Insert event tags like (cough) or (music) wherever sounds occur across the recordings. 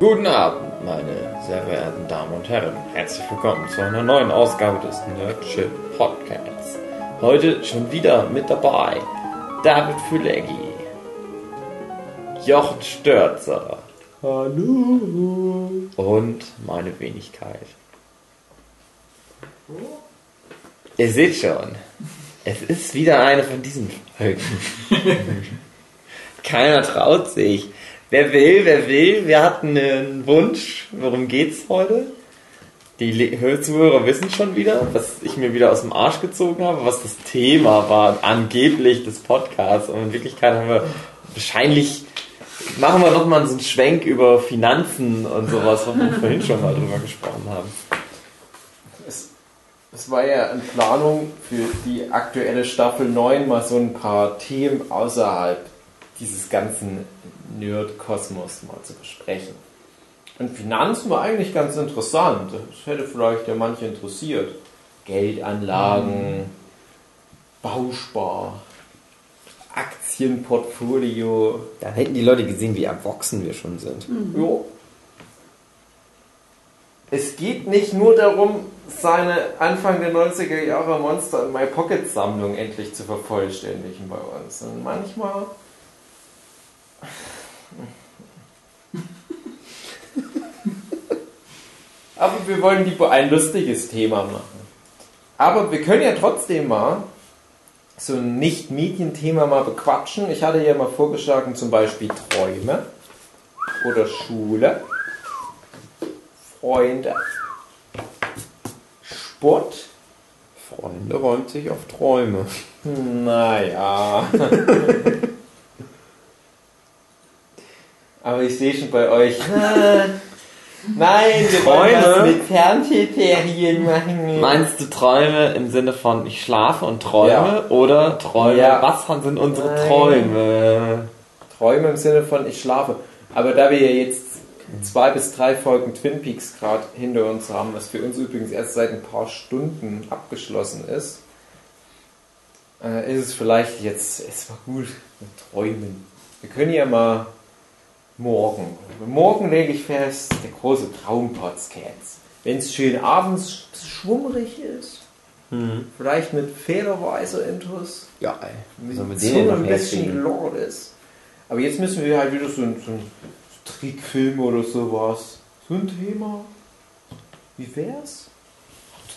Guten Abend, meine sehr verehrten Damen und Herren. Herzlich willkommen zu einer neuen Ausgabe des Nerdship Podcasts. Heute schon wieder mit dabei David Füleggi, Jochen Störzer. Hallo. Und meine Wenigkeit. Ihr seht schon, es ist wieder eine von diesen Folgen. (laughs) Keiner traut sich. Wer will, wer will. Wir hatten einen Wunsch. Worum geht's heute? Die Zuhörer wissen schon wieder, was ich mir wieder aus dem Arsch gezogen habe, was das Thema war, angeblich des Podcasts. Und in Wirklichkeit haben wir wahrscheinlich, machen wir nochmal so einen Schwenk über Finanzen und sowas, wo wir vorhin schon mal drüber gesprochen haben. Es, es war ja in Planung für die aktuelle Staffel 9 mal so ein paar Themen außerhalb dieses ganzen Nerd-Kosmos mal zu besprechen. Und Finanzen war eigentlich ganz interessant. Das hätte vielleicht ja manche interessiert. Geldanlagen, Bauspar, Aktienportfolio. Dann hätten die Leute gesehen, wie erwachsen wir schon sind. Jo. Es geht nicht nur darum, seine Anfang der 90er Jahre Monster in My Pocket Sammlung endlich zu vervollständigen bei uns. Und manchmal. (laughs) Aber wir wollen lieber ein lustiges Thema machen. Aber wir können ja trotzdem mal so ein Nicht-Medien-Thema mal bequatschen. Ich hatte ja mal vorgeschlagen, zum Beispiel Träume oder Schule, Freunde, Sport. Freunde räumt sich auf Träume. Naja. (laughs) Aber ich sehe schon bei euch. (laughs) Nein, wir wollen Träume? mit Fernsehferien machen. Meinst du Träume im Sinne von ich schlafe und träume Ja. oder Träume? Ja. Was sind unsere Nein. Träume? Träume im Sinne von ich schlafe. Aber da wir ja jetzt zwei bis drei Folgen Twin Peaks gerade hinter uns haben, was für uns übrigens erst seit ein paar Stunden abgeschlossen ist, äh, ist es vielleicht jetzt erstmal gut mit Träumen. Wir können ja mal morgen. Morgen lege ich fest, der große Traumpodcast. Wenn es schön abends schwummrig ist, vielleicht mit fehlerweise Intus, Ja, ey. mit Zunge noch ein bisschen gelord ist. Aber jetzt müssen wir halt wieder so ein, so Trickfilm oder sowas. So ein Thema. Wie wär's?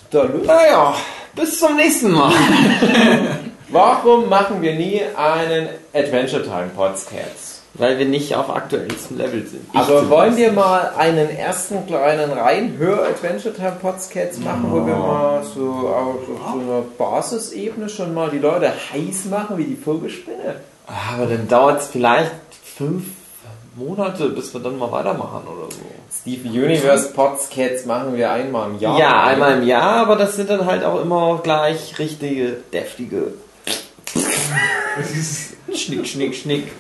Da? Naja, bis zum nächsten Mal. (laughs) Warum machen wir nie einen Adventure Time Podcast? Weil wir nicht auf aktuellstem Level sind. Ich Aber wollen wir zumindest. mal einen ersten kleinen Reinhör-Adventure Time Podcast machen, wo wir mal so auf, auf so einer Basisebene schon mal die Leute heiß machen wie die Vogelspinne? Aber dann dauert es vielleicht fünf Monate, bis wir dann mal weitermachen oder so. Steven Universe Podcasts machen wir einmal im Jahr. Ja, einmal im Jahr, aber das sind dann halt auch immer gleich richtige, deftige. (laughs) schnick, schnick, schnick.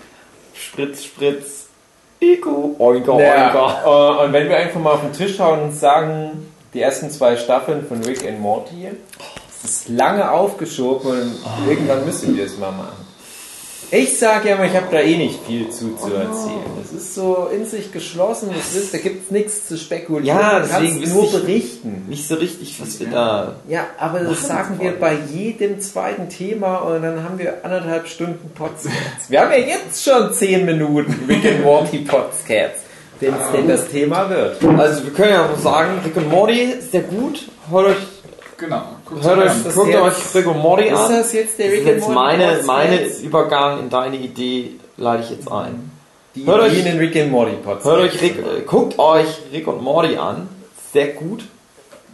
Spritz, spritz. Iko. Oinka, oinka. Ja, äh, und wenn wir einfach mal auf den Tisch hauen und sagen, die ersten zwei Staffeln von Rick and Morty, das ist lange aufgeschoben und irgendwann müssen wir es mal machen. Ich sage ja mal, ich habe da eh nicht viel zu, zu erzählen. Das ist so in sich geschlossen, das ist, da gibt es nichts zu spekulieren. Ja, du deswegen wüsste nur ich- berichten. Nicht so richtig, was wir da. Ja, aber das sagen wir bei jedem zweiten Thema und dann haben wir anderthalb Stunden Podcasts. Wir haben ja jetzt schon zehn Minuten Rick and Morty Podcasts, wenn es denn das Thema wird. Also, wir können ja auch sagen, Rick und Morty ist sehr gut. Hört euch, Genau. Guckt hört euch euch, an. das guckt jetzt- euch Rick und Morty Ist an. das jetzt der Rick ist jetzt meine, meine Übergang in deine Idee, leite ich jetzt ein. Die Hört euch- in Rick and Morty Podcast. Hört euch Rick, äh, guckt euch Rick und Morty an. Sehr gut.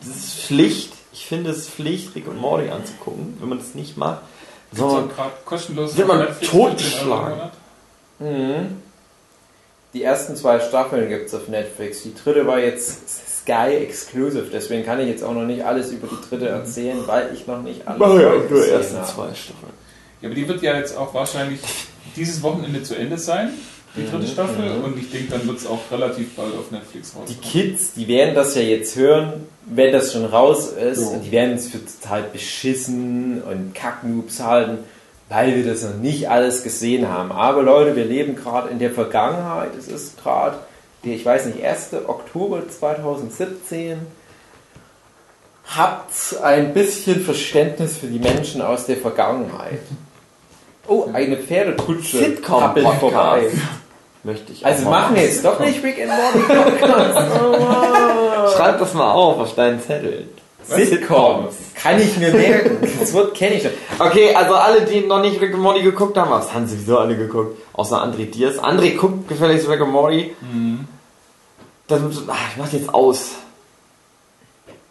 Das ist Pflicht. Ich finde es Pflicht, Rick und Morty anzugucken. Wenn man das nicht macht, Gibt's auch so, gerade kostenlos Wird man totgeschlagen. für 10 Euro im Monat. Mhm. Die ersten zwei Staffeln gibt es auf Netflix. Die dritte war jetzt Sky Exclusive, deswegen kann ich jetzt auch noch nicht alles über die dritte erzählen, weil ich noch nicht alles oh ja, gesehen nur ersten habe. zwei Staffeln. Ja, aber die wird ja jetzt auch wahrscheinlich dieses Wochenende zu Ende sein, die dritte Mhm, Staffel. mhm. Und ich denke, dann wird es auch relativ bald auf Netflix Die rauskommen. Kids, die werden das ja jetzt hören, wenn das schon raus ist, Ja. und die werden es für total beschissen und Kacknoobs halten, weil wir das noch nicht alles gesehen haben. Aber Leute, wir leben gerade in der Vergangenheit. Es ist gerade die, ich weiß nicht, 1. Oktober 2017. Habt ein bisschen Verständnis für die Menschen aus der Vergangenheit. Oh, eine Pferdekutsche Sitcom vorbei. Möchte ich Also machen wir jetzt doch nicht Rick and Morty Podcast. Oh, (laughs) wow. Schreib das mal auf auf deinen Zettel. Sitcoms. Kann ich mir merken. Das Wort kenne ich schon. Okay, also alle, die noch nicht Rick and Morty geguckt haben, das haben sowieso alle geguckt, außer André Diers. André guckt gefälligst Rick and Morty. Dann, ach, ich mach jetzt aus.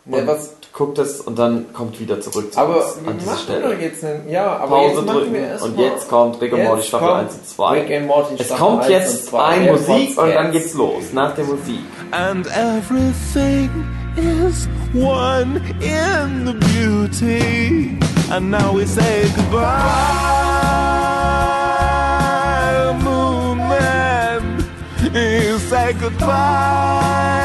Ja, was, Guckt es und dann kommt wieder zurück zu aber uns an diese Stelle. doch jetzt einen, ja, aber Pause drücken wir erst und mal- jetzt kommt Rick and Morty Staffel kommt 1 und 2. Rick and Morty Es Staffel kommt 1 jetzt und 2. ein Musik und dann geht's los, nach der Musik. and everything is one in the beauty. And now we say goodbye, moon man. You say goodbye,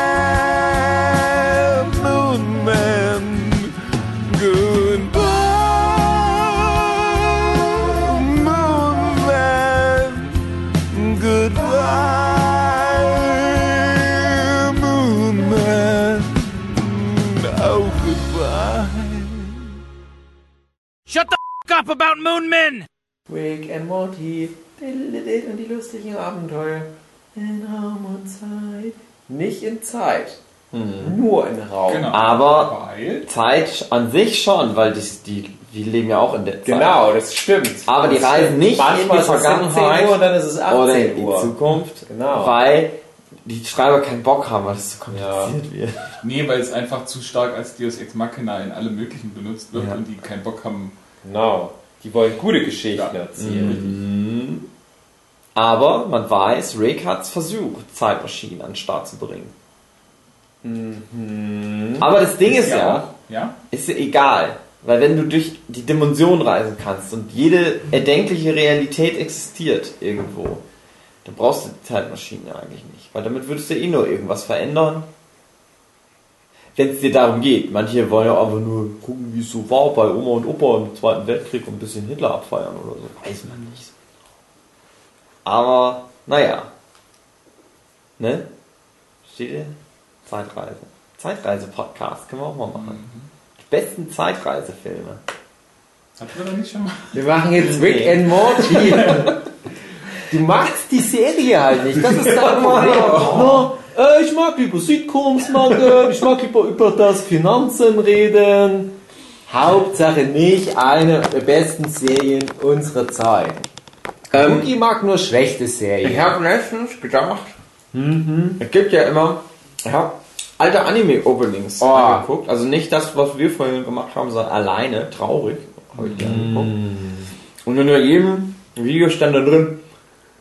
up about Moon Men! Rick and Morty und die lustigen Abenteuer in Raum und Zeit. Nicht in Zeit, nur in Raum. Genau. Aber Weil, Zeit an sich schon, weil die, die, wir leben ja auch in der Zeit. Genau, das stimmt. Aber die Das reisen stimmt. nicht Manchmal in die ist es 17 Vergangenheit Uhr und dann ist es 18 oder in die Uhr. Zukunft, Genau. weil die Schreiber keinen Bock haben, weil es zu kompliziert wird. nee, weil es einfach zu stark als Deus Ex Machina in alle möglichen benutzt wird Ja. und die keinen Bock haben. Genau. Die wollen gute Geschichten Ja. erzählen. Aber man weiß, Rick hat es versucht, Zeitmaschinen an den Start zu bringen. Aber das Ding ist ja, auch, ja? ist ja egal. Weil wenn du durch die Dimension reisen kannst und jede erdenkliche Realität existiert irgendwo, dann brauchst du die Zeitmaschine ja eigentlich nicht. Weil damit würdest du eh nur irgendwas verändern. Wenn es dir darum geht. Manche wollen ja einfach nur gucken, wie es so war bei Oma und Opa im Zweiten Weltkrieg und ein bisschen Hitler abfeiern oder so. Weiß man nicht. Aber, naja. Ne? Steht ihr? Zeitreise. Zeitreise-Podcast können wir auch mal machen. Die besten Zeitreisefilme. Hatten wir da nicht schon mal? Wir machen jetzt Rick and Morty. (laughs) Du magst die Serie halt nicht. Das ist (laughs) dein Problem. Äh, ich mag lieber Sitcoms machen. Ich mag lieber über das Finanzen reden. Hauptsache nicht eine der besten Serien unserer Zeit. Ähm, Cookie mag nur schlechte Ich Serien. habe letztens gedacht, es gibt ja immer, ich habe alte Anime-Openings Oh. angeguckt. Also nicht das, was wir vorhin gemacht haben, sondern alleine, traurig, habe ich die angeguckt. Und in jedem Video stand da drin,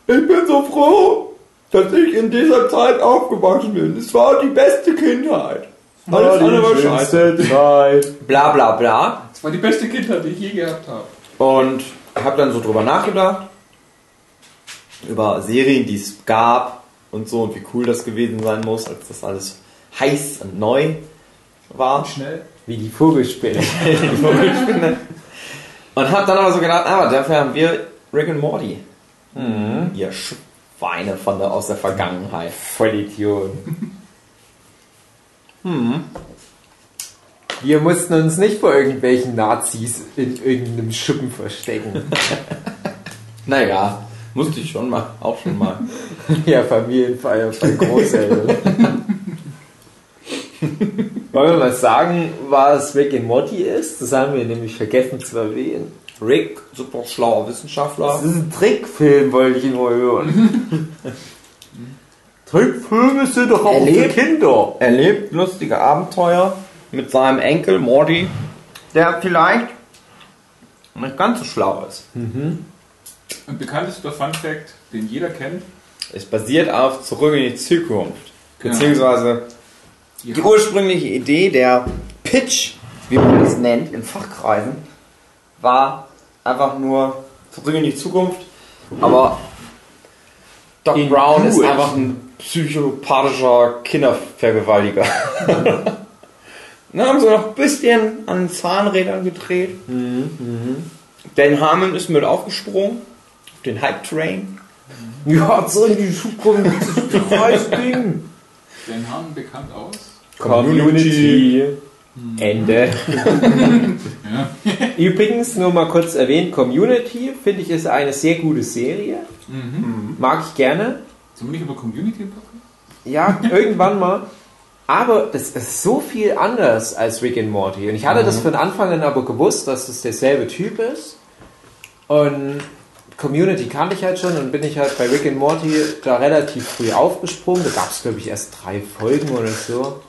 ich bin so froh, dass ich in dieser Zeit aufgewachsen bin. Es war die beste Kindheit. Alles andere war scheiße. Zeit. Bla bla bla. Das war die beste Kindheit, die ich je gehabt habe. Und habe dann so drüber nachgedacht. Über Serien, die es gab und so und wie cool das gewesen sein muss, als das alles heiß und neu war. Schnell. Wie die Vogelspinne. (laughs) Die Vogelspinne. und habe dann aber so gedacht, aber dafür haben wir Rick and Morty. Ihr Schweine von der, aus der Vergangenheit. Vollidioten. (laughs) Wir mussten uns nicht vor irgendwelchen Nazis in irgendeinem Schuppen verstecken. (laughs) Naja, musste ich schon mal, auch schon mal. (laughs) ja, Familienfeier bei Großeltern. Wollen wir mal sagen, was Rick and Morty ist? Das haben wir nämlich vergessen zu erwähnen. Rick, super schlauer Wissenschaftler. Das ist ein Trickfilm, wollte ich immer hören. (laughs) Trickfilme sind doch auch für Erlebt. Kinder. erlebt lustige Abenteuer mit seinem Enkel Morty, der vielleicht nicht ganz so schlau ist. Und bekanntester Fun Fact, den jeder kennt. Es basiert auf Zurück in die Zukunft. Genau. Beziehungsweise die ursprüngliche Idee, der Pitch, wie man das nennt in Fachkreisen, war einfach nur Zurück in die Zukunft. Aber Doc In Brown ist Cool. einfach ein psychopathischer Kindervergewaltiger. (laughs) Dann haben sie noch ein bisschen an den Zahnrädern gedreht. Dan Harmon ist mit aufgesprungen, auf den Hype Train. Ja, so in die Zukunft, dieses Preisding. Den Hahn bekannt aus. Community. Ende. (laughs) Ja. Übrigens, nur mal kurz erwähnt, Community finde ich ist eine sehr gute Serie. Mhm. Mag ich gerne. Sollen wir nicht über Community packen? Ja, irgendwann mal. Aber das ist so viel anders als Rick and Morty. Und ich hatte das von Anfang an aber gewusst, dass das derselbe Typ ist. Und Community kannte ich halt schon und bin ich halt bei Rick and Morty da relativ früh aufgesprungen. Da gab es, glaube ich, erst drei Folgen oder so.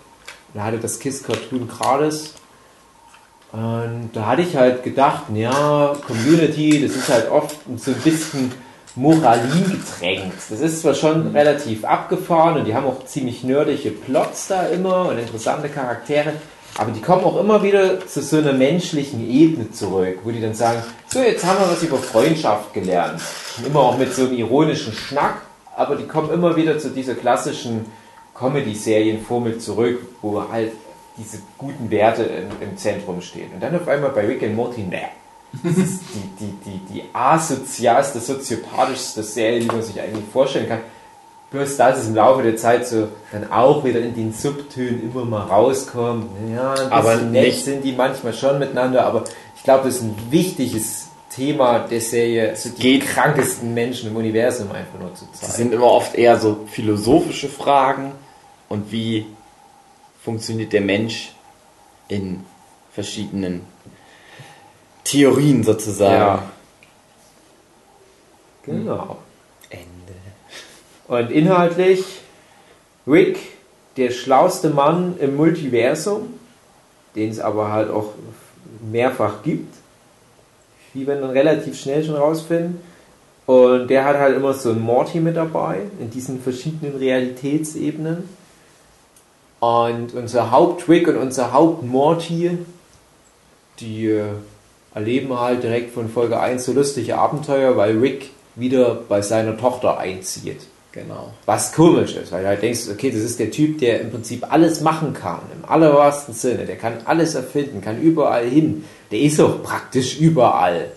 Da hatte das Kiss Cartoon gratis. Und da hatte ich halt gedacht, ja, Community, das ist halt oft so ein bisschen Moralin getränkt. Das ist zwar schon relativ abgefahren und die haben auch ziemlich nerdische Plots da immer und interessante Charaktere, aber die kommen auch immer wieder zu so einer menschlichen Ebene zurück, wo die dann sagen, so jetzt haben wir was über Freundschaft gelernt. Und immer auch mit so einem ironischen Schnack, aber die kommen immer wieder zu dieser klassischen Comedy-Serienformel zurück, wo halt diese guten Werte im, im Zentrum stehen. Und dann auf einmal bei Rick and Morty, ne. Das ist die, die, die, die asozialste, soziopathischste Serie, die man sich eigentlich vorstellen kann. Bloß dass es im Laufe der Zeit so dann auch wieder in den Subtönen immer mal rauskommt. Ja, Aber nett nicht- sind die manchmal schon miteinander, aber ich glaube, das ist ein wichtiges Thema der Serie, so die Geht- krankesten Menschen im Universum einfach nur zu Das zeigen. sind immer oft eher so philosophische Fragen und wie funktioniert der Mensch in verschiedenen Theorien sozusagen. Ja. Genau. Ende. Und inhaltlich, Rick, der schlauste Mann im Multiversum, den es aber halt auch mehrfach gibt, wie wir dann relativ schnell schon rausfinden. Und der hat halt immer so einen Morty mit dabei, in diesen verschiedenen Realitätsebenen. Und unser Haupt-Rick und unser Haupt-Morty, die äh, erleben halt direkt von Folge 1 so lustige Abenteuer, weil Rick wieder bei seiner Tochter einzieht. Genau. Was komisch ist, weil du halt denkst, okay, das ist der Typ, der im Prinzip alles machen kann, im allerwahrsten Sinne. Der kann alles erfinden, kann überall hin. Der ist auch praktisch überall.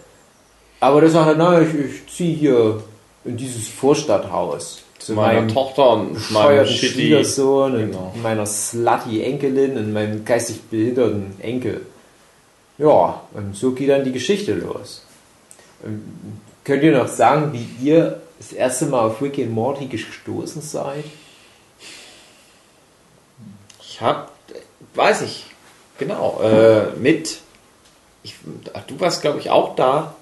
Aber der sagt halt, na, ich, ich ziehe hier in dieses Vorstadthaus. Zu meiner Tochter und meinem Shitty. Schwiegersohn Genau. und meiner slutty Enkelin und meinem geistig behinderten Enkel. Ja, und so geht dann die Geschichte los. Ähm, Könnt ihr noch sagen, wie ihr das erste Mal auf Rick and Morty gestoßen seid? Ich hab, weiß ich, genau, äh, mit, ich, ach, du warst glaube ich auch da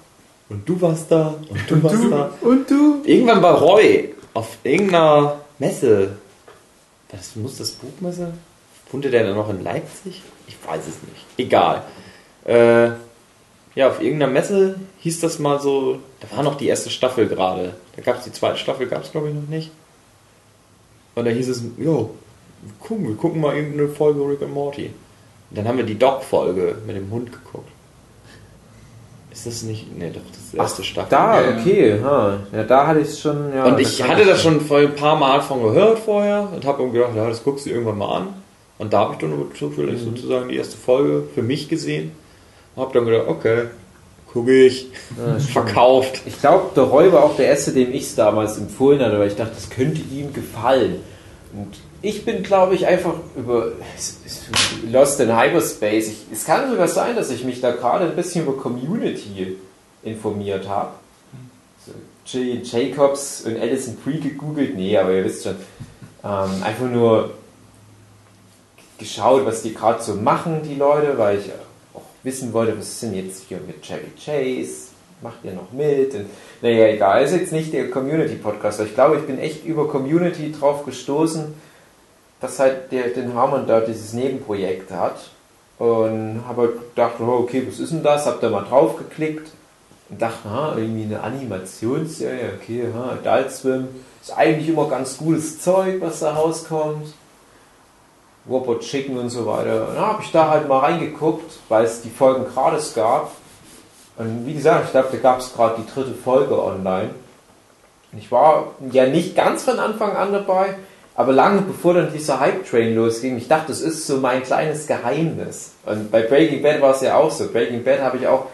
und du warst da und du warst da. Und du? Irgendwann bei Roy auf irgendeiner Messe. Was muss das Buchmesse? Wohnte der dann noch in Leipzig? Ich weiß es nicht. Egal. Äh, ja, auf irgendeiner Messe hieß das mal so, da war noch die erste Staffel gerade. Da gab es die zweite Staffel, gab es glaube ich noch nicht. Und da hieß es, jo, gucken, wir gucken mal irgendeine Folge Rick and Morty. Und dann haben wir die Dog-Folge mit dem Hund geguckt. Ist das nicht? Ne, doch, das ist die erste Staffel. Da, Ja, okay. Ha. Ja, da hatte ich es schon. Ja, Und ich hatte das schon vor ein paar Mal von gehört vorher und habe mir gedacht, ja, das guckst du irgendwann mal an. Und da habe ich dann zufällig Mhm. sozusagen die erste Folge für mich gesehen. Und habe dann gedacht, okay, gucke ich. Ja. Verkauft. Ich glaube, der Roy war auch der erste, dem ich es damals empfohlen hatte, weil ich dachte, das könnte ihm gefallen. Und ich bin, glaube ich, einfach über Lost in Hyperspace. Ich, es kann sogar sein, dass ich mich da gerade ein bisschen über Community informiert habe. So, Jillian Jacobs und Alison Brie gegoogelt. Nee, aber ihr wisst schon. Ähm, einfach nur geschaut, was die gerade so machen, die Leute, weil ich auch wissen wollte, was sind jetzt hier mit Chevy Chase, macht ihr noch mit? Und, naja, egal, ist jetzt nicht der Community-Podcast, ich glaube, ich bin echt über Community drauf gestoßen, dass halt der, den Harmon da dieses Nebenprojekt hat. Und habe halt gedacht, oh, okay, was ist denn das? Hab da mal drauf geklickt und dachte, ha, irgendwie eine Animationsserie, okay, ha, Adult Swim. Ist eigentlich immer ganz gutes Zeug, was da rauskommt. Robot Chicken und so weiter. Und habe ich da halt mal reingeguckt, weil es die Folgen gratis gab. Und wie gesagt, ich glaube, da gab es gerade die dritte Folge online. Ich war ja nicht ganz von Anfang an dabei, aber lange bevor dann dieser Hype-Train losging, ich dachte, das ist so mein kleines Geheimnis. Und bei Breaking Bad war es ja auch so. Breaking Bad habe ich auch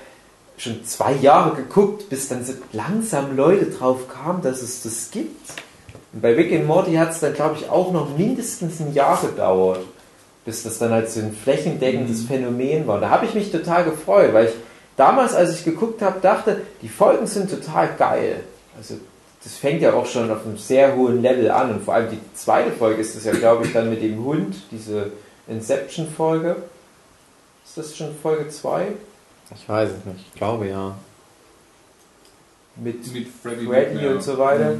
schon zwei Jahre geguckt, bis dann so langsam Leute drauf kamen, dass es das gibt. Und bei Rick and Morty hat es dann, glaube ich, auch noch mindestens ein Jahr gedauert, bis das dann halt so ein flächendeckendes Phänomen war. Da habe ich mich total gefreut, weil ich damals, als ich geguckt habe, dachte, die Folgen sind total geil. Also das fängt ja auch schon auf einem sehr hohen Level an und vor allem die zweite Folge ist das ja, glaube ich, dann mit dem Hund, diese Inception-Folge. Ist das schon Folge 2? Ich weiß es nicht. Ich glaube ja. Mit Mit Freddy, Freddy Krueger. und so weiter.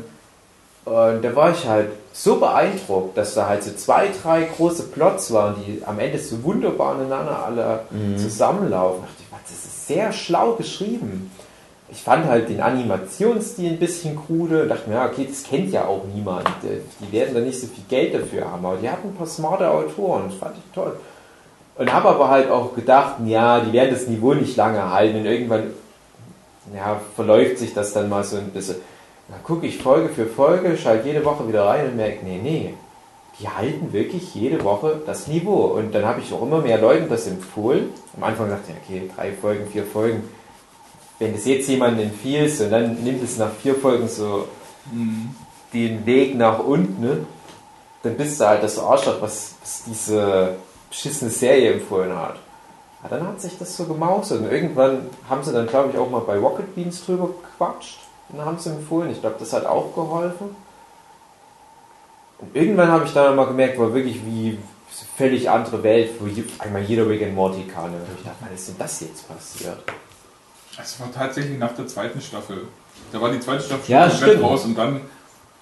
Und da war ich halt so beeindruckt, dass da halt so zwei, drei große Plots waren, die am Ende so wunderbar aneinander alle zusammenlaufen. Da dachte ich, was, das ist sehr schlau geschrieben. Ich fand halt den Animationsstil ein bisschen krude und dachte mir, ja, okay, das kennt ja auch niemand. Die werden da nicht so viel Geld dafür haben, aber die hatten ein paar smarte Autoren, das fand ich toll. Und habe aber halt auch gedacht, ja, die werden das Niveau nicht lange halten und irgendwann ja, verläuft sich das dann mal so ein bisschen. Da gucke ich Folge für Folge, schalte jede Woche wieder rein und merke, nee, nee, die halten wirklich jede Woche das Niveau. Und dann habe ich auch immer mehr Leuten das empfohlen. Am Anfang dachte ich, okay, drei Folgen, vier Folgen. Wenn das jetzt jemandem empfiehlst und dann nimmt es nach vier Folgen so den Weg nach unten, ne, dann bist du halt das Arschloch, was, was diese beschissene Serie empfohlen hat. Ja, dann hat sich das so gemausert. Und irgendwann haben sie dann, glaube ich, auch mal bei Rocket Beans drüber gequatscht. Und haben sie empfohlen. Ich glaube, das hat auch geholfen. Und irgendwann habe ich dann mal gemerkt, war wirklich wie völlig andere Welt, wo einmal jeder Rick and Morty kann. Und ich dachte, was ist denn das jetzt passiert? Es war tatsächlich nach der zweiten Staffel. Da war die zweite Staffel Ja, schon komplett stimmt. raus und dann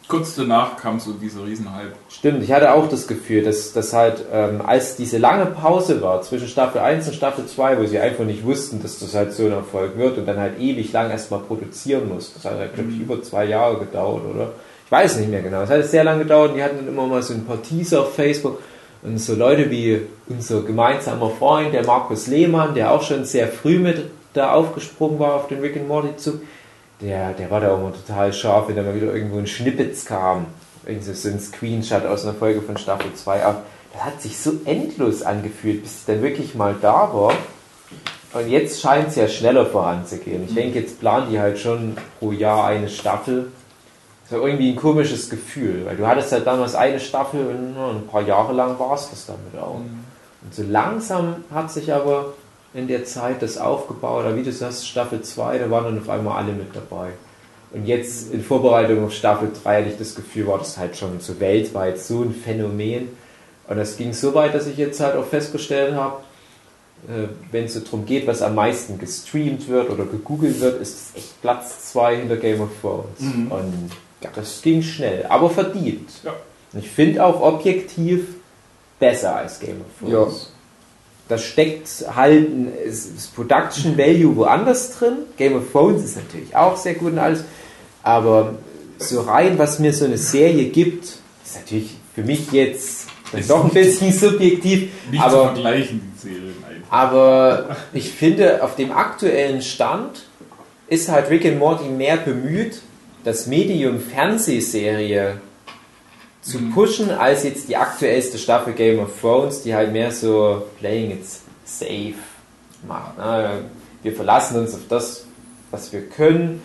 kurz danach kam so dieser Riesenhype. Stimmt, ich hatte auch das Gefühl, dass, dass halt, ähm, als diese lange Pause war zwischen Staffel 1 und Staffel 2, wo sie einfach nicht wussten, dass das halt so ein Erfolg wird und dann halt ewig lang erstmal produzieren mussten. Das hat halt, glaube ich, über zwei Jahre gedauert, oder? Ich weiß nicht mehr genau. Es hat sehr lange gedauert und die hatten dann immer mal so ein paar Teaser auf Facebook und so Leute wie unser gemeinsamer Freund, der Markus Lehmann, der auch schon sehr früh mit da aufgesprungen war auf den Rick and Morty Zug, der, der war da auch immer total scharf, wenn da mal wieder irgendwo ein Schnippets kam. Irgendwie so ein Screenshot aus einer Folge von Staffel 2 ab. Das hat sich so endlos angefühlt, bis es dann wirklich mal da war. Und jetzt scheint es ja schneller voranzugehen. Ich denke, jetzt planen die halt schon pro Jahr eine Staffel. Das ja irgendwie ein komisches Gefühl, weil du hattest halt damals eine Staffel und ja, ein paar Jahre lang war es das damit auch. Und so langsam hat sich aber in der Zeit das aufgebaut, oder wie du sagst, Staffel 2, da waren dann auf einmal alle mit dabei. Und jetzt in Vorbereitung auf Staffel 3 hatte ich das Gefühl, war das halt schon so weltweit so ein Phänomen. Und das ging so weit, dass ich jetzt halt auch festgestellt habe, äh, wenn es so darum geht, was am meisten gestreamt wird oder gegoogelt wird, ist es echt Platz 2 hinter Game of Thrones. Und das ging schnell, aber verdient. Ja. Und ich finde auch objektiv besser als Game of Thrones. Da steckt halt ist Production Value woanders drin. Game of Thrones ist natürlich auch sehr gut und alles. Aber so rein, was mir so eine Serie gibt, ist natürlich für mich jetzt doch ein nicht- bisschen subjektiv. Nicht zu aber, vergleichen, die Serien einfach. aber ich finde, auf dem aktuellen Stand ist halt Rick and Morty mehr bemüht, das Medium Fernsehserie zu pushen, als jetzt die aktuellste Staffel Game of Thrones, die halt mehr so playing it safe macht. Wir verlassen uns auf das, was wir können.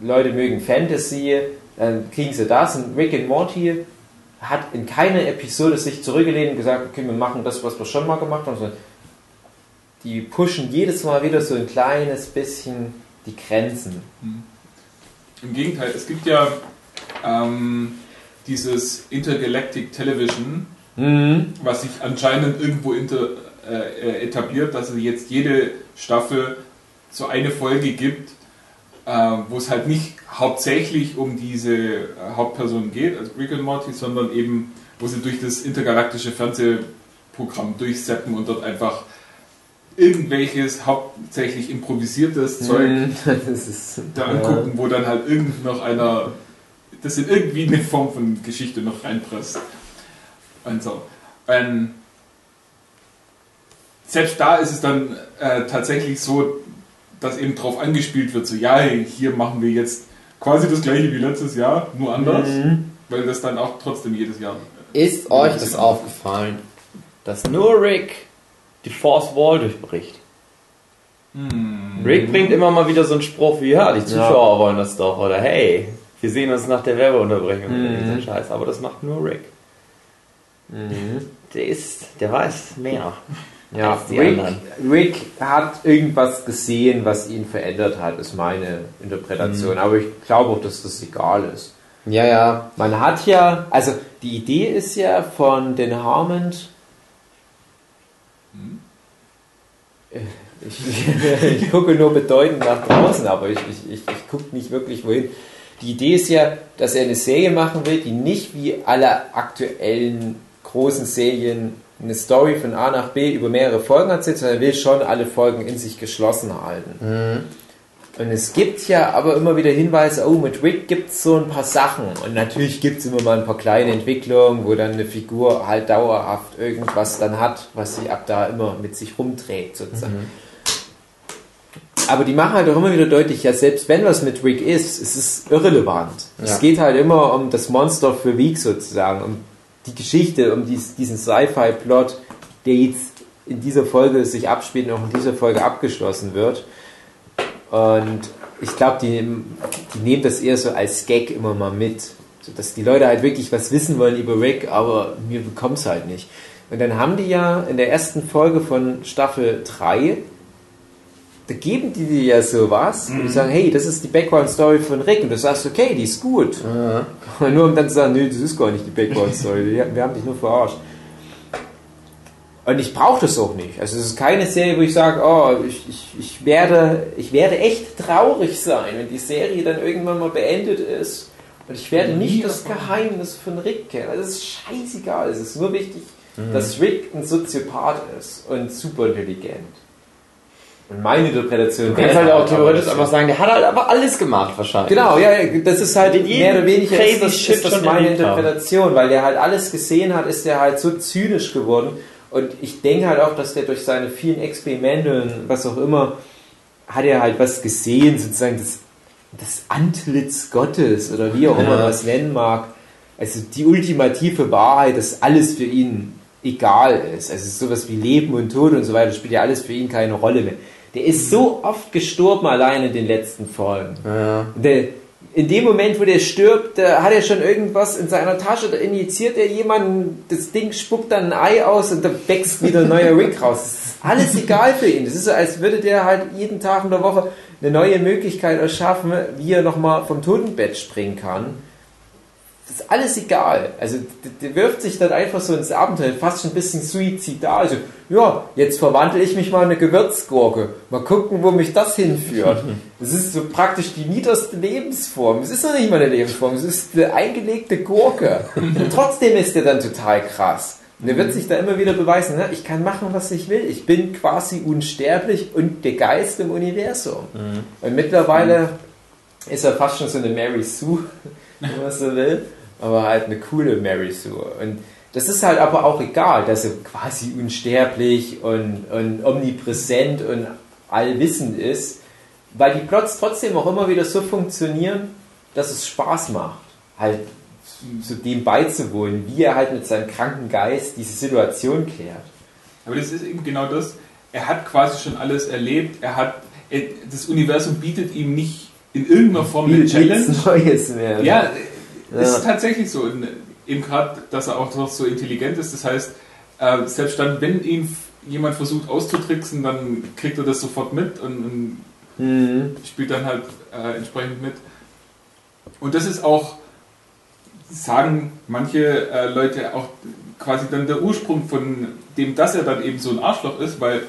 Leute mögen Fantasy, dann kriegen sie das. Und Rick and Morty hat in keiner Episode sich zurückgelehnt und gesagt, okay, wir machen das, was wir schon mal gemacht haben, die pushen jedes Mal wieder so ein kleines bisschen die Grenzen. Im Gegenteil, es gibt ja ähm, dieses Intergalactic Television, was sich anscheinend irgendwo inter, äh, äh, etabliert, dass es jetzt jede Staffel so eine Folge gibt, äh, wo es halt nicht hauptsächlich um diese äh, Hauptperson geht, also Rick and Morty, sondern eben, wo sie durch das intergalaktische Fernsehprogramm durchseppen und dort einfach irgendwelches hauptsächlich improvisiertes Zeug (laughs) das ist, da angucken, wo dann halt irgend noch einer das in irgendwie eine Form von Geschichte noch reinpresst. Und so. Ähm, selbst da ist es dann äh, tatsächlich so, dass eben drauf angespielt wird, so ja, hier machen wir jetzt quasi das gleiche wie letztes Jahr, nur anders, weil das dann auch trotzdem jedes Jahr. Ist euch das aufgefallen, dass nur Rick die Force Wall durchbricht? Rick bringt immer mal wieder so einen Spruch wie, ja, die Zuschauer wollen das doch. Oder hey, wir sehen uns nach der Werbeunterbrechung. Mhm. Scheiß. Aber das macht nur Rick. Der ist, der weiß mehr. Ja, als die Rick, anderen. Rick hat irgendwas gesehen, was ihn verändert hat, ist meine Interpretation. Aber ich glaube auch, dass das egal ist. Ja, ja. Man hat ja, also die Idee ist ja von den Harmond. Ich, ich, (laughs) ich gucke nur bedeutend nach draußen, aber ich, ich, ich, ich gucke nicht wirklich wohin. Die Idee ist ja, dass er eine Serie machen will, die nicht wie alle aktuellen großen Serien eine Story von A nach B über mehrere Folgen erzählt, sondern er will schon alle Folgen in sich geschlossen halten. Und es gibt ja aber immer wieder Hinweise, oh, mit Rick gibt es so ein paar Sachen. Und natürlich gibt es immer mal ein paar kleine Entwicklungen, wo dann eine Figur halt dauerhaft irgendwas dann hat, was sie ab da immer mit sich rumträgt, sozusagen. Aber die machen halt auch immer wieder deutlich, ja, selbst wenn was mit Rick ist, es ist irrelevant. Ja. Es geht halt immer um das Monster für Week sozusagen, um die Geschichte, um dies, diesen Sci-Fi-Plot, der jetzt in dieser Folge sich abspielt und auch in dieser Folge abgeschlossen wird. Und ich glaube, die, die nehmen das eher so als Gag immer mal mit. So, dass die Leute halt wirklich was wissen wollen über Rick, aber mir bekommt es halt nicht. Und dann haben die ja in der ersten Folge von Staffel 3, da geben die dir ja sowas und die sagen, hey, das ist die Background-Story von Rick. Und du sagst, okay, die ist gut. Und (laughs) nur um dann zu sagen, nee, das ist gar nicht die Background-Story, wir haben dich nur verarscht. Und ich brauche das auch nicht. Also es ist keine Serie, wo ich sage, oh, ich, ich, ich, werde, ich werde echt traurig sein, wenn die Serie dann irgendwann mal beendet ist. Und ich werde nicht das Geheimnis von Rick kennen. Also es ist scheißegal. Es ist nur wichtig, dass Rick ein Soziopath ist und super intelligent. Und meine Interpretation Du kannst halt auch theoretisch einfach sagen, der hat halt aber alles gemacht wahrscheinlich. Genau, ja, das ist halt mehr oder weniger ist das, ist das schon meine. Interpretation, weil der halt alles gesehen hat, ist der halt so zynisch geworden. Und ich denke halt auch, dass der durch seine vielen Experimente und was auch immer, hat er halt was gesehen, sozusagen das, das Antlitz Gottes oder wie auch immer man es nennen mag. Also die ultimative Wahrheit, dass alles für ihn egal ist. Also sowas wie Leben und Tod und so weiter spielt ja alles für ihn keine Rolle mehr. Der ist so oft gestorben allein in den letzten Folgen. Ja. Der, in dem Moment, wo der stirbt, da hat er schon irgendwas in seiner Tasche, da injiziert er jemanden, das Ding spuckt dann ein Ei aus und da wächst wieder ein neuer Rick raus. Alles egal für ihn. Das ist so, als würde der halt jeden Tag in der Woche eine neue Möglichkeit erschaffen, wie er nochmal vom Totenbett springen kann. Das ist alles egal. Also der, wirft sich dann einfach so ins Abenteuer, fast schon ein bisschen suizidal. Also, ja, jetzt verwandle ich mich mal in eine Gewürzgurke. Mal gucken, wo mich das hinführt. (laughs) Das ist so praktisch die niederste Lebensform. Es ist noch nicht mal eine Lebensform, es ist eine eingelegte Gurke. Und trotzdem ist der dann total krass. Und er wird sich da immer wieder beweisen, ne? ich kann machen, was ich will. Ich bin quasi unsterblich und der Geist im Universum. Und mittlerweile ist er fast schon so eine Mary Sue, (laughs) wenn man so will. Aber halt eine coole Mary Sue. Und das ist halt aber auch egal, dass er quasi unsterblich und, und omnipräsent und allwissend ist, weil die Plots trotzdem auch immer wieder so funktionieren, dass es Spaß macht, halt zu dem beizuwohnen, wie er halt mit seinem kranken Geist diese Situation klärt. Aber das ist eben genau das. Er hat quasi schon alles erlebt. Er hat, er, das Universum bietet ihm nicht in irgendeiner Form eine Challenge. Neues mehr. Ja, Ja. ist tatsächlich so. Eben gerade, dass er auch noch so intelligent ist. Das heißt, äh, selbst dann, wenn ihn jemand versucht auszutricksen, dann kriegt er das sofort mit und, und Mhm. spielt dann halt äh, entsprechend mit. Und das ist auch, sagen manche äh, Leute auch quasi dann der Ursprung von dem, dass er dann eben so ein Arschloch ist, weil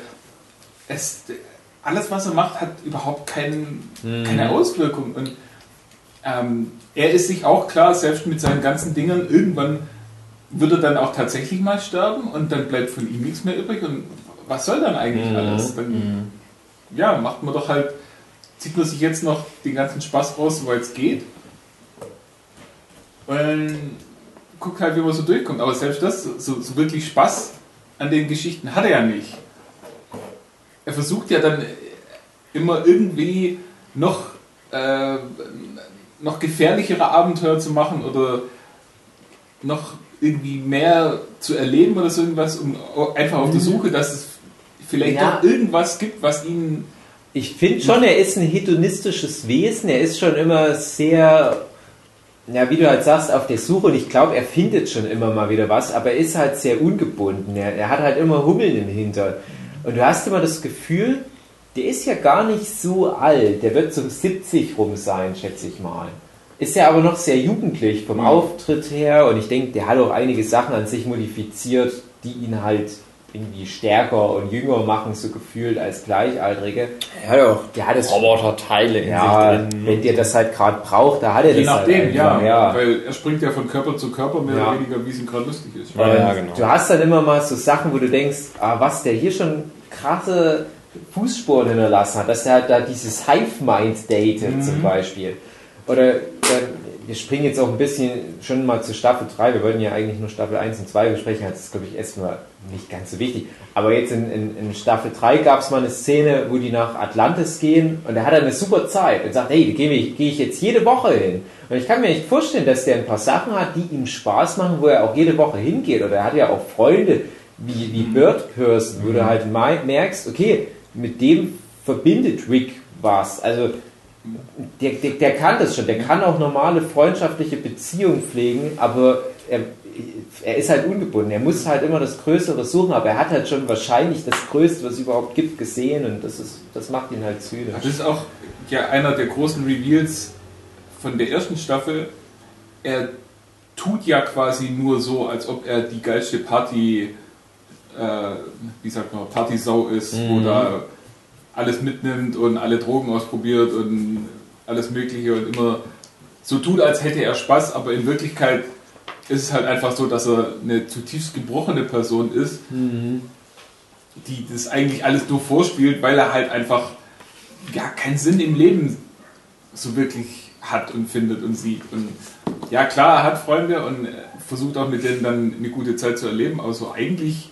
es alles, was er macht, hat überhaupt keinen, keine Auswirkung. Und ähm, er ist sich auch klar, selbst mit seinen ganzen Dingern, irgendwann wird er dann auch tatsächlich mal sterben und dann bleibt von ihm nichts mehr übrig. Und was soll dann eigentlich alles? Dann, ja, macht man doch halt, zieht man sich jetzt noch den ganzen Spaß raus, soweit es geht. Und guckt halt, wie man so durchkommt. Aber selbst das, so, so wirklich Spaß an den Geschichten hat er ja nicht. Er versucht ja dann immer irgendwie noch, äh, noch gefährlichere Abenteuer zu machen oder noch irgendwie mehr zu erleben oder so irgendwas, um einfach auf der Suche, dass es vielleicht Ja. doch irgendwas gibt, was ihn Ich finde schon, er ist ein hedonistisches Wesen. Er ist schon immer sehr, ja, wie du halt sagst, auf der Suche. Und ich glaube, er findet schon immer mal wieder was, aber er ist halt sehr ungebunden. Er, er hat halt immer Hummeln im Hintern. Und du hast immer das Gefühl, der ist ja gar nicht so alt. Der wird so 70 rum sein, schätze ich mal. Ist ja aber noch sehr jugendlich vom Auftritt her. Und ich denke, der hat auch einige Sachen an sich modifiziert, die ihn halt irgendwie stärker und jünger machen, so gefühlt als Gleichaltrige. Er hat ja auch Der hat es Roboterteile in ja, sich drin. wenn der das halt gerade braucht, da hat er Je das nachdem, halt ja, ja. Weil er springt ja von Körper zu Körper mehr Ja. oder weniger, wie es ihm gerade lustig ist. Ja, ja, genau. Du hast dann immer mal so Sachen, wo du denkst, ah, was der hier schon krasse Fußspuren hinterlassen hat, dass der halt da dieses Hive-Mind datet Mhm. zum Beispiel. Oder dann, wir springen jetzt auch ein bisschen schon mal zu Staffel 3, wir wollten ja eigentlich nur Staffel 1 und 2 besprechen, das ist glaube ich erstmal nicht ganz so wichtig. Aber jetzt in, in, in Staffel 3 gab es mal eine Szene, wo die nach Atlantis gehen und er hat dann eine super Zeit und sagt, hey, da gehe ich, gehe ich jetzt jede Woche hin. Und ich kann mir nicht vorstellen, dass der ein paar Sachen hat, die ihm Spaß machen, wo er auch jede Woche hingeht. Oder er hat ja auch Freunde wie, wie Bird Person, wo du halt mei- merkst, okay, mit dem verbindet Rick was. Also der, der, der kann das schon, der kann auch normale freundschaftliche Beziehungen pflegen, aber er, er ist halt ungebunden. Er muss halt immer das Größere suchen, aber er hat halt schon wahrscheinlich das Größte, was es überhaupt gibt, gesehen und das, ist, das macht ihn halt zynisch. Das ist auch ja einer der großen Reveals von der ersten Staffel. Er tut ja quasi nur so, als ob er die geilste Party, äh, wie sagt man, Partysau ist, wo da alles mitnimmt und alle Drogen ausprobiert und alles Mögliche und immer so tut, als hätte er Spaß, aber in Wirklichkeit ist es halt einfach so, dass er eine zutiefst gebrochene Person ist, die das eigentlich alles nur vorspielt, weil er halt einfach ja keinen Sinn im Leben so wirklich hat und findet und sieht. Und ja, klar, er hat Freunde und versucht auch mit denen dann eine gute Zeit zu erleben, aber so eigentlich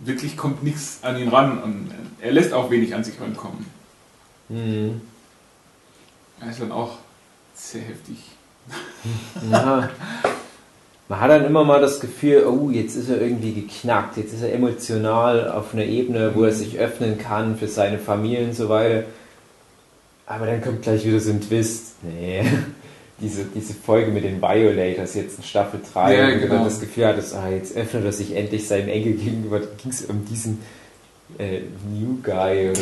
wirklich kommt nichts an ihn ran und er lässt auch wenig an sich rankommen. Mhm. Er ist dann auch sehr heftig. Ja. Man hat dann immer mal das Gefühl, oh, jetzt ist er irgendwie geknackt, jetzt ist er emotional auf einer Ebene, wo er sich öffnen kann für seine Familie und so weiter. Aber dann kommt gleich wieder so ein Twist. Nee. Diese, diese Folge mit den Violators jetzt in Staffel 3, Ja, wo du genau. das Gefühl hattest, ah, jetzt öffnet er sich endlich seinem Enkel gegenüber. Da ging es um diesen äh, New Guy oder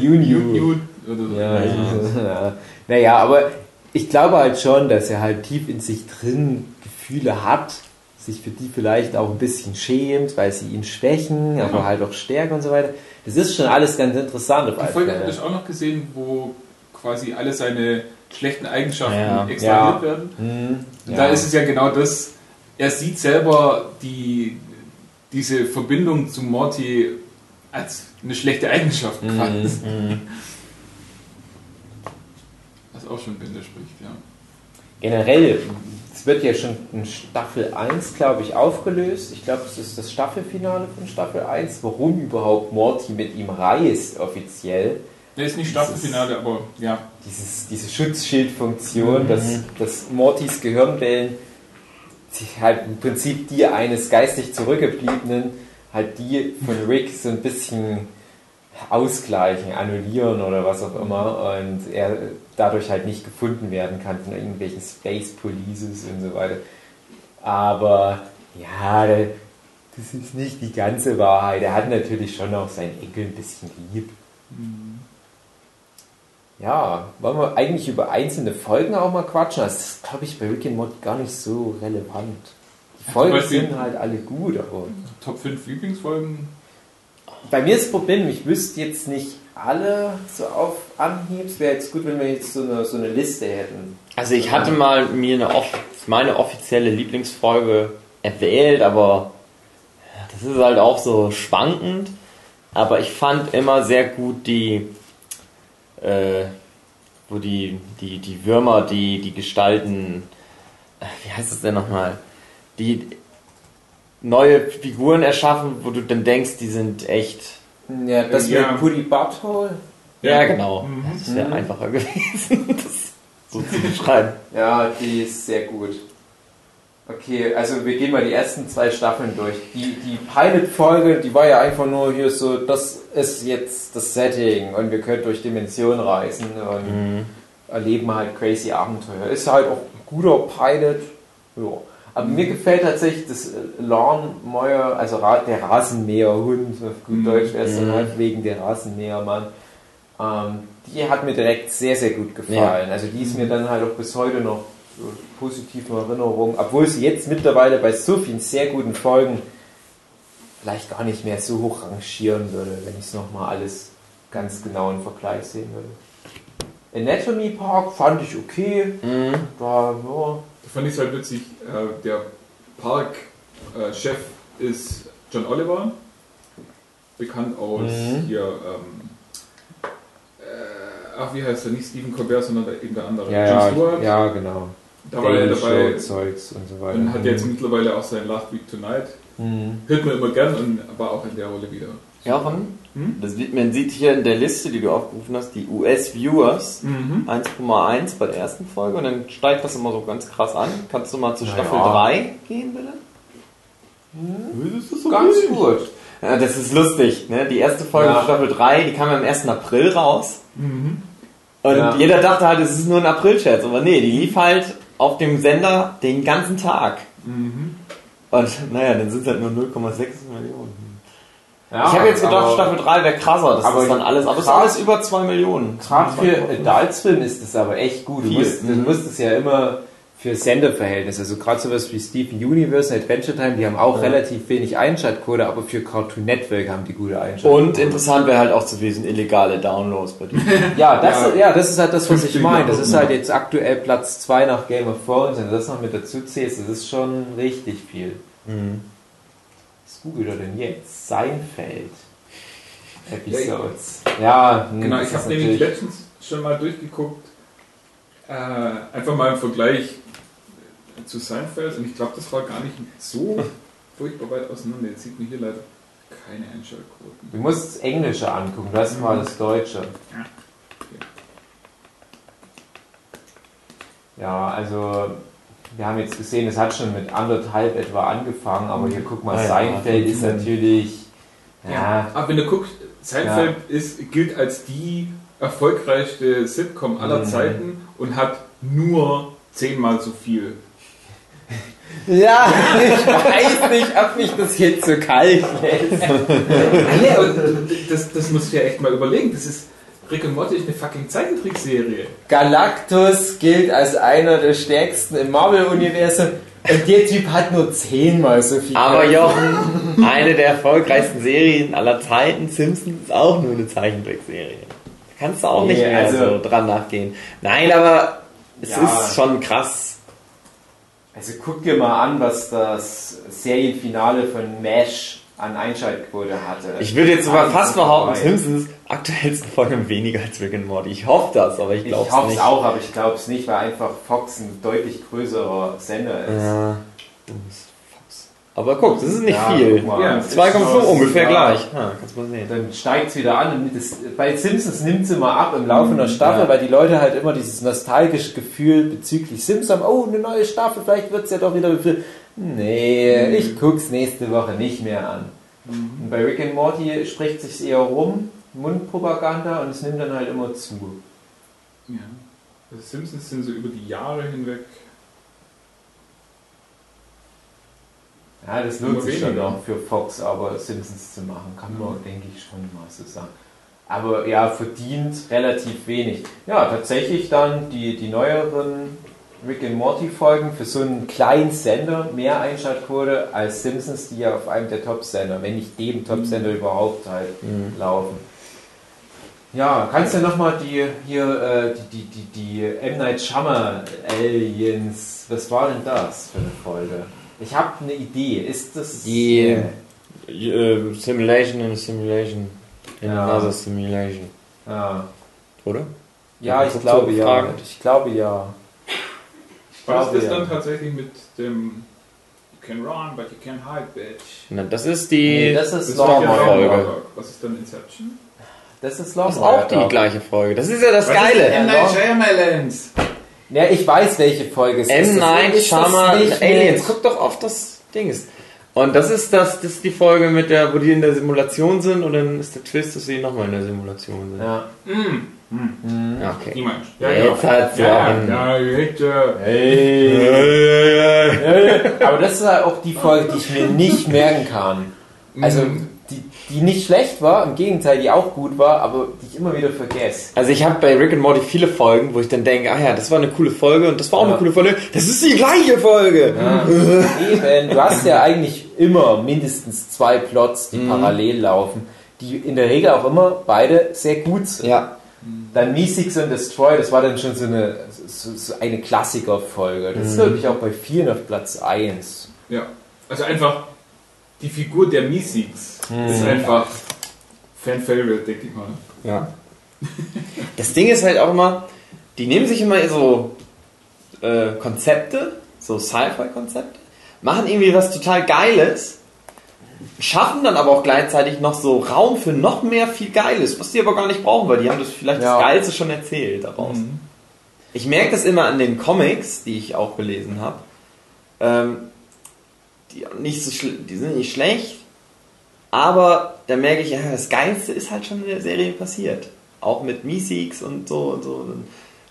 New New. Newt oder so. Ja, ja. Naja, aber ich glaube halt schon, dass er halt tief in sich drin Gefühle hat, sich für die vielleicht auch ein bisschen schämt, weil sie ihn schwächen, aber Ja. halt auch stärken und so weiter. Das ist schon alles ganz interessant. Die Folge habe ich auch noch gesehen, wo quasi alle seine schlechten Eigenschaften Ja. extrahiert werden. Hm, ja. da ist es ja genau das, er sieht selber die, diese Verbindung zu Morty als eine schlechte Eigenschaft quasi. (laughs) Was auch schon Bände spricht, ja. Generell, es wird ja schon in Staffel 1, glaube ich, aufgelöst. Ich glaube, es ist das Staffelfinale von Staffel 1, warum überhaupt Morty mit ihm reist offiziell. Der ist nicht Staffelfinale, aber ja. Dieses, diese Schutzschildfunktion, dass, dass Mortys Gehirnwellen sich halt im Prinzip die eines geistig Zurückgebliebenen, halt die von Rick so ein bisschen ausgleichen, annullieren oder was auch immer und er dadurch halt nicht gefunden werden kann von irgendwelchen Space Polices und so weiter. Aber ja, das ist nicht die ganze Wahrheit. Er hat natürlich schon auch seinen Enkel ein bisschen lieb. Ja, wollen wir eigentlich über einzelne Folgen auch mal quatschen? Das ist, glaube ich, bei Rick and Morty gar nicht so relevant. Die Folgen Beispiel- sind halt alle gut, aber Top 5 Lieblingsfolgen. bei mir ist das Problem, ich wüsste jetzt nicht alle so auf Anhieb. Es wäre jetzt gut, wenn wir jetzt so eine, so eine Liste hätten. Also ich hatte mal mir eine off meine offizielle Lieblingsfolge erwählt, aber das ist halt auch so schwankend. Aber ich fand immer sehr gut die, äh, wo die, die, die Würmer, die, die Gestalten, äh, wie heißt es denn nochmal, die neue Figuren erschaffen, wo du dann denkst, die sind echt. Ja, das Ja. wäre Putty Butthole. Ja, genau. Mhm. Das wäre einfacher (laughs) gewesen, das so zu (laughs) beschreiben. Ja, die ist sehr gut. Okay, also wir gehen mal die ersten zwei Staffeln durch. Die, die Pilot-Folge, die war ja einfach nur hier so, das ist jetzt das Setting und wir können durch Dimensionen reisen und erleben halt crazy Abenteuer. Ist halt auch ein guter Pilot. Ja. Aber mir gefällt tatsächlich das äh, Lawnmower, also der Rasenmäherhund, auf gut Mhm. Deutsch wäre es dann halt wegen der Rasenmähermann. Ähm, die hat mir direkt sehr, sehr gut gefallen. Also die ist mir dann halt auch bis heute noch so positiv in Erinnerung, obwohl sie jetzt mittlerweile bei so vielen sehr guten Folgen vielleicht gar nicht mehr so hoch rangieren würde, wenn ich es nochmal alles ganz genau im Vergleich sehen würde. Anatomy Park fand ich okay. Mhm. Da, ja, Da fand ich es halt witzig, äh, der Park-Chef ist John Oliver, bekannt aus Mhm. hier, ähm, äh, ach wie heißt er, nicht Stephen Colbert, sondern der, eben der andere, ja, ja, Stewart. ja, genau. Da war er Daily dabei Show, Zeugs und so weiter. und hat jetzt mittlerweile auch sein Last Week Tonight. Mhm. Hört man immer gern und war auch in der Rolle wieder. Jochen, Hm? das sieht, man sieht hier in der Liste, die du aufgerufen hast, die US-Viewers. Mhm. 1,1 bei der ersten Folge und dann steigt das immer so ganz krass an. Kannst du mal zu Staffel ja. 3 gehen, bitte? Das ist so Ganz wenig. gut. Ja, das ist lustig. Ne? Die erste Folge Ja. von Staffel 3, die kam am 1. April raus. Mhm. Und Ja. jeder dachte halt, es ist nur ein April-Scherz. Aber nee, die lief halt auf dem Sender den ganzen Tag. Mhm. Und naja, dann sind es halt nur 0,6 Millionen. Ja, ich habe jetzt gedacht, Staffel 3 wäre krasser. Das aber ist dann alles. Aber es ist alles über 2 Millionen. Gerade für Adultsfilm ist das aber echt gut. Du musst, du musst es ja immer für Senderverhältnisse, also gerade sowas wie Steven Universe, Adventure Time, die haben auch relativ wenig Einschaltquote, aber für Cartoon Network haben die gute Einschaltquote. Und interessant wäre halt auch zu wissen, illegale Downloads bei denen. (laughs) Ja, das, Ja. ja. das ist halt das, was ich 50 meine. Das ist halt jetzt aktuell Platz 2 nach Game of Thrones. Wenn du das noch mit dazu zählst, das ist schon richtig viel. Was googelt er denn jetzt? Seinfeld. Episodes. Ja, hm, Genau, ich habe nämlich letztens schon mal durchgeguckt, äh, einfach mal im Vergleich zu Seinfeld und ich glaube, das war gar nicht so furchtbar weit auseinander. Jetzt sieht man hier leider keine Einschaltquoten. Du musst das Englische angucken, du hast mal das Deutsche. Ja, also wir haben jetzt gesehen, es hat schon mit anderthalb etwa angefangen, aber hier guck mal, ja, Seinfeld ist fünf. natürlich. Ja, Aber wenn du guckst, Seinfeld ist, gilt als die erfolgreichste Sitcom aller Mhm. Zeiten und hat nur zehnmal so viel. Ja ich weiß nicht, ob mich das jetzt so kalt lässt. Aber das, das musst du ja echt mal überlegen. Das ist Rick und Morty ist eine fucking Zeichentrickserie. Galactus gilt als einer der stärksten im Marvel-Universum und der Typ hat nur zehnmal so viel. Aber. Jochen, eine der erfolgreichsten Serien aller Zeiten, Simpsons, ist auch nur eine Zeichentrickserie. Da kannst du auch nicht Nee, mehr also- so dran nachgehen. Nein, aber es Ja. ist schon krass. Also guck dir mal an, was das Serienfinale von MASH an Einschaltquote hatte. Ich würde jetzt sogar fast behaupten. Simpsons aktuellsten Folgen weniger als Rick and Morty. Ich hoffe das, aber ich Ich glaube es hoffe nicht. es auch, aber ich glaube es nicht, weil einfach Fox ein deutlich größerer Sender ist. Ja. Aber guck, das ist nicht Ja, viel. guck mal, Ja, das ist 2,5 schon- ungefähr gleich. Ja, kannst mal sehen. Dann steigt es wieder an und das, bei Simpsons nimmt es immer ab im Laufe einer Staffel, Ja. weil die Leute halt immer dieses nostalgische Gefühl bezüglich Simpsons haben, oh, eine neue Staffel, vielleicht wird es ja doch wieder. Nee, ich guck's nächste Woche nicht mehr an. Und bei Rick and Morty spricht sich eher rum, Mundpropaganda und es nimmt dann halt immer zu. Ja. Also Simpsons sind so über die Jahre hinweg. Ja, das lohnt sich schon noch für Fox, aber Simpsons zu machen, kann man, denke ich, schon mal so sagen. Aber ja, verdient relativ wenig. Ja, tatsächlich dann die, die neueren Rick and Morty Folgen für so einen kleinen Sender mehr Einschaltquote als Simpsons, die ja auf einem der Top-Sender, wenn nicht dem Top-Sender überhaupt halt laufen. Ja, kannst du nochmal die hier äh, die, die, die, die M. Night Shyamalan Aliens, was war denn das für eine Folge? Ich habe eine Idee. Ist das Die äh, Simulation in a Simulation. In Ja. another Simulation. Ja, Oder? ja ich So glaube ja. Ich glaube ja. Ich War das glaube das ja. dann tatsächlich mit dem You can run, but you can't hide, bitch? Na, das ist die. Nee, das ist Das ist Longmire doch Folge. Folge. Was ist dann Inception? Das ist das ist auch die gleiche Folge. Das ist ja das Was Geile. Ist M. Night Shyamalans. Ja, ich weiß, welche Folge es M. ist. Night Ist das Shyamalan nicht Aliens. Guck doch auf das Ding. Und das ist das, das ist die Folge mit der, wo die in der Simulation sind und dann ist der Twist, dass sie nochmal in der Simulation sind. Ja. Ja, okay. Niemand. Ja, jetzt hat's ja. ja, bitte. Aber das ist halt auch die Folge, die ich mir nicht merken kann. Also, die, nicht schlecht war, im Gegenteil, die auch gut war, aber die ich immer wieder vergesse. Also ich habe bei Rick and Morty viele Folgen, wo ich dann denke, ah ja, das war eine coole Folge und das war auch Ja. eine coole Folge. Das ist die gleiche Folge. Eben, du hast ja eigentlich immer mindestens zwei Plots, die parallel laufen, die in der Regel auch immer beide sehr gut sind. Ja. Dann Meeseeks and Destroy, das war dann schon so eine, so, so eine Klassikerfolge. Das ist wirklich auch bei vielen auf Platz 1. Ja. Also einfach die Figur der Meeseeks ist einfach Fan-Favorite, denke ich mal. Ja. Das Ding ist halt auch immer, die nehmen sich immer so äh, Konzepte, so Sci-Fi-Konzepte, machen irgendwie was total Geiles, schaffen dann aber auch gleichzeitig noch so Raum für noch mehr viel Geiles, was die aber gar nicht brauchen, weil die haben das vielleicht Ja. das Geilste schon erzählt daraus. Ich merke das immer an den Comics, die ich auch gelesen habe. Ähm, die, nicht so die sind nicht schlecht, aber da merke ich, ja, das Geilste ist halt schon in der Serie passiert. Auch mit Meeseeks und so und so.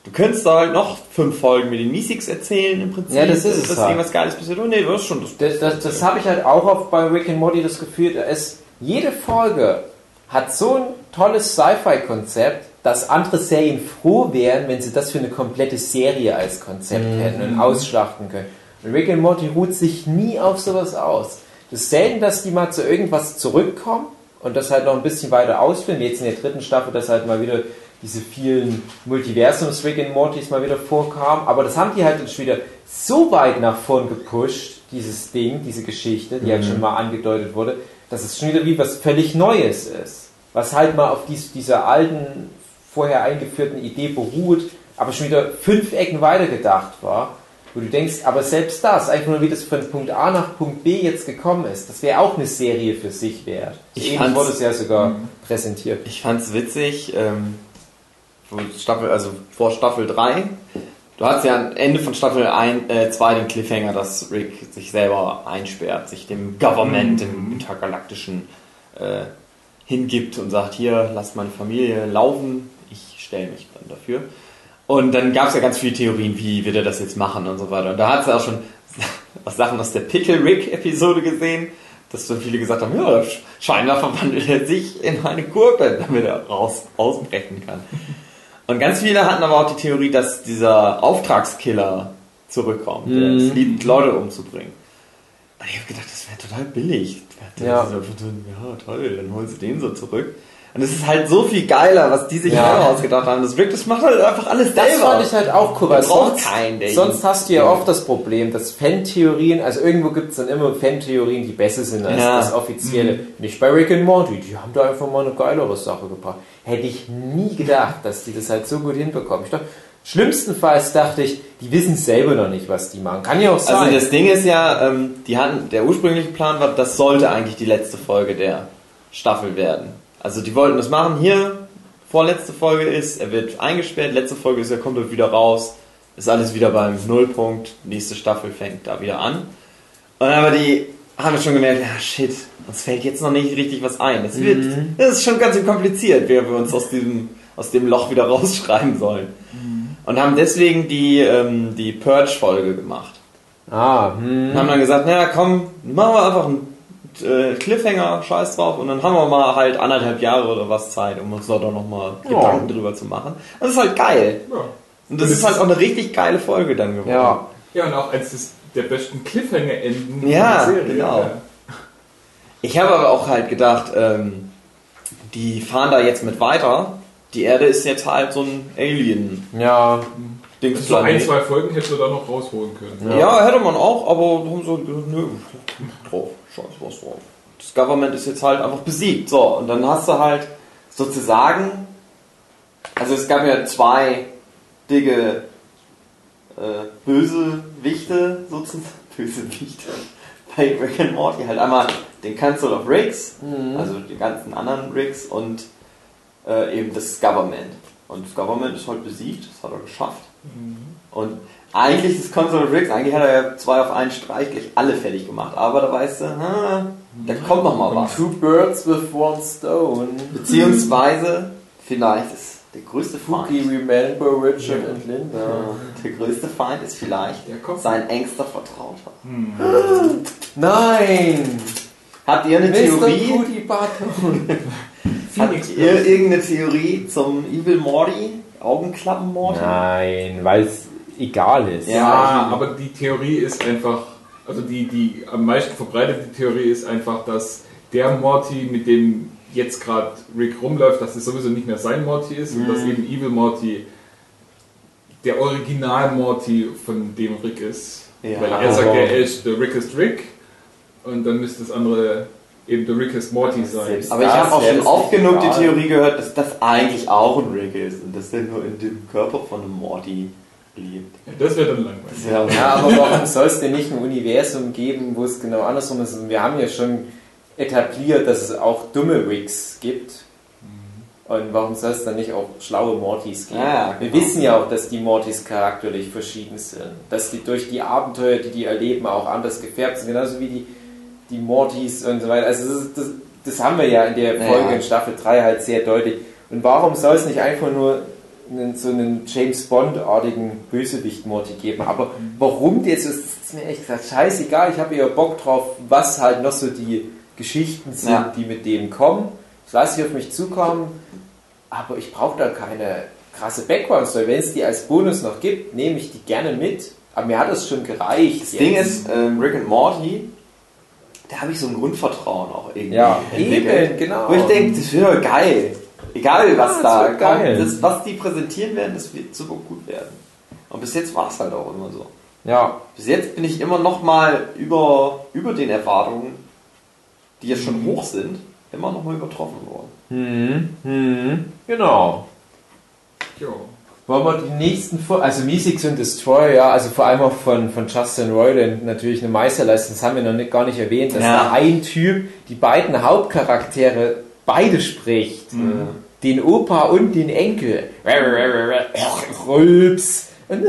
Du könntest da halt noch fünf Folgen mit den Meeseeks erzählen im Prinzip. Ja, das ist es dass halt. irgendwas Geiles passiert. Oh nee, das ist schon das. Das, das, das habe ich halt auch auf, bei Rick and Morty das Gefühl, es, jede Folge hat so ein tolles Sci-Fi-Konzept, dass andere Serien froh wären, wenn sie das für eine komplette Serie als Konzept hätten und ausschlachten können. Und Rick and Morty ruht sich nie auf sowas aus. Das ist selten, dass die mal zu irgendwas zurückkommen und das halt noch ein bisschen weiter ausführen, jetzt in der dritten Staffel, dass halt mal wieder diese vielen Multiversums Rick and Mortys mal wieder vorkamen, aber das haben die halt jetzt wieder so weit nach vorn gepusht, dieses Ding, diese Geschichte, die halt schon mal angedeutet wurde, dass es schon wieder wie was völlig Neues ist. Was halt mal auf dies, dieser alten, vorher eingeführten Idee beruht, aber schon wieder fünf Ecken weiter gedacht war. Wo du denkst, aber selbst das, einfach nur wie das von Punkt A nach Punkt B jetzt gekommen ist, das wäre auch eine Serie für sich wert. Ich fand's- wurde es ja sogar präsentiert. Ich fand's witzig, ähm, Staffel, also vor Staffel 3. Du hast ja am Ende von Staffel 1, äh, 2 den Cliffhanger, dass Rick sich selber einsperrt, sich dem Government, dem intergalaktischen, äh, hingibt und sagt, hier, lasst meine Familie laufen, ich stelle mich dann dafür. Und dann gab es ja ganz viele Theorien, wie wird er das jetzt machen und so weiter. Und da hat es ja auch schon (laughs) Sachen aus der Pickle Rick Episode gesehen, dass so viele gesagt haben, ja, scheinbar verwandelt er sich in eine Gurke, damit er raus, ausbrechen kann. Und ganz viele hatten aber auch die Theorie, dass dieser Auftragskiller zurückkommt, der es liebt, Leute umzubringen. Und ich habe gedacht, das wäre total billig. Ja. so, ja, toll, dann holen sie den so zurück. Und es ist halt so viel geiler, was die sich Ja. ausgedacht haben. Das Rick, das macht halt einfach alles Das selber. fand ich halt auch cool, weil sonst, keinen, sonst hast du ja oft das Problem, dass Fan-Theorien, also irgendwo gibt es dann immer Fan-Theorien, die besser sind als Ja. das offizielle. Nicht bei Rick and Morty, die haben da einfach mal eine geilere Sache gebracht. Hätte ich nie gedacht, dass die das halt so gut hinbekommen. Ich dachte, schlimmstenfalls dachte ich, die wissen selber noch nicht, was die machen. Kann ja auch sein. Also das Ding ist ja, ähm, die hatten, der ursprüngliche Plan war, das sollte eigentlich die letzte Folge der Staffel werden. Also die wollten das machen, hier, vorletzte Folge ist, er wird eingesperrt, letzte Folge ist, er kommt wieder raus, ist alles wieder beim Nullpunkt, nächste Staffel fängt da wieder an. Und aber die haben schon gemerkt, ja shit, uns fällt jetzt noch nicht richtig was ein. Das, wird, das ist schon ganz schön kompliziert, wie wir uns aus diesem, aus dem Loch wieder (laughs) rausschreiben sollen. Und haben deswegen die, ähm, die Purge-Folge gemacht. ah, hm. Und haben dann gesagt, naja, komm, machen wir einfach einen äh, Cliffhanger, scheiß drauf, und dann haben wir mal halt anderthalb Jahre oder was Zeit, um uns da doch nochmal Gedanken drüber zu machen. Das ist halt geil. Ja. Und das ist halt auch eine richtig geile Folge dann geworden. Ja. Ja, und auch eines des- der besten Cliffhanger-Enden Ja, der Serie. genau. Ich habe aber auch halt gedacht, ähm, die fahren da jetzt mit weiter. Die Erde ist jetzt halt so ein Alien-Ding. Ja, So ein, zwei Folgen hättest du da noch rausholen können. Ja. hätte man auch, aber haben so, nö, drauf, scheiß was drauf. Das Government ist jetzt halt einfach besiegt. So, und dann hast du halt sozusagen, also es gab ja zwei dicke äh, Bösewichte, sozusagen, (laughs) Bösewichte, bei Rick and Morty. Halt einmal den Council of Ricks, also die ganzen anderen Ricks und äh, eben das Government. Und das Government ist halt besiegt, das hat er geschafft. Und eigentlich ist Console Riggs, eigentlich hat er ja zwei auf einen Streich gleich alle fertig gemacht. Aber da weißt du, hm, da kommt noch mal was. Two birds with one stone. Beziehungsweise, vielleicht ist der größte Cookie, Feind. remember Richard and Linda. Ja, Der größte Feind ist vielleicht sein engster Vertrauter. Nein! Habt ihr eine Mr. Theorie? (laughs) Habt ihr irgendeine Theorie zum Evil Morty? Augenklappen Morty? Nein, weil es egal ist. Ja. Ja, aber die Theorie ist einfach, also die, die am meisten verbreitete Theorie ist einfach, dass der Morty, mit dem jetzt gerade Rick rumläuft, dass es sowieso nicht mehr sein Morty ist und dass eben Evil Morty der Original Morty von dem Rick ist. Ja. Weil er sagt, ja, er ist der Rickest Rick und dann müsste das andere eben der Rickest Morty sein. Aber ich Das habe auch schon das oft genug die. Theorie gehört, dass das eigentlich auch ein Rick ist und dass der nur in dem Körper von einem Morty lebt. Das wäre dann langweilig. Wäre Ja, aber warum soll es denn nicht ein Universum geben, wo es genau andersrum ist? Und wir haben ja schon etabliert, dass es auch dumme Rigs gibt. Und warum soll es dann nicht auch schlaue Mortys geben? Ja, wir genau. wissen ja auch, dass die Mortys charakterlich verschieden sind. Dass die durch die Abenteuer, die die erleben, auch anders gefärbt sind. Genauso wie die, die Mortys und so weiter. Also das, ist, das, das haben wir ja in der Ja. Folge in Staffel 3 halt sehr deutlich. Und warum soll es nicht einfach nur einen, so einen James Bond-artigen Bösewicht-Morty geben? Aber warum jetzt ist, ist mir echt gesagt scheißegal. Ich habe eher Bock drauf, was halt noch so die Geschichten sind, Ja. die mit dem kommen. Das lasse ich auf mich zukommen. Aber ich brauche da keine krasse Background-Story. Wenn es die als Bonus noch gibt, nehme ich die gerne mit. Aber mir hat es schon gereicht. Das Ding ist, ähm, Rick und Morty, da habe ich so ein Grundvertrauen auch irgendwie. Ja, entwickelt. eben, genau. Wo ich denke, das doch geil. Egal, was da kommt. Das, was die präsentieren werden, das wird super gut werden. Und bis jetzt war es halt auch immer so. ja, Bis jetzt bin ich immer noch mal über, über den Erwartungen, die ja schon hoch sind, immer noch mal übertroffen worden. Hm, hm, genau. Jo. Wollen wir die nächsten vor, also Mystics und Destroyer, ja, also vor allem auch von, von Justin Roiland natürlich eine Meisterleistung, das haben wir noch nicht, gar nicht erwähnt, dass Ja. da ein Typ die beiden Hauptcharaktere beide spricht. Den Opa und den Enkel. Rülps. Und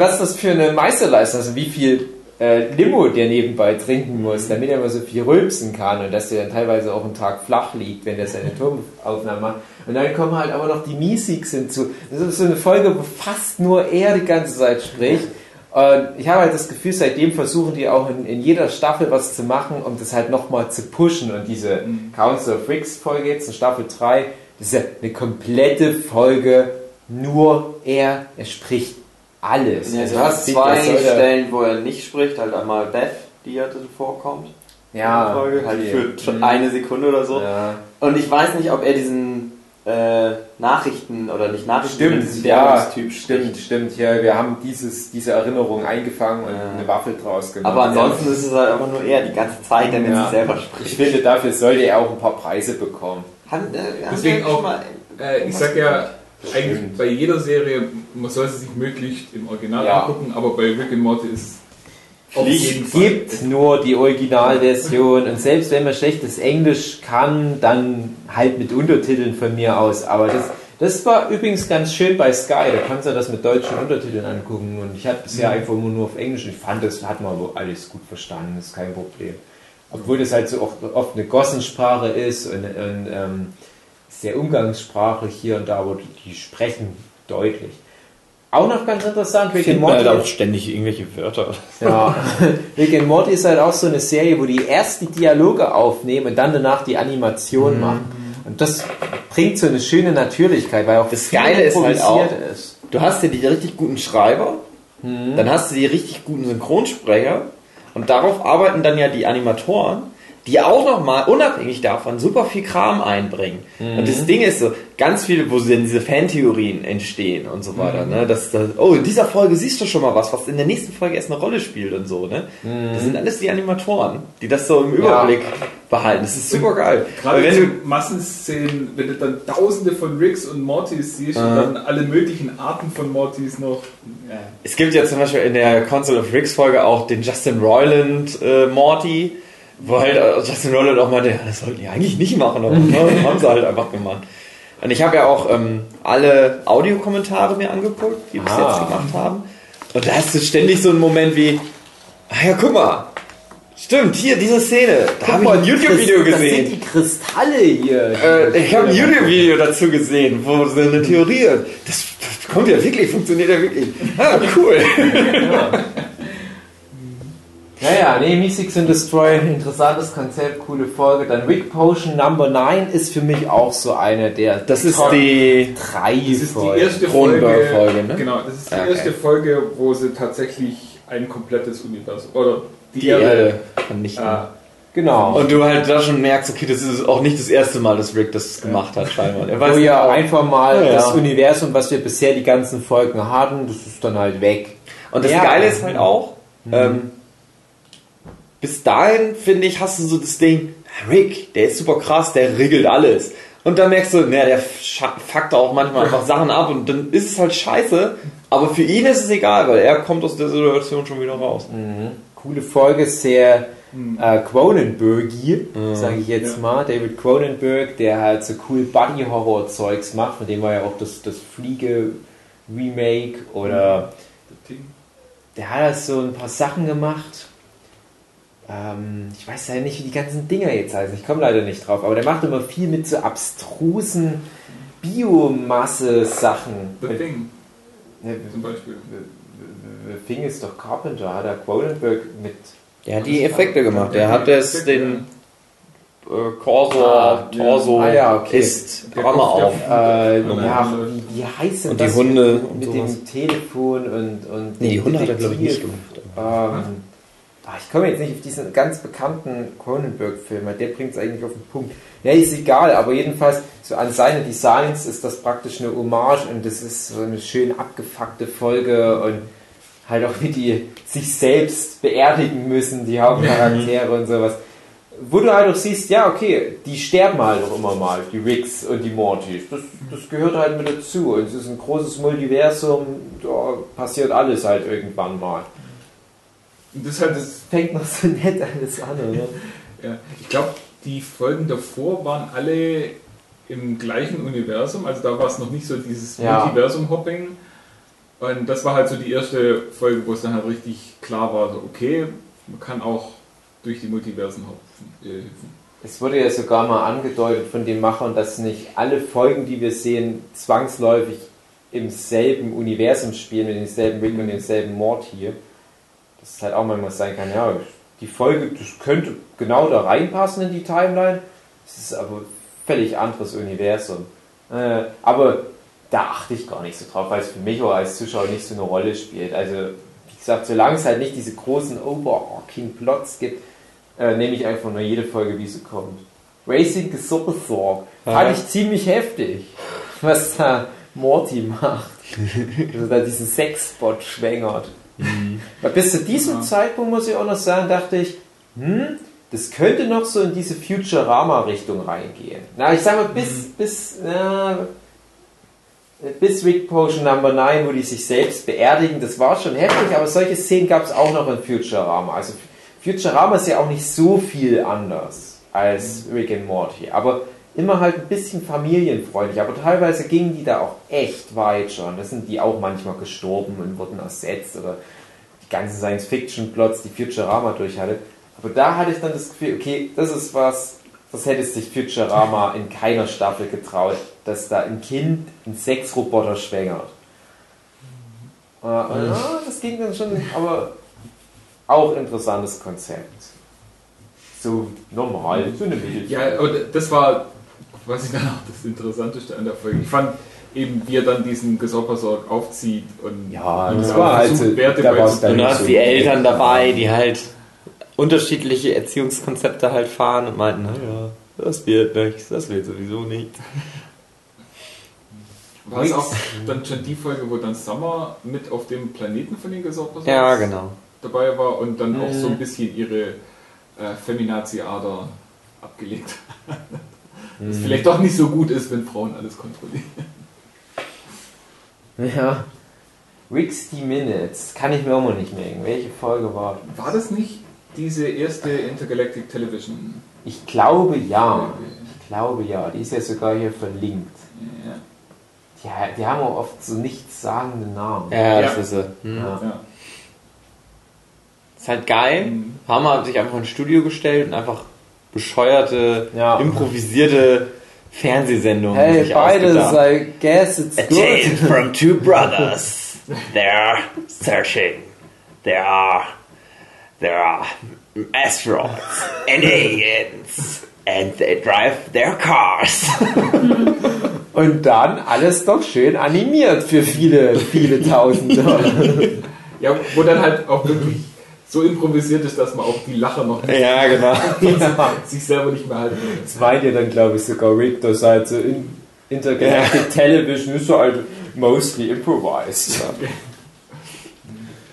was ist das für eine Meisterleistung? Also wie viel äh, Limo der nebenbei trinken muss, damit er mal so viel rülpsen kann und dass der dann teilweise auch einen Tag flach liegt, wenn der seine Turmaufnahme macht. Und dann kommen halt aber noch die Miesigs hinzu. Das ist so eine Folge, wo fast nur er die ganze Zeit spricht. Und ich habe halt das Gefühl, seitdem versuchen die auch in, in jeder Staffel was zu machen, um das halt nochmal zu pushen. Und diese Council of Ricks Folge jetzt in Staffel 3, das ist ja eine komplette Folge, nur er, er spricht alles. Ja, Also du hast zwei Stellen, wo er nicht spricht. Halt einmal Beth, die ja vorkommt. Ja, in der Folge, halt für schon Mhm. eine Sekunde oder so. Ja. Und ich weiß nicht, ob er diesen äh, Nachrichten oder nicht Nachrichten, Stimmt, ja, Werbungstyp stimmt, spricht. stimmt. Ja, wir haben dieses, diese Erinnerung eingefangen und Ja. eine Waffel draus gemacht. Aber ansonsten ist es halt einfach nur er die ganze Zeit, der mit Ja. sich selber ich spricht. finde, dafür sollte er auch ein paar Preise bekommen. Haben, äh, haben Deswegen auch, mal Äh, ich sag ja, eigentlich bei jeder Serie, man soll sie sich möglichst im Original Ja. angucken, aber bei Rick and Morty ist es gibt nur die Originalversion. Und selbst wenn man schlechtes Englisch kann, dann halt mit Untertiteln von mir aus. Aber das, das war übrigens ganz schön bei Sky, da kannst du das mit deutschen Untertiteln angucken. Und ich hatte bisher einfach immer nur auf Englisch. Und ich fand, das hat man alles gut verstanden, das ist kein Problem. Obwohl das halt so oft, oft eine Gossensprache ist und, und ähm, sehr Umgangssprache hier und da, aber die sprechen deutlich. Auch noch ganz interessant, Rick and man Morty halt auch ständig irgendwelche Wörter. ja. (laughs) Rick and Morty ist halt auch so eine Serie, wo die erst die Dialoge aufnehmen und dann danach die Animation machen. Und das bringt so eine schöne Natürlichkeit, weil auch Das Geile ist halt auch, ist. du hast ja die richtig guten Schreiber, dann hast du die richtig guten Synchronsprecher und darauf arbeiten dann ja die Animatoren, die auch nochmal unabhängig davon super viel Kram einbringen. Und das Ding ist so, ganz viele, wo dann diese Fantheorien entstehen und so weiter, ne, dass, das, oh, in dieser Folge siehst du schon mal was, was in der nächsten Folge erst eine Rolle spielt und so, ne. Das sind alles die Animatoren, die das so im Überblick behalten. Das ist super geil. Gerade wenn du, Massenszenen, wenn du dann tausende von Ricks und Mortys siehst und dann alle möglichen Arten von Mortys noch. Ja. Es gibt ja zum Beispiel in der Console of Riggs Folge auch den Justin Roiland äh, Morty, wo halt äh, Justin Roiland auch meinte, ja, das sollten die eigentlich nicht machen, aber (laughs) ne, haben sie halt einfach gemacht. Und ich habe ja auch ähm, alle Audiokommentare mir angeguckt, die bis Ah. jetzt gemacht haben. Und da hast du ständig so einen Moment wie, ah ja, guck mal, stimmt, hier, diese Szene, da habe ich ein YouTube-Video Das sind gesehen. die Kristalle hier. Äh, ich habe ein YouTube-Video dazu gesehen, wo so eine Theorie, das, das kommt ja wirklich, funktioniert ja wirklich. Ah, cool. (laughs) Naja, nee, Mystics and Destroy, interessantes Konzept, coole Folge. Dann Rick Potion Number 9 ist für mich auch so eine der Das ist Top die, drei Das ist die Folgen. erste Folge, Cronenberg-Folge, ne? Genau, das ist die okay. erste Folge, wo sie tatsächlich ein komplettes Universum oder die, die Erde. Erde vernichten. Ah, Genau. Und du halt da schon merkst, okay, das ist auch nicht das erste Mal, dass Rick das gemacht hat, scheinbar. Er Wo weiß ja auch- einfach mal Ja, ja. das Universum, was wir bisher die ganzen Folgen hatten, das ist dann halt weg. Und das Ja. Geile ist halt auch, ähm, bis dahin, finde ich, hast du so das Ding, Rick, der ist super krass, der regelt alles. Und dann merkst du, naja, der fuckt auch manchmal einfach Sachen ab und dann ist es halt scheiße, aber für ihn ist es egal, weil er kommt aus der Situation schon wieder raus. Coole Folge, sehr äh, Cronenbergy, sage ich jetzt Ja. mal. David Cronenberg, der halt so cool Buddy-Horror-Zeugs macht, von dem war ja auch das, das Fliege-Remake oder der hat halt so ein paar Sachen gemacht. Ähm, ich weiß ja nicht, wie die ganzen Dinger jetzt heißen. Ich komme leider nicht drauf. Aber der macht immer viel mit so abstrusen Biomasse-Sachen. The Thing Ne, zum Beispiel. The Thing ist doch Carpenter, hat er Cronenberg mit. Der hat die Effekte gemacht, der hat das, den äh, Corso, Ah. Torso, Ah, ja, okay. ist der auf. Äh, ja, wie, wie heißt denn Und die das Hunde mit, und mit dem Telefon und, und Nee, die Hunde hat er, glaube ich, nicht gemacht. Ähm, ah, ich komme jetzt nicht auf diesen ganz bekannten Cronenberg-Film, der bringt es eigentlich auf den Punkt. Ja, ist egal, aber jedenfalls so an seine Designs ist das praktisch eine Hommage und das ist so eine schön abgefuckte Folge und halt auch wie die sich selbst beerdigen müssen, die Hauptcharaktere und sowas. Wo du halt auch siehst, ja, okay, die sterben halt auch immer mal, die Ricks und die Mortys. Das, das gehört halt mit dazu. Und es ist ein großes Multiversum, da passiert alles halt irgendwann mal. Und das halt das, Fängt noch so nett alles an, oder? ja, ich glaube, die Folgen davor waren alle im gleichen Universum, also da war es noch nicht so dieses Ja. Multiversum-Hopping. Und das war halt so die erste Folge, wo es dann halt richtig klar war, so okay, man kann auch durch die Multiversen hopfen. Äh. Es wurde ja sogar mal angedeutet von den Machern, dass nicht alle Folgen, die wir sehen, zwangsläufig im selben Universum spielen, mit demselben Rick und demselben Mord hier. Das halt auch manchmal sein kann, ja, die Folge, das könnte genau da reinpassen in die Timeline, es ist aber ein völlig anderes Universum. Äh, aber da achte ich gar nicht so drauf, weil es für mich auch als Zuschauer nicht so eine Rolle spielt. Also, wie gesagt, solange es halt nicht diese großen overarching Plots gibt, äh, nehme ich einfach nur jede Folge, wie sie kommt. Racing the Superthorg fand ich ziemlich heftig, was da Morty macht. (laughs) also da diesen Sexbot schwängert. Weil bis zu diesem Ja. Zeitpunkt, muss ich auch noch sagen, dachte ich, hm, das könnte noch so in diese Futurama-Richtung reingehen. Na, ich sag mal, bis, bis, na, bis Rick Potion Number 9, wo die sich selbst beerdigen, das war schon heftig, aber solche Szenen gab es auch noch in Futurama. Also Futurama ist ja auch nicht so viel anders als Rick and Morty, aber immer halt ein bisschen familienfreundlich, aber teilweise gingen die da auch echt weit schon. Da sind die auch manchmal gestorben und wurden ersetzt oder die ganzen Science-Fiction-Plots, die Futurama durch hatte. Aber da hatte ich dann das Gefühl, okay, das ist was, das hätte sich Futurama (laughs) in keiner Staffel getraut, dass da ein Kind einen Sexroboter schwängert. Äh, und, ja, das ging dann schon, aber auch interessantes Konzept. So normal, so eine Mittel. Ja, aber das war, was ich dann auch das Interessanteste an der Folge. Ich fand eben, wie er dann diesen Gesorpersorg aufzieht und Ja, und das war halt so- Werte da war's beizubringen. Und hast so die. Eltern dabei, die halt unterschiedliche Erziehungskonzepte halt fahren und meinten, naja, das wird nichts, das wird sowieso nichts. War es auch dann schon die Folge, wo dann Summer mit auf dem Planeten von den Gesorpersorgs Ja, genau. dabei war und dann auch Mhm. so ein bisschen ihre äh, Feminazi-Ader abgelegt hat. (laughs) Mhm. Was vielleicht doch nicht so gut ist, wenn Frauen alles kontrollieren. Ja. 60 Minutes, kann ich mir auch mal nicht merken. Welche Folge war das? War das nicht diese erste Intergalactic Television? Ich glaube ja. Ich glaube ja, die ist ja sogar hier verlinkt. Ja. Die, die haben auch oft so nichtssagende Namen. Ja, Ja. das ist sie. Hm. Ja. Ja. Ist halt geil. Mhm. Hammer hat sich einfach ins Studio gestellt und einfach bescheuerte, Ja. improvisierte Fernsehsendungen Hey, sich beides. I guess it's A good. tale from two brothers. They're searching. There are there are asteroids and aliens and they drive their cars. (laughs) Und dann alles doch schön animiert für viele, viele tausend Dollar. (laughs) ja, wo dann halt auch wirklich so improvisiert ist, dass man auch die Lacher noch nicht, ja, genau. (laughs) sich selber nicht mehr halten kann. Das meint ihr dann, glaube ich, sogar Rick, das halt so in Intergalactic Television ist so halt mostly improvised.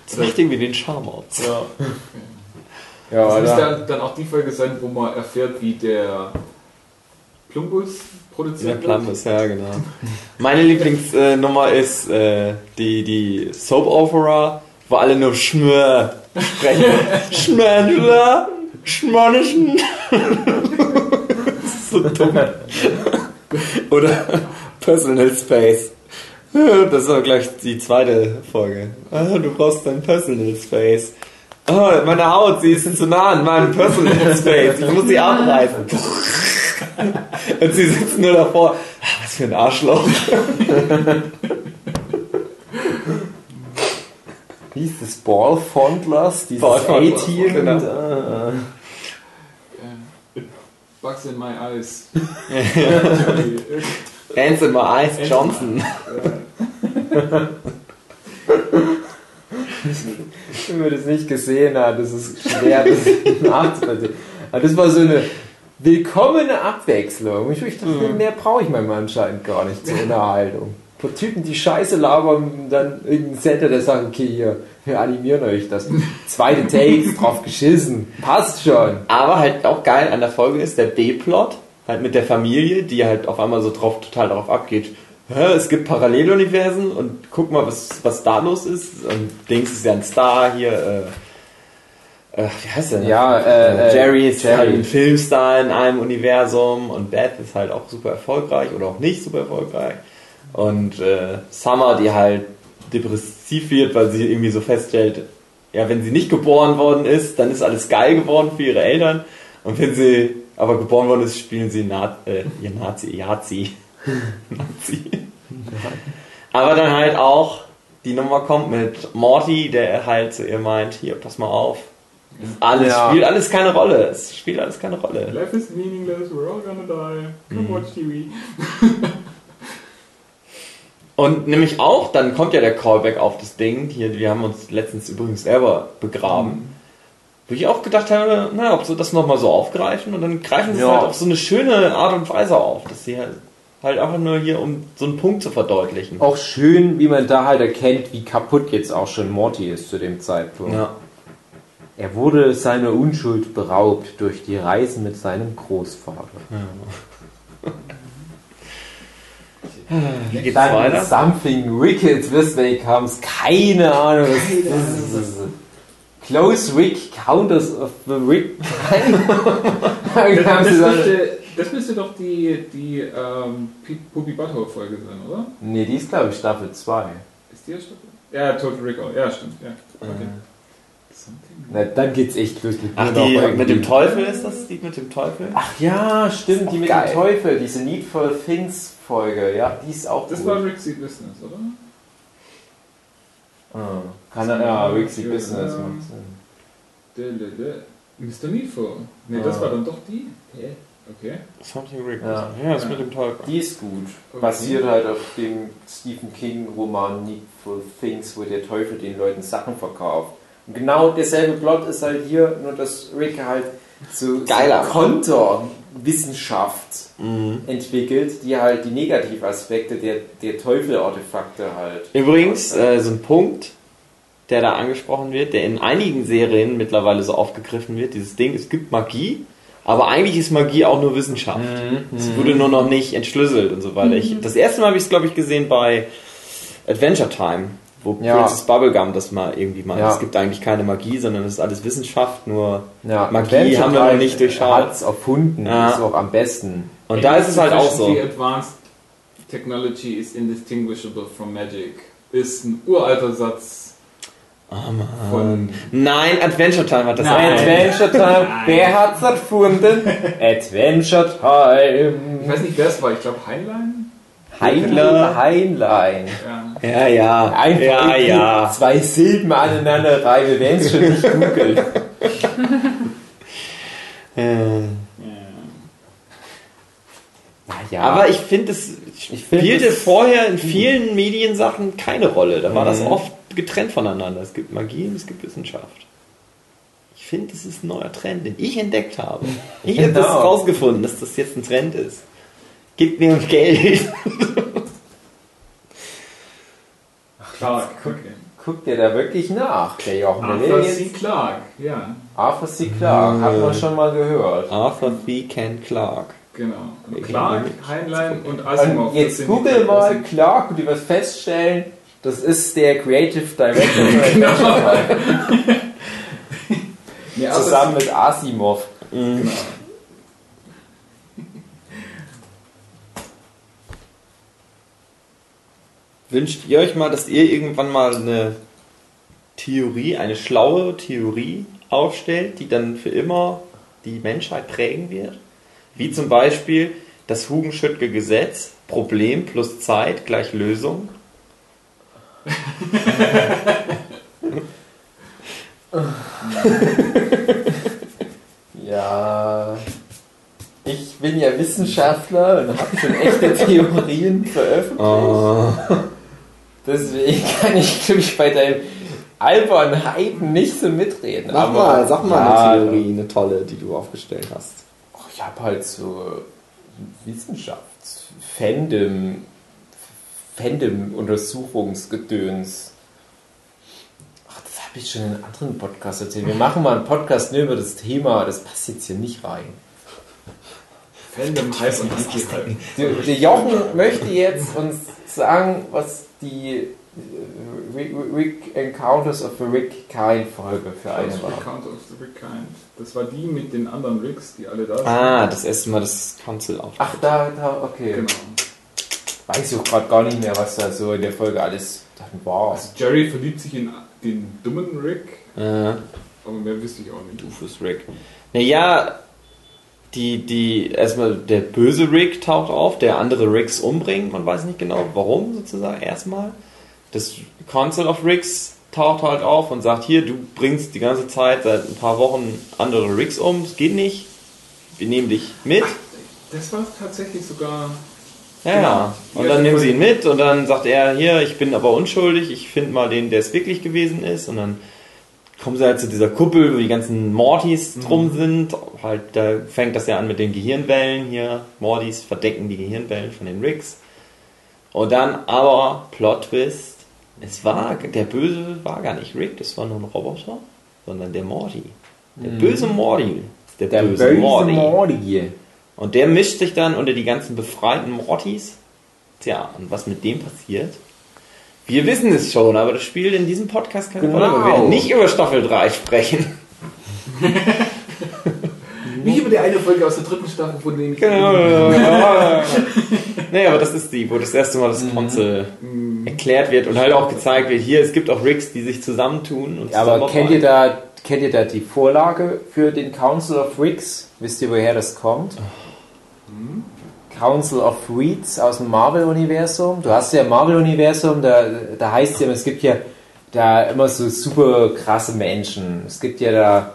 Das macht irgendwie den Charme aus. Ja, Das ja müsste da, dann, dann auch die Folge sein, wo man erfährt, wie der Plumbus Der produziert wird. Plumbus, ja, genau. Meine Lieblingsnummer ist äh, die, die Soap Opera, wo alle nur Schmör sprechen. Schmöndler, Schmonnischen. das (laughs) ist so dumm. Oder Personal Space. Das ist aber gleich die zweite Folge. Ah, du brauchst dein Personal Space. Oh, meine Haut, sie ist zu nah an meinem Personal Space. Ich muss sie abreißen. Und sie sitzen nur davor. Ah, Was für ein Arschloch. (laughs) wie hieß das Ball Fondlers, dieses Ball Fondlers, A-Team. genau. Äh, Äh, Bugs in my eyes. Hands in my eyes, Johnson. Wenn man das nicht gesehen hat, das ist schwer, das (laughs) nachzuvollziehen. Aber das war so eine willkommene Abwechslung. Ich dachte, mehr brauche ich meinem anscheinend gar nicht zur (laughs) Unterhaltung. Typen, die Scheiße labern, und dann irgendein Center, der sagt, okay, hier, wir animieren euch das. Zweite Takes, drauf geschissen. Passt schon. Aber halt auch geil an der Folge ist der B-Plot, halt mit der Familie, die halt auf einmal so drauf, total darauf abgeht. Es gibt Paralleluniversen und guck mal, was, was da los ist. Und Dings ist ja ein Star hier, äh, äh, wie heißt der? Ja, äh, äh, Jerry ist Jerry. halt ein Filmstar in einem Universum und Beth ist halt auch super erfolgreich oder auch nicht super erfolgreich. Und äh, Summer, die halt depressiv wird, weil sie irgendwie so feststellt, ja, wenn sie nicht geboren worden ist, dann ist alles geil geworden für ihre Eltern. Und wenn sie aber geboren worden ist, spielen sie Na äh, ihr Nazi, Yazi. (laughs) Nazi. aber dann halt auch, die Nummer kommt mit Morty, der halt zu ihr meint, hier, pass mal auf. Alles Ja. spielt alles keine Rolle. Es spielt alles keine Rolle. Life is meaningless, we're all gonna die. Come watch TV. (laughs) Und nämlich auch, dann kommt ja der Callback auf das Ding. Hier, wir haben uns letztens übrigens selber begraben. Wo ich auch gedacht habe, na, ob sie das nochmal so aufgreifen. Und dann greifen sie es Ja. halt auf so eine schöne Art und Weise auf. Dass sie halt, halt einfach nur hier, um so einen Punkt zu verdeutlichen. Auch schön, wie man da halt erkennt, wie kaputt jetzt auch schon Morty ist zu dem Zeitpunkt. Ja. Er wurde seiner Unschuld beraubt durch die Reisen mit seinem Großvater. Wie geht's Dann weiter? Something Wicked this way comes. Keine Ahnung. Das ist. Close Rick Counters of the Rick. (laughs) Das müsste, das müsste doch die, die ähm, Puppy Butthole Folge sein, oder? nee, die ist glaube ich Staffel 2. Ist die ja Staffel? Ja, Total Recall. Ja, stimmt. Ja. Okay. Something. Na, dann geht's echt los mit Ach, die mit dem Teufel ist das? Die mit dem Teufel? Ach ja, stimmt, die mit geil. dem Teufel, diese Needful Things Folge, ja, die ist auch Das gut. war Rixie Business, oder? Ah, kann er, ja, Rixie Ja, Business ja. macht Sinn. De, de, de. Mr. Needful. Ne, das war dann doch die? Hä? Okay. Something Rick. Ja. Ja, das mit dem Teufel. Die ist gut. Okay. Basiert halt auf dem Stephen King Roman Needful Things, wo der Teufel den Leuten Sachen verkauft. Und genau derselbe Plot ist halt hier, nur dass Rick halt so, Geiler. so Konterwissenschaft Mhm. entwickelt, die halt die Negativaspekte der, der Teufel-Artefakte halt. Übrigens, äh, so ein Punkt, der da angesprochen wird, der in einigen Serien mittlerweile so aufgegriffen wird, dieses Ding, es gibt Magie, aber eigentlich ist Magie auch nur Wissenschaft. Es wurde nur noch nicht entschlüsselt und so weiter. Ich, das erste Mal habe ich es, glaube ich, gesehen bei Adventure Time, wo Ja. Princess Bubblegum das mal irgendwie meint. Ja. Es gibt eigentlich keine Magie, sondern es ist alles Wissenschaft, nur Ja, Magie haben wir noch nicht durchschaut. Hat es erfunden, Ja. ist auch am besten. Und da ist es halt auch so. Advanced technology is indistinguishable from magic. Ist ein uralter Satz Oh Mann. von. Nein, Adventure Time hat das Nein. Adventure Time. Wer hat's erfunden? (laughs) Adventure Ich Time. weiß nicht, wer es war. Ich glaube Heinlein? Heinlein. Heinlein. Ja. Ja, ja. Einfach ja, ja. zwei Silben aneinander reiben. Wir werden es schon nicht googeln. (laughs) Äh. Ja, Aber ich finde, es Ich find spielte es- vorher in vielen Mediensachen keine Rolle. Da war das Mhm. oft getrennt voneinander. Es gibt Magie und es gibt Wissenschaft. Ich finde, es ist ein neuer Trend, den ich entdeckt habe. Ich habe das Genau. rausgefunden, dass das jetzt ein Trend ist. Gib mir Geld. Clark. Okay. guckt ihr da wirklich nach, der Jochen. Arthur C. Clarke, ja, Arthur C. Clarke, hat man schon mal gehört. Arthur B. Ken Clark. genau. Und Clark, Heinlein und Asimov. Und jetzt google mal Clark und du wirst feststellen, das ist der Creative Director. (laughs) (laughs) Nee, Arthur Zusammen mit Asimov. Genau. Wünscht ihr euch mal, dass ihr irgendwann mal eine Theorie, eine schlaue Theorie aufstellt, die dann für immer die Menschheit prägen wird? Wie zum Beispiel das Hugenschüttke Gesetz, Problem plus Zeit gleich Lösung. (laughs) Ja, ich bin ja Wissenschaftler und habe schon echte Theorien veröffentlicht. Oh. Deswegen (laughs) kann ich, glaube ich, bei deinem Albernheiten nicht so mitreden. Sag Aber- mal, sag mal Ja, eine Theorie, eine tolle, die du aufgestellt hast. Oh, ich habe halt so Wissenschafts-, Fandom, Fandom-Untersuchungsgedöns. Ach, das habe ich schon in einem anderen Podcast erzählt. Wir machen mal einen Podcast nur über das Thema, das passt jetzt hier nicht rein. Fandom, Hype und Anti-Hype. Der, der Jochen möchte jetzt uns sagen, was die äh, Rick, Encounters of the Rick Kind Folge für eine war. Recount of the Rick Kind. Das war die mit den anderen Ricks, die alle da sind. Ah, das erste Mal das Council auf. Ach, da, da, okay. Genau. Weiß ich auch gerade gar nicht mehr, was da so in der Folge alles war. Also Jerry verliebt sich in den dummen Rick, Äh, aber mehr wüsste ich auch nicht. Rufus Rick. Naja, die, die, erstmal der böse Rick taucht auf, der andere Ricks umbringt. Man weiß nicht genau warum, sozusagen, erstmal. Das Council of Ricks taucht halt auf und sagt: Hier, du bringst die ganze Zeit seit ein paar Wochen andere Ricks um, es geht nicht. Wir nehmen dich mit. Das war tatsächlich sogar. Ja, Genau. ja. Und Ja, dann nehmen sie ihn mit und dann sagt er, hier, ich bin aber unschuldig, ich finde mal den, der es wirklich gewesen ist. Und dann kommen sie halt zu dieser Kuppel, wo die ganzen Mortys drum sind. Halt, da fängt das ja an mit den Gehirnwellen hier. Mortys verdecken die Gehirnwellen von den Ricks. Und dann aber, Plot Twist, es war, der Böse war gar nicht Rick, das war nur ein Roboter, sondern der Morty. Der böse Morty. Der, Der böse, böse Morty. Morty. Und der mischt sich dann unter die ganzen befreiten Mortys. Tja, und was mit dem passiert? Wir wissen es schon, aber das spielt in diesem Podcast keine Genau. Rolle. Wir werden nicht über Staffel 3 sprechen. (laughs) Wie über die eine Folge aus der dritten Staffel, von dem ich. Genau. nee, aber das ist die, wo das erste Mal das Konzel erklärt wird und halt auch gezeigt wird, hier, es gibt auch Rigs, die sich zusammentun. Und Aber zusammenarbeiten. kennt ihr, da, kennt ihr da die Vorlage für den Council of Ricks? Wisst ihr, woher das kommt? Council of Reeds aus dem Marvel-Universum. Du hast ja im Marvel-Universum, da, da heißt es ja, es gibt ja da immer so super krasse Menschen. Es gibt ja da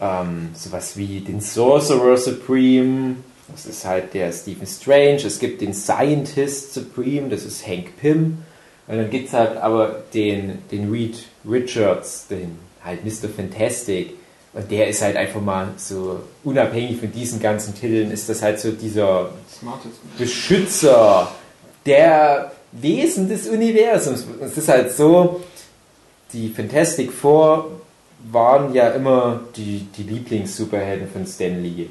ähm, sowas wie den Sorcerer Supreme, das ist halt der Stephen Strange. Es gibt den Scientist Supreme, das ist Hank Pym. Und dann gibt es halt aber den, den Reed Richards, den halt Mr. Fantastic. Und der ist halt einfach mal so, unabhängig von diesen ganzen Titeln, ist das halt so dieser Smartest. Beschützer der Wesen des Universums. Es ist halt so, die Fantastic Four waren ja immer die, die Lieblings-Superhelden von Stan Lee.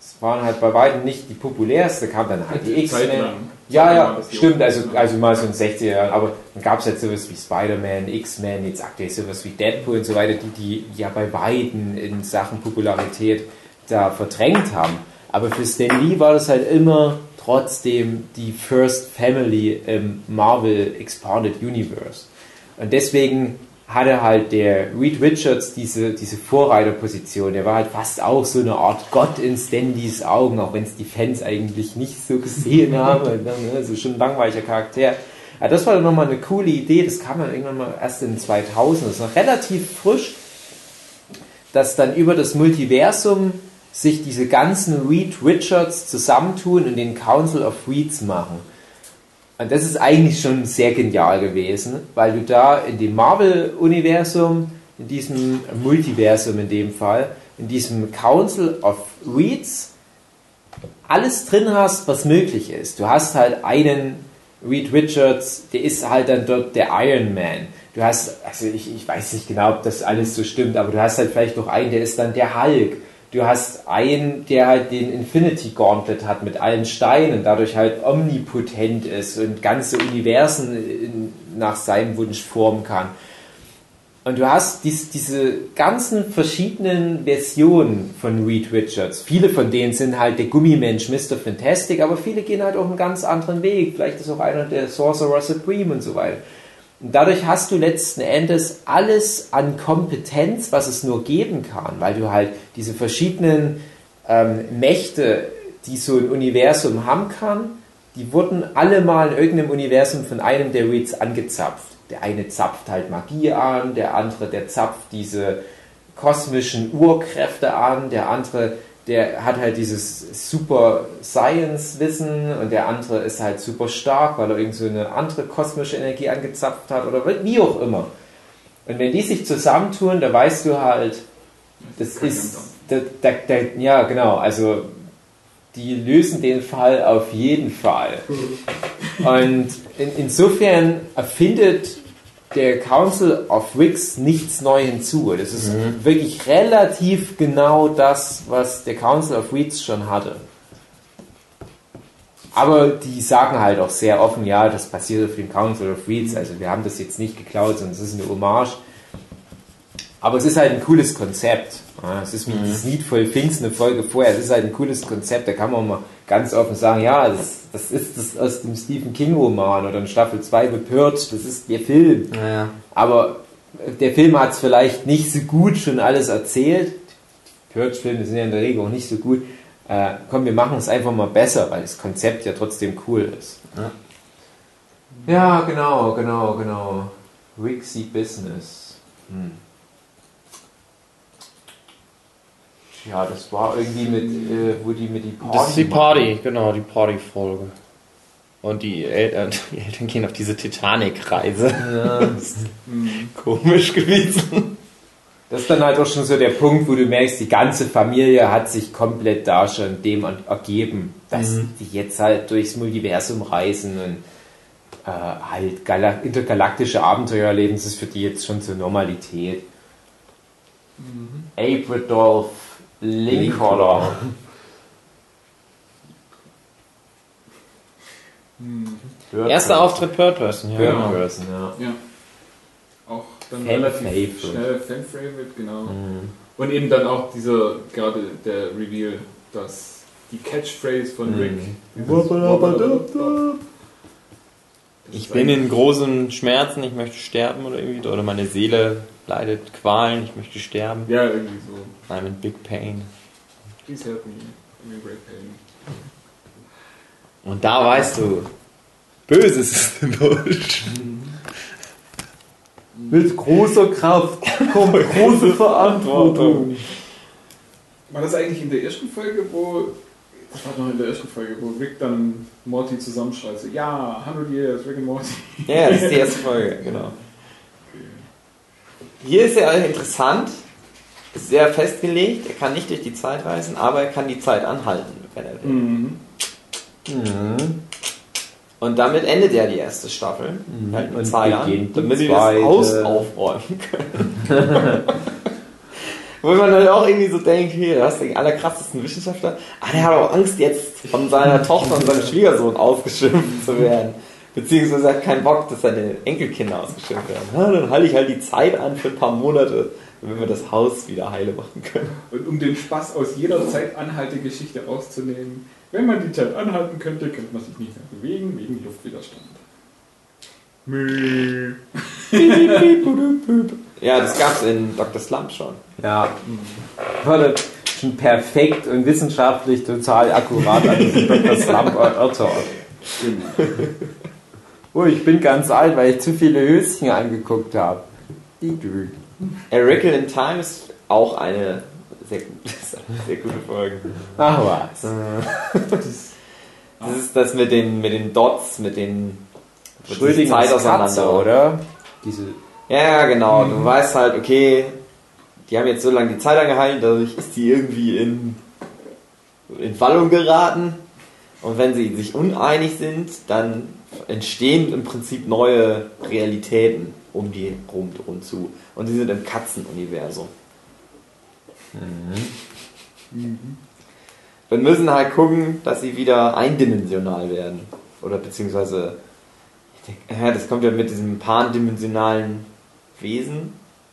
Es waren halt bei weitem nicht die populärste, kam dann halt die X-Men. Ja, ja, stimmt, also, also mal so in 60er Jahren, aber dann gab es halt sowas wie Spider-Man, X-Men, jetzt aktuell sowas wie Deadpool und so weiter, die die ja bei beiden in Sachen Popularität da verdrängt haben. Aber für Stan Lee war das halt immer trotzdem die First Family im Marvel Expanded Universe. Und deswegen hatte halt der Reed Richards diese, diese Vorreiterposition. Der war halt fast auch so eine Art Gott in Standys Augen, auch wenn es die Fans eigentlich nicht so gesehen (laughs) haben. Also schon ein langweiliger Charakter. Ja, das war dann nochmal eine coole Idee. Das kam dann irgendwann mal erst in 2000. Das ist noch relativ frisch, dass dann über das Multiversum sich diese ganzen Reed Richards zusammentun und den Council of Reeds machen. Und das ist eigentlich schon sehr genial gewesen, weil du da in dem Marvel-Universum, in diesem Multiversum in dem Fall, in diesem Council of Reeds alles drin hast, was möglich ist. Du hast halt einen Reed Richards, der ist halt dann dort der Iron Man. Du hast, also ich, ich weiß nicht genau, ob das alles so stimmt, aber du hast halt vielleicht noch einen, der ist dann der Hulk. Du hast einen, der halt den Infinity Gauntlet hat mit allen Steinen, dadurch halt omnipotent ist und ganze Universen in, nach seinem Wunsch formen kann. Und du hast dies, diese ganzen verschiedenen Versionen von Reed Richards. Viele von denen sind halt der Gummimensch Mr. Fantastic, aber viele gehen halt auch einen ganz anderen Weg. Vielleicht ist auch einer der Sorcerer Supreme und so weiter. Und dadurch hast du letzten Endes alles an Kompetenz, was es nur geben kann, weil du halt diese verschiedenen ähm, Mächte, die so ein Universum haben kann, die wurden alle mal in irgendeinem Universum von einem der Reeds angezapft. Der eine zapft halt Magie an, der andere, der zapft diese kosmischen Urkräfte an, der andere, der hat halt dieses super Science-Wissen und der andere ist halt super stark, weil er irgend so eine andere kosmische Energie angezapft hat oder wie auch immer. Und wenn die sich zusammentun, da weißt du halt, das ist, da, da, da, ja genau, also die lösen den Fall auf jeden Fall. Und in, insofern erfindet der Council of Wicks nichts neu hinzu. Das ist Mhm. wirklich relativ genau das, was der Council of Reeds schon hatte. Aber die sagen halt auch sehr offen, ja, das basiert auf dem Council of Reeds. Also wir haben das jetzt nicht geklaut, sondern es ist eine Hommage. Aber es ist halt ein cooles Konzept. Ja, es ist wie dieses Needful Things eine Folge vorher. Es ist halt ein cooles Konzept. Da kann man mal ganz offen sagen, ja, das, das ist das aus dem Stephen King Roman oder in Staffel 2 The Purge. Das ist der Film. Naja. Aber der Film hat es vielleicht nicht so gut schon alles erzählt. Purge-Filme sind ja in der Regel auch nicht so gut. Äh, komm, wir machen es einfach mal besser, weil das Konzept ja trotzdem cool ist. Ja. Ja, genau, genau, genau. Rixie Business. Hm. Ja, das war irgendwie mit, äh, wo die mit die Party. Das ist die machen. Party, genau, die Party-Folge. Und die Eltern, die Eltern gehen auf diese Titanic-Reise. Ja. Das (laughs) ist komisch gewesen. Das ist dann halt auch schon so der Punkt, wo du merkst, die ganze Familie hat sich komplett da schon dem ergeben, dass die jetzt halt durchs Multiversum reisen und äh, halt gala- intergalaktische Abenteuer erleben. Das ist für die jetzt schon zur Normalität. April Dolph Lincoln. Erster Auftritt Third Person, ja. Third. Person, ja. Ja. Auch dann Fan relativ Favorite. schnell Fan-Favorite, genau. Mhm. Und eben dann auch dieser, gerade der Reveal, dass die Catchphrase von Mhm. Rick. Ich bin in großen Schmerzen, ich möchte sterben oder irgendwie, oder meine Seele leidet Qualen, ich möchte sterben. Ja, irgendwie so. I'm in big pain. Please help me. I'm in great pain. Und da weißt du, Böses ist im Busch. Mit großer Kraft kommt (laughs) große Verantwortung. War das eigentlich in der ersten Folge, wo. Das war doch in der ersten Folge, wo Rick dann Morty zusammenschreit. So, ja, 100 Years, Rick and Morty. Ja, das ist die erste Folge, genau. Hier ist er interessant, ist sehr festgelegt, er kann nicht durch die Zeit reisen, aber er kann die Zeit anhalten, wenn er will. Mhm. Und damit endet ja die erste Staffel. Halt mit Und zwei Jahren, damit wir das. Haus aufräumen können. (laughs) Wo man dann auch irgendwie so denkt, hier, du hast den allerkrassesten Wissenschaftler, ah, der hat auch Angst jetzt von seiner Tochter und seinem Schwiegersohn ausgeschimpft zu werden. Beziehungsweise hat keinen Bock, dass seine Enkelkinder ausgeschimpft werden. Na, dann halte ich halt die Zeit an für ein paar Monate, Wenn wir das Haus wieder heile machen können. Und um den Spaß aus jeder Zeit Anhaltegeschichte rauszunehmen, wenn man die Zeit anhalten könnte, könnte man sich nicht mehr bewegen wegen Luftwiderstand. Mü. (laughs) (laughs) Ja, das gab's in Dr. Slump schon. Ja. Wurde schon perfekt und wissenschaftlich total akkurat an diesem Dr. Slump erörtert. (laughs) Oh, ich bin ganz alt, weil ich zu viele Höschen angeguckt habe. A Wrinkle in Time ist auch eine sehr, gute- (laughs) sehr gute Folge. Ach was. Das ist das mit den, mit den Dots, mit den die Schrödingers Katze, oder? Diese Ja, genau. Du weißt halt, okay, die haben jetzt so lange die Zeit angehalten, dadurch ist die irgendwie in, in Wallung geraten. Und wenn sie sich uneinig sind, dann entstehen im Prinzip neue Realitäten um die rum und zu. Und die sind im Katzenuniversum. Wir müssen halt gucken, dass sie wieder eindimensional werden. Oder beziehungsweise, ich denk, ja, das kommt ja mit diesem pandimensionalen Wesen,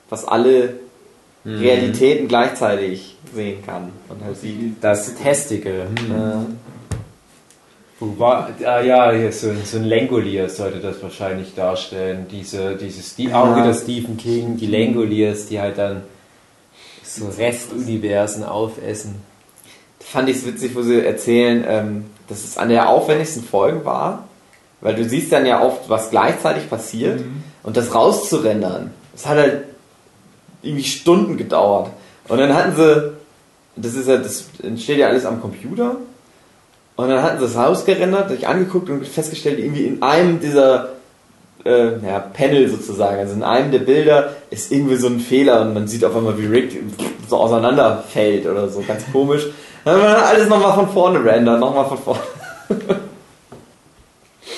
was alle Realitäten gleichzeitig sehen kann. Und halt sieht. das Testicle. Hm. Äh, Wo war, ah ja, so, so ein Langoliers sollte das wahrscheinlich darstellen. Diese, dieses, die auch Ja. wieder Stephen King, die Langoliers, die halt dann so Restuniversen aufessen. fand ich es witzig, wo sie erzählen, ähm, dass es eine der aufwendigsten Folgen war, weil du siehst dann ja oft, was gleichzeitig passiert und das rauszurendern, das hat halt irgendwie Stunden gedauert. Und dann hatten sie, das ist ja, das entsteht ja alles am Computer und dann hatten sie das rausgerendert, sich angeguckt und festgestellt, irgendwie in einem dieser äh, ja, Panel sozusagen, also in einem der Bilder ist irgendwie so ein Fehler und man sieht auf einmal, wie Rick so auseinanderfällt oder so, ganz komisch. Dann haben wir alles nochmal von vorne rendern, nochmal von vorne. (laughs)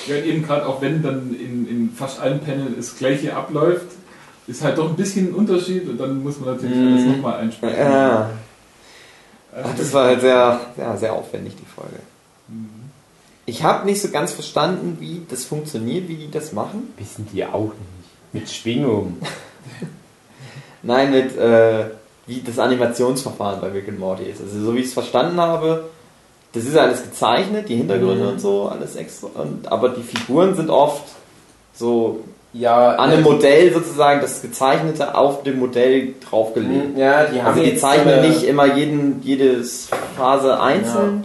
Ja, und eben gerade auch wenn dann in, in fast allen Panels das gleiche abläuft, ist halt doch ein bisschen ein Unterschied und dann muss man natürlich Mhm. alles nochmal einsprechen. Ja, Also Ach, das war halt sehr, ja, sehr aufwendig, die Folge. Ich habe nicht so ganz verstanden, wie das funktioniert, wie die das machen. Wissen die auch nicht. Mit Schwingung. (laughs) Nein, mit äh, wie das Animationsverfahren bei Rick and Morty ist. Also so wie ich es verstanden habe, das ist alles gezeichnet, die Hintergründe Mhm. und so, alles extra. Und, aber die Figuren sind oft so Ja, an einem Modell sozusagen, das Gezeichnete auf dem Modell draufgelegt. ja, die haben Also die zeichnen so nicht immer jeden, jedes Phase einzeln.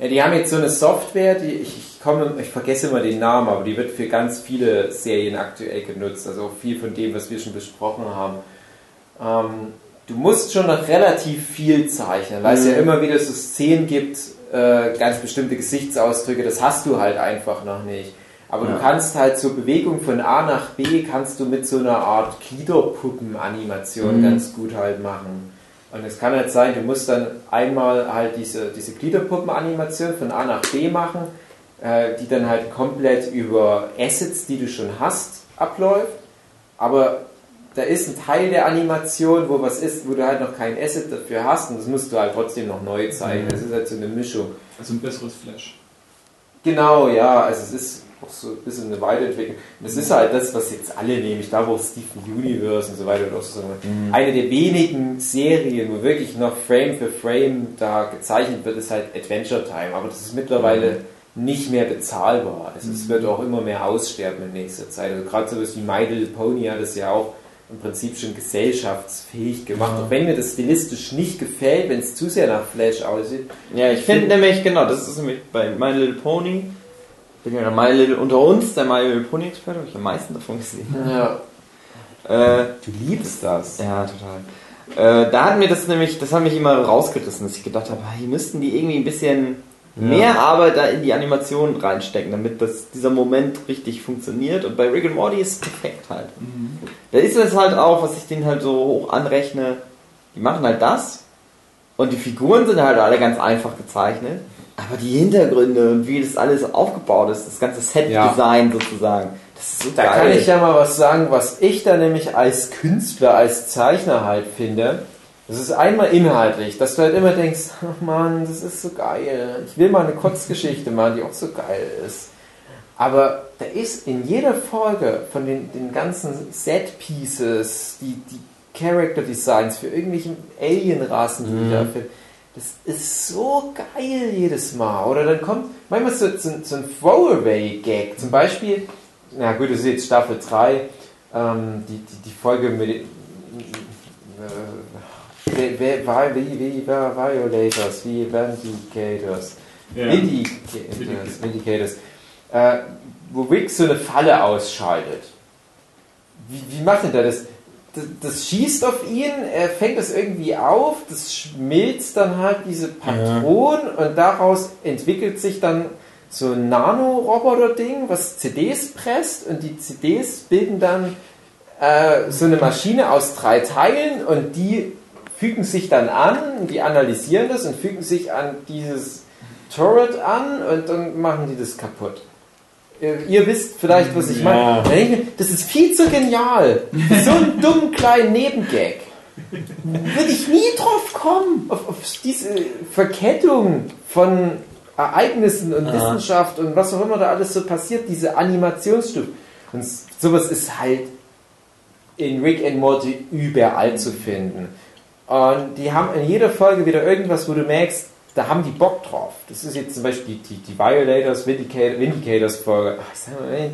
Ja, die haben jetzt so eine Software, die ich, ich komme, ich vergesse immer den Namen, aber die wird für ganz viele Serien aktuell genutzt. Also viel von dem, was wir schon besprochen haben. Ähm, du musst schon noch relativ viel zeichnen, weil es ja immer wieder so Szenen gibt, äh, ganz bestimmte Gesichtsausdrücke, das hast du halt einfach noch nicht. Aber du kannst halt so Bewegung von A nach B kannst du mit so einer Art Gliederpuppen-Animation ganz gut halt machen. Und es kann halt sein, du musst dann einmal halt diese, diese Gliederpuppen-Animation von A nach B machen, äh, die dann halt komplett über Assets, die du schon hast, abläuft. Aber da ist ein Teil der Animation, wo was ist, wo du halt noch kein Asset dafür hast und das musst du halt trotzdem noch neu zeigen. Das ist halt so eine Mischung. Also ein besseres Flash. Genau, ja, also es ist auch so ein bisschen eine Weiterentwicklung. Das ist halt das, was jetzt alle nehmen. Ich glaube auch Steven Universe und so weiter. Und auch so Eine der wenigen Serien, wo wirklich noch Frame für Frame da gezeichnet wird, ist halt Adventure Time. Aber das ist mittlerweile nicht mehr bezahlbar. Also es wird auch immer mehr aussterben in nächster Zeit. Also gerade sowas wie My Little Pony hat es ja auch im Prinzip schon gesellschaftsfähig gemacht. Auch wenn mir das stilistisch nicht gefällt, wenn es zu sehr nach Flash aussieht. Ja, ich finde nämlich, genau, das ist nämlich bei My Little Pony, bin ja My Little unter uns, der My Little Pony Experte, habe ich am meisten davon gesehen. Ja. Äh, Du liebst das. ja, total. Äh, da hat mir das nämlich, das hat mich immer rausgerissen, dass ich gedacht habe, ah, hier müssten die irgendwie ein bisschen mehr Arbeit da in die Animation reinstecken, damit das, dieser Moment richtig funktioniert. Und bei Rick and Morty ist es perfekt halt. Da ist es halt auch, was ich denen halt so hoch anrechne, die machen halt das und die Figuren sind halt alle ganz einfach gezeichnet, aber die Hintergründe und wie das alles aufgebaut ist, das ganze Set-Design sozusagen, das ist so Da geil. kann ich ja mal was sagen, was ich da nämlich als Künstler, als Zeichner halt finde. Das ist einmal inhaltlich, dass du halt immer denkst, ach Mann, das ist so geil. Ich will mal eine Kurzgeschichte machen, die auch so geil ist. Aber da ist in jeder Folge von den, den ganzen Set-Pieces, die, die Character Designs für irgendwelche Alien-Rassen, die Mhm. die da für. Das ist so geil jedes Mal. Oder dann kommt manchmal so, so, so ein Throwaway-Gag. Zum Beispiel, na gut, das ist jetzt Staffel 3, ähm, die, die, die Folge mit. Äh, wie, wie, wer, Violators, wie Vindicators. Ja. Vindicators, Vindicators. Äh, wo Rick so eine Falle ausschaltet. Wie, wie macht denn der das? das? Das schießt auf ihn, er fängt das irgendwie auf, das schmilzt dann halt diese Patronen und daraus entwickelt sich dann so ein Nano-Roboter-Ding, was CDs presst und die CDs bilden dann äh, so eine Maschine aus drei Teilen und die fügen sich dann an, die analysieren das und fügen sich an dieses Turret an und dann machen die das kaputt. Ihr, ihr wisst vielleicht, was ich Ja. meine. Das ist viel zu genial. So einen (laughs) dummen kleinen Nebengag. Würde ich nie drauf kommen, auf, auf diese Verkettung von Ereignissen und Aha. Wissenschaft und was auch immer da alles so passiert, diese Animationsstufen. Und sowas ist halt in Rick and Morty überall zu finden. Und die haben in jeder Folge wieder irgendwas, wo du merkst, da haben die Bock drauf. Das ist jetzt zum Beispiel die, die Violators, Vindicator, Vindicators Folge. Ach, ich sag mal,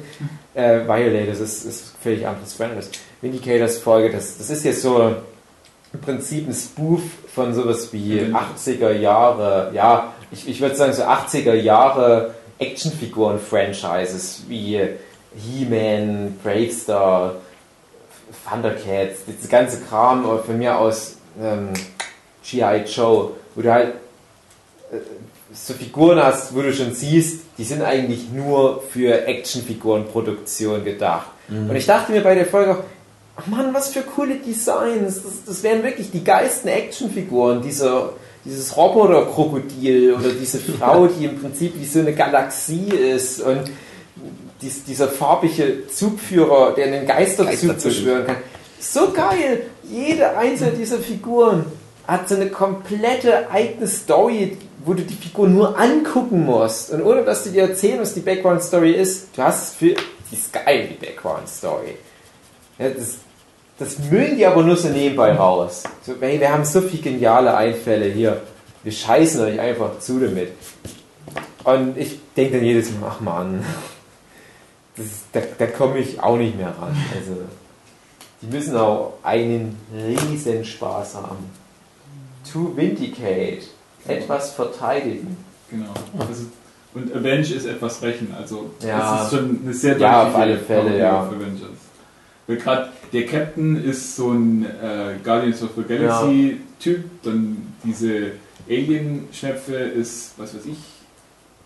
äh, Violators ist, ist völlig anderes Franchise. Vindicators Folge, das, das ist jetzt so im Prinzip ein Spoof von sowas wie Mhm. 80er Jahre, ja, ich, ich würde sagen so 80er Jahre Actionfiguren-Franchises wie He-Man, Bravestar, Thundercats, das ganze Kram oder von mir aus ähm, G.I. Joe, wo du halt äh, so Figuren hast, wo du schon siehst, die sind eigentlich nur für Actionfigurenproduktion gedacht. Und ich dachte mir bei der Folge auch, ach Mann, was für coole Designs, das, das wären wirklich die geilsten Actionfiguren, dieser, dieses Roboter-Krokodil oder diese (laughs) Frau, die im Prinzip wie so eine Galaxie ist und dies, dieser farbige Zugführer, der einen Geisterzug. beschwören kann. So geil! Jede einzelne dieser Figuren hat so eine komplette eigene Story, wo du die Figur nur angucken musst. Und ohne dass du dir erzählen, was die Background-Story ist, du hast für die geil, die Background-Story. Ja, das, das mögen die aber nur so nebenbei raus. So, hey, wir haben so viele geniale Einfälle hier. Wir scheißen euch einfach zu damit. Und ich denke dann jedes Mal, ach man, da, da komme ich auch nicht mehr ran. Also, die müssen auch einen riesen Spaß haben. To vindicate. Etwas verteidigen. Genau. Ist, und Avenge ist etwas rächen. Also Ja. das ist schon eine sehr Ja, auf deutliche alle Fälle, ja. auf Avengers. Weil gerade der Captain ist so ein äh, Guardians of the Galaxy Typ, dann diese Alien-Schnepfe ist, was weiß ich,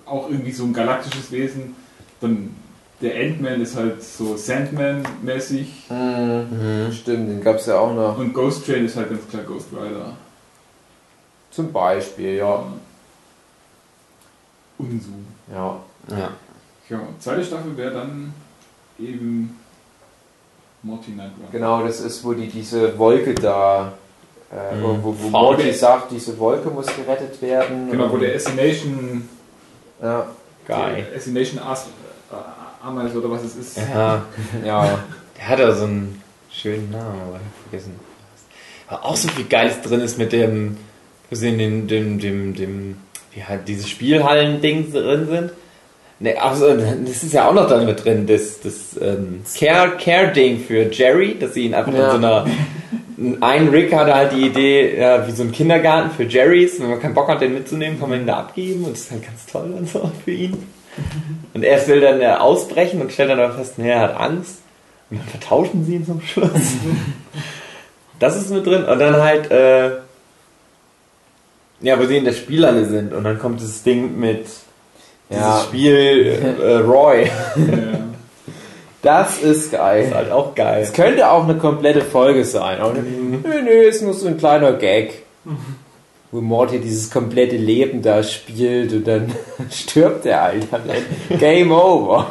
auch irgendwie so ein galaktisches Wesen. Dann der Ant-Man ist halt so Sandman-mäßig. Mhm. Stimmt, den gab es ja auch noch. Und Ghost Train ist halt ganz klar Ghost Rider. Zum Beispiel, ja. Unsu. Ja. Ja. Ja, zweite Staffel wäre dann eben Morty Night Run. Genau, das ist, wo die diese Wolke da, äh, Mhm. wo, wo. Morty sagt, diese Wolke muss gerettet werden. Genau, wo der Assination, Ja, Geil. der Assination As äh, Ameise oder was es ist. Ja. (laughs) ja. Der hat da so einen schönen Namen, aber ich hab vergessen. Aber auch so viel Geiles drin ist mit dem, wo sie in dem, dem, dem, dem, wie halt diese Spielhallen-Dings drin sind. Ne, also, das ist ja auch noch da mit drin, das, das ähm, Care- Care-Ding für Jerry, dass sie ihn einfach Ja. in so einer. Ein Rick hatte halt die Idee, ja, wie so ein Kindergarten für Jerrys, wenn man keinen Bock hat, den mitzunehmen, kann man ihn da abgeben und das ist halt ganz toll und so für ihn. Und er will dann äh, ausbrechen und stellt dann aber fest, nee, er hat Angst. Und dann vertauschen sie ihn zum Schluss. (laughs) das ist mit drin. Und dann halt, äh, ja, wo sie in der Spielhalle sind. Und dann kommt das Ding mit Ja. dieses Spiel äh, Roy. Das ist geil. ist halt auch geil. Es könnte auch eine komplette Folge sein. Mhm. nö, nö, ist nur so ein kleiner Gag. (laughs) Wo Morty dieses komplette Leben da spielt und dann stirbt er halt am Ende. Game over.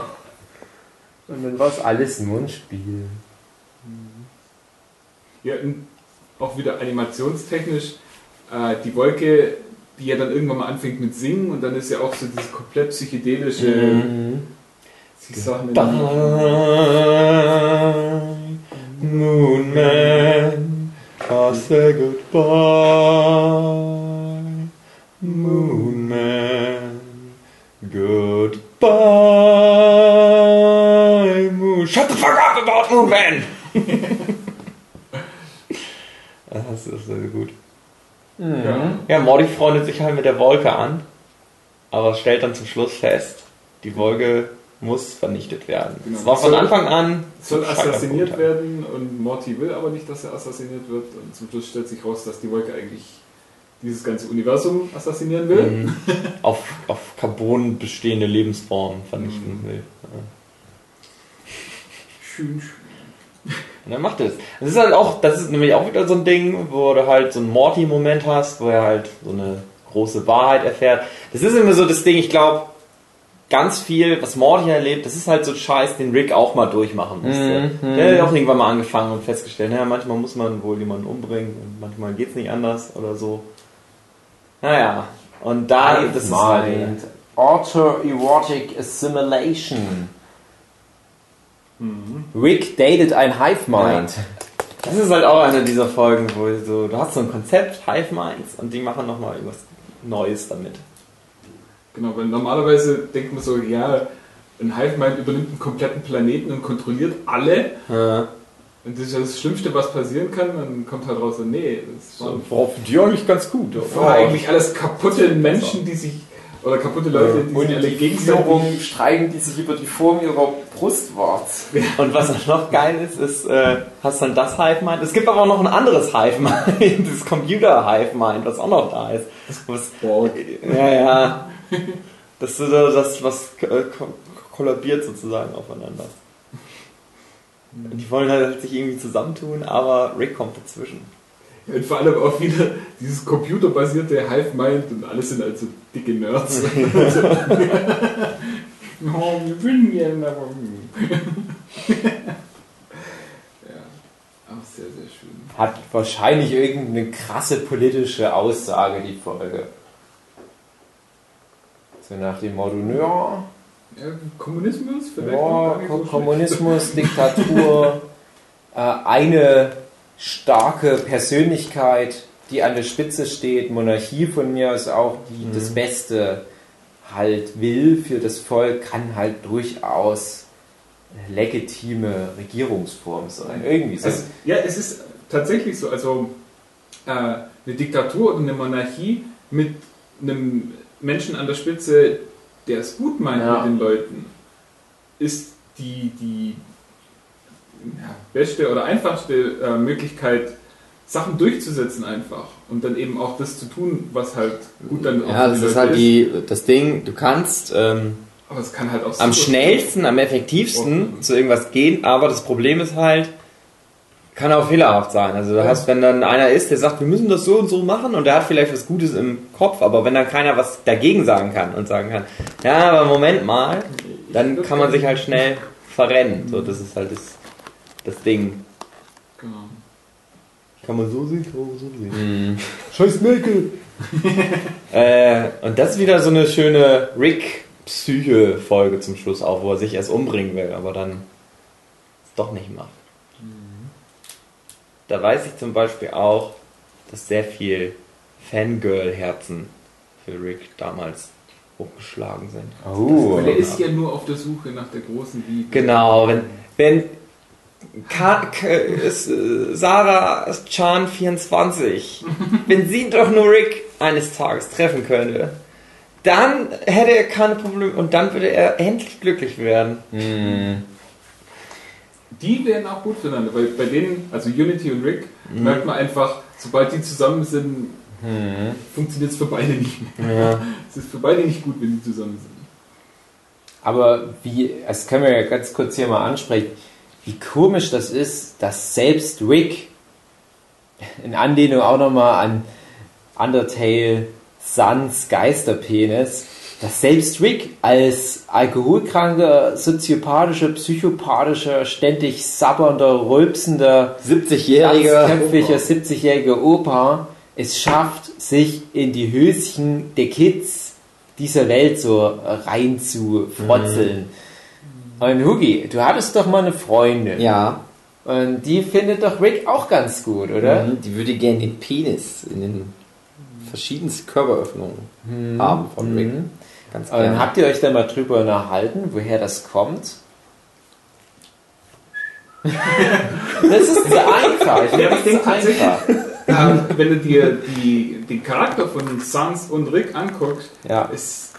Und dann war es alles nur ein Spiel. Ja, und auch wieder animationstechnisch, äh, die Wolke, die ja dann irgendwann mal anfängt mit Singen und dann ist ja auch so dieses komplett psychedelische. Mhm. Ich sag mir Man. say goodbye, Moon Man. Goodbye, Moon. Shut the fuck up about Moon Man! (laughs) das ist so gut. Ja. Ja, Morty freundet sich halt mit der Wolke an, aber stellt dann zum Schluss fest, die Wolke muss vernichtet werden. Genau. Es war von Soll- Anfang an Soll assassiniert werden und Morty will aber nicht, dass er assassiniert wird. Und zum Schluss stellt sich raus, dass die Wolke eigentlich dieses ganze Universum assassinieren will. Mhm. auf, auf Carbon bestehende Lebensformen vernichten Mhm. will. Schön, schön. Und er macht es. Das ist halt auch, das ist nämlich auch wieder so ein Ding, wo du halt so einen Morty-Moment hast, wo er halt so eine große Wahrheit erfährt. Das ist immer so das Ding, ich glaube, ganz viel, was Morty erlebt, das ist halt so ein Scheiß, den Rick auch mal durchmachen musste. Mhm. Der hat auch irgendwann mal angefangen und festgestellt, naja, manchmal muss man wohl jemanden umbringen und manchmal geht's nicht anders oder so. Naja, und da, das ist halt. Auto-erotic Assimilation. Rick datet ein Hive Mind. Das ist halt auch eine dieser Folgen, wo so, du hast so ein Konzept, Hive Minds, und die machen nochmal irgendwas Neues damit. Genau, weil normalerweise denkt man so, ja, ein Hive Mind übernimmt einen kompletten Planeten und kontrolliert alle. Ja. Und das ist ja das Schlimmste, was passieren kann. Dann kommt halt raus, so, nee, das waren Worauf die eigentlich ganz gut. war eigentlich alles kaputte Menschen, die sich, oder kaputte Leute, die Und sich alle streiten die sich über die Form ihrer Brustwarz. Und was auch noch geil ist, ist, äh, hast dann das Hive Mind. Es gibt aber auch noch ein anderes Hive Mind, (laughs) das Computer Hive Mind, was auch noch da ist. Was, Boah, ja, ja. (laughs) Das ist so das, was äh, ko- kollabiert sozusagen aufeinander. Und die wollen halt sich irgendwie zusammentun, aber Rick kommt dazwischen. Und vor allem auch wieder dieses computerbasierte Hive-Mind und alle sind also dicke Nerds. (laughs) (laughs) oh, wir würden gerne, aber... ja, auch sehr, sehr schön. Hat wahrscheinlich irgendeine krasse politische Aussage, die Folge. So nach dem Motto, ja, Kommunismus vielleicht ja nicht so schlecht. Kommunismus, (laughs) Diktatur, äh, eine starke Persönlichkeit, die an der Spitze steht, Monarchie von mir ist auch, die Mhm. das Beste halt will für das Volk, kann halt durchaus eine legitime Regierungsform sein. Irgendwie so. Es, ja, es ist tatsächlich so. Also äh, eine Diktatur oder eine Monarchie mit einem Menschen an der Spitze, der es gut meint Ja. mit den Leuten, ist die, die ja, beste oder einfachste äh, Möglichkeit, Sachen durchzusetzen einfach. Und dann eben auch das zu tun, was halt gut dann auch Ja, das ist Leute halt die, das Ding, du kannst ähm, halt am schnellsten, am effektivsten zu irgendwas gehen, aber das Problem ist halt, kann auch fehlerhaft sein. Also du hast, wenn dann einer ist, der sagt, wir müssen das so und so machen und der hat vielleicht was Gutes im Kopf, aber wenn dann keiner was dagegen sagen kann und sagen kann, ja, aber Moment mal, dann kann man sich halt schnell verrennen. So, das ist halt das, das Ding. Genau. Kann man so sehen, kann man so sehen. Scheiß Merkel! (laughs) Äh, und das ist wieder so eine schöne Rick-Psyche-Folge zum Schluss auch, wo er sich erst umbringen will, aber dann es doch nicht macht. Da weiß ich zum Beispiel auch, dass sehr viel Fangirl-Herzen für Rick damals hochgeschlagen sind. Oh. Weil er ist ja nur auf der Suche nach der großen Liebe. Genau, wenn, wenn Ka Ka ist, äh, Sarah Chan 24, (laughs) wenn sie doch nur Rick eines Tages treffen könnte, dann hätte er keine Probleme und dann würde er endlich glücklich werden. Die wären auch gut füreinander, weil bei denen, also Unity und Rick, Mhm. merkt man einfach, sobald die zusammen sind, funktioniert es für beide nicht mehr. Ja. (laughs) Es ist für beide nicht gut, wenn die zusammen sind. Aber wie, das können wir ja ganz kurz hier mal ansprechen, wie komisch das ist, dass selbst Rick, (laughs) in Anlehnung auch nochmal an Undertale Suns Geisterpenis, dass selbst Rick als alkoholkranker, soziopathischer, psychopathischer, ständig sabbernder, rülpsender, 70-jähriger. kämpflicher 70-jähriger Opa es schafft, sich in die Höschen der Kids dieser Welt so rein zu frotzeln. Und Hugi, du hattest doch mal eine Freundin. Ja. Und die findet doch Rick auch ganz gut, oder? Mhm, Die würde gerne den Penis in den verschiedensten Körperöffnungen haben von Rick. Ganz Und gerne. habt ihr euch da mal drüber unterhalten, woher das kommt? das ist zu einfach. Ich (laughs) Ja, ich denke einfach. (laughs) Ähm, wenn du dir die, den Charakter von Sans und Rick anguckst, Ja. es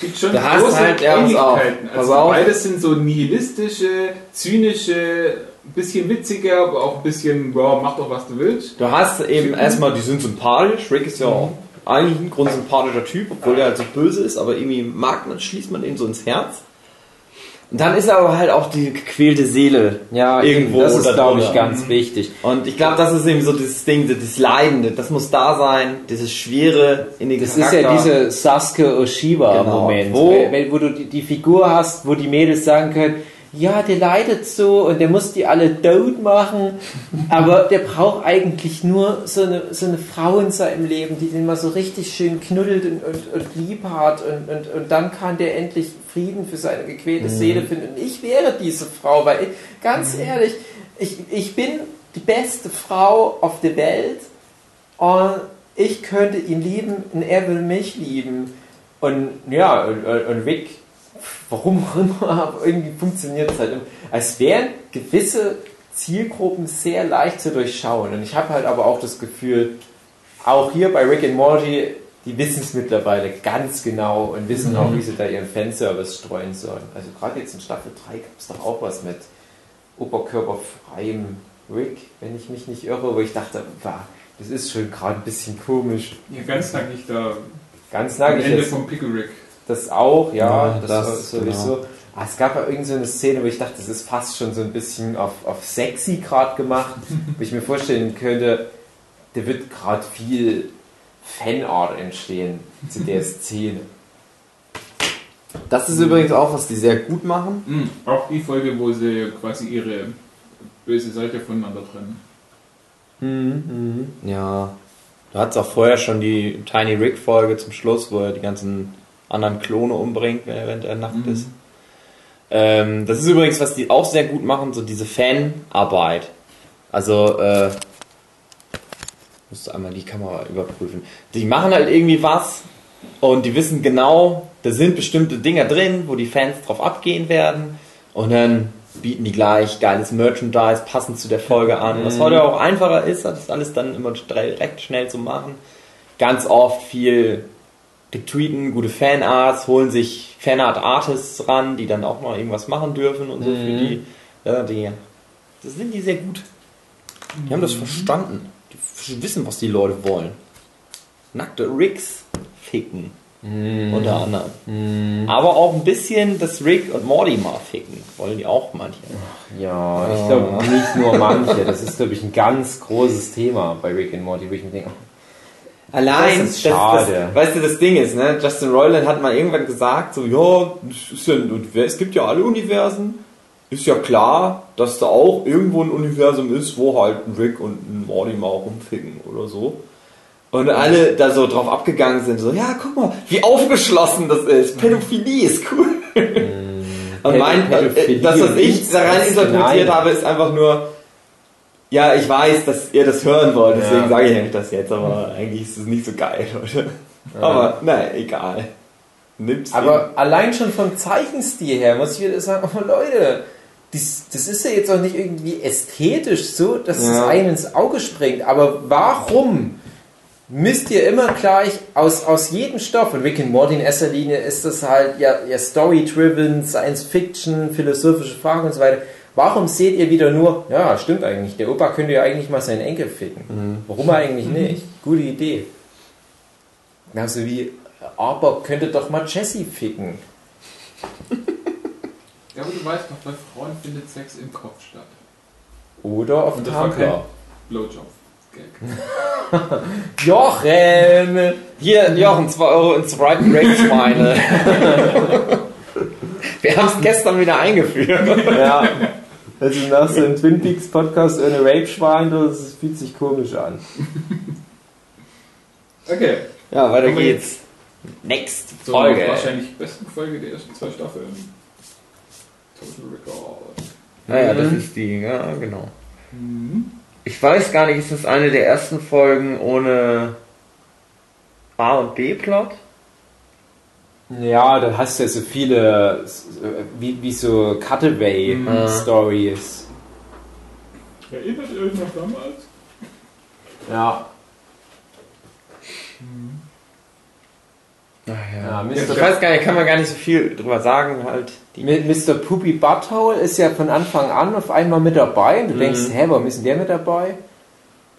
gibt schon Da hast große halt- Ähnlichkeiten. Also auf. beides sind so nihilistische, zynische, ein bisschen witziger, aber auch ein bisschen, wow, mach doch was du willst. Du hast eben erstmal, die sind sympathisch. Rick ist ja auch eigentlich ein grundsympathischer Typ, obwohl er halt so böse ist, aber irgendwie mag man, schließt man ihn so ins Herz. Und dann ist er aber halt auch die gequälte Seele. Ja, Irgendwo das ist, glaube ich, ganz wichtig. Und ich glaube, das ist eben so dieses Ding, das Leidende, das muss da sein, dieses Schwere in den Das ist ja Charakter. dieser Sasuke Oshiba-Moment, Genau. wo, Wo- du die Figur hast, wo die Mädels sagen können, ja, der leidet so und der muss die alle tot machen, aber der braucht eigentlich nur so eine, so eine Frau in seinem Leben, die den mal so richtig schön knuddelt und, und, und lieb hat und, und, und dann kann der endlich Frieden für seine gequälte Seele finden. Und ich wäre diese Frau, weil ich, ganz ehrlich, ich, ich bin die beste Frau auf der Welt und ich könnte ihn lieben und er will mich lieben. Und ja, und, und und Rick, warum auch immer, aber irgendwie funktioniert es halt. Als wären gewisse Zielgruppen sehr leicht zu durchschauen. Und ich habe halt aber auch das Gefühl, auch hier bei Rick and Morty, die wissen es mittlerweile ganz genau und wissen auch, wie sie da ihren Fanservice streuen sollen. Also gerade jetzt in Staffel 3 gab es doch auch was mit oberkörperfreiem Rick, wenn ich mich nicht irre, wo ich dachte, das ist schon gerade ein bisschen komisch. Hier ganz nackig da Ganz am nackig Ende jetzt. vom Pickle Rick. Das auch, ja, Ja, das, das, sowieso. genau. Ah, es gab ja irgend so eine Szene, wo ich dachte, das ist fast schon so ein bisschen auf, auf sexy gerade gemacht, (laughs) wo ich mir vorstellen könnte, da wird gerade viel Fanart entstehen zu der (laughs) Szene. Das ist übrigens auch, was die sehr gut machen. Mhm. Auch die Folge, wo sie quasi ihre böse Seite voneinander trennen. Ja. Du hattest auch vorher schon die Tiny Rick Folge zum Schluss, wo er die ganzen anderen Klone umbringt, wenn er, während er nackt ist. Ähm, das ist übrigens, was die auch sehr gut machen, so diese Fanarbeit. Also, äh, musst du einmal die Kamera überprüfen. Die machen halt irgendwie was und die wissen genau, da sind bestimmte Dinger drin, wo die Fans drauf abgehen werden und dann bieten die gleich geiles Merchandise passend zu der Folge an. Was heute auch einfacher ist, das alles dann immer direkt schnell zu machen. Ganz oft viel retweeten, gute Fanarts, holen sich Fanart-Artists ran, die dann auch mal irgendwas machen dürfen und so für die. Ja, die. Das sind die sehr gut. Die haben das verstanden. Die wissen, was die Leute wollen. Nackte Ricks ficken. Unter anderem. Aber auch ein bisschen das Rick und Morty mal ficken. Wollen die auch manche. Ja, ich glaube nicht nur manche. Das ist, glaube ich, ein ganz großes Thema bei Rick and Morty, wo ich mir denke, Allein, Das ist schade. Das, weißt du, das Ding ist, ne? Justin Roiland hat mal irgendwann gesagt, so, ja, ja es gibt ja alle Universen. Ist ja klar, dass da auch irgendwo ein Universum ist, wo halt ein Rick und ein Morty mal rumficken oder so. Und alle da so drauf abgegangen sind, so, ja, guck mal, wie aufgeschlossen das ist. Pädophilie ist cool. Und mein, äh, Pädophilie das, was ich da rein interpretiert habe, ist einfach nur, ja, ich weiß, dass ihr das hören wollt, deswegen Ja. sage ich euch das jetzt, aber eigentlich ist es nicht so geil, (laughs) Leute. Aber, naja, egal. Nimm's Aber allein schon vom Zeichenstil her muss ich wieder sagen, (laughs) oh Leute, das, das ist ja jetzt auch nicht irgendwie ästhetisch so, dass es Ja. einem ins Auge springt. Aber warum müsst ihr immer gleich aus, aus jedem Stoff, und Rick and Morty in erster Linie ist das halt ja, ja Story-driven, Science-Fiction, philosophische Fragen und so weiter. Warum seht ihr wieder nur, ja, stimmt eigentlich, der Opa könnte ja eigentlich mal seinen Enkel ficken. Warum eigentlich nicht? (laughs) Gute Idee. Genauso wie, aber könnte doch mal Jessie ficken. (laughs) Ja, aber du weißt doch, bei Frauen findet Sex im Kopf statt. Oder auf kein Tumblr. Blowjob-Gag. Jochen! Hier, Jochen, 2 Euro ins Right Break Schweine. Wir haben es gestern wieder eingeführt. Ja. (laughs) Also nach so einem Twin Peaks Podcast ohne Rape-Schwein, das fühlt sich komisch an. Okay. Ja, weiter Kommen geht's. Next So, Folge. wahrscheinlich besten Folge der ersten zwei Staffeln. Total Record. Naja, das ist die, ja, genau. Ich weiß gar nicht, ist das eine der ersten Folgen ohne A und B-Plot? Ja, da hast du ja so viele, wie, wie so Cutaway-Stories. Erinnert ihr euch noch damals? Ja. Ach Ja, Ich Mr. weiß gar nicht, kann man gar nicht so viel drüber sagen, halt. Mr. Poopy Butthole ist ja von Anfang an auf einmal mit dabei. Und du denkst, hä, warum ist denn der mit dabei?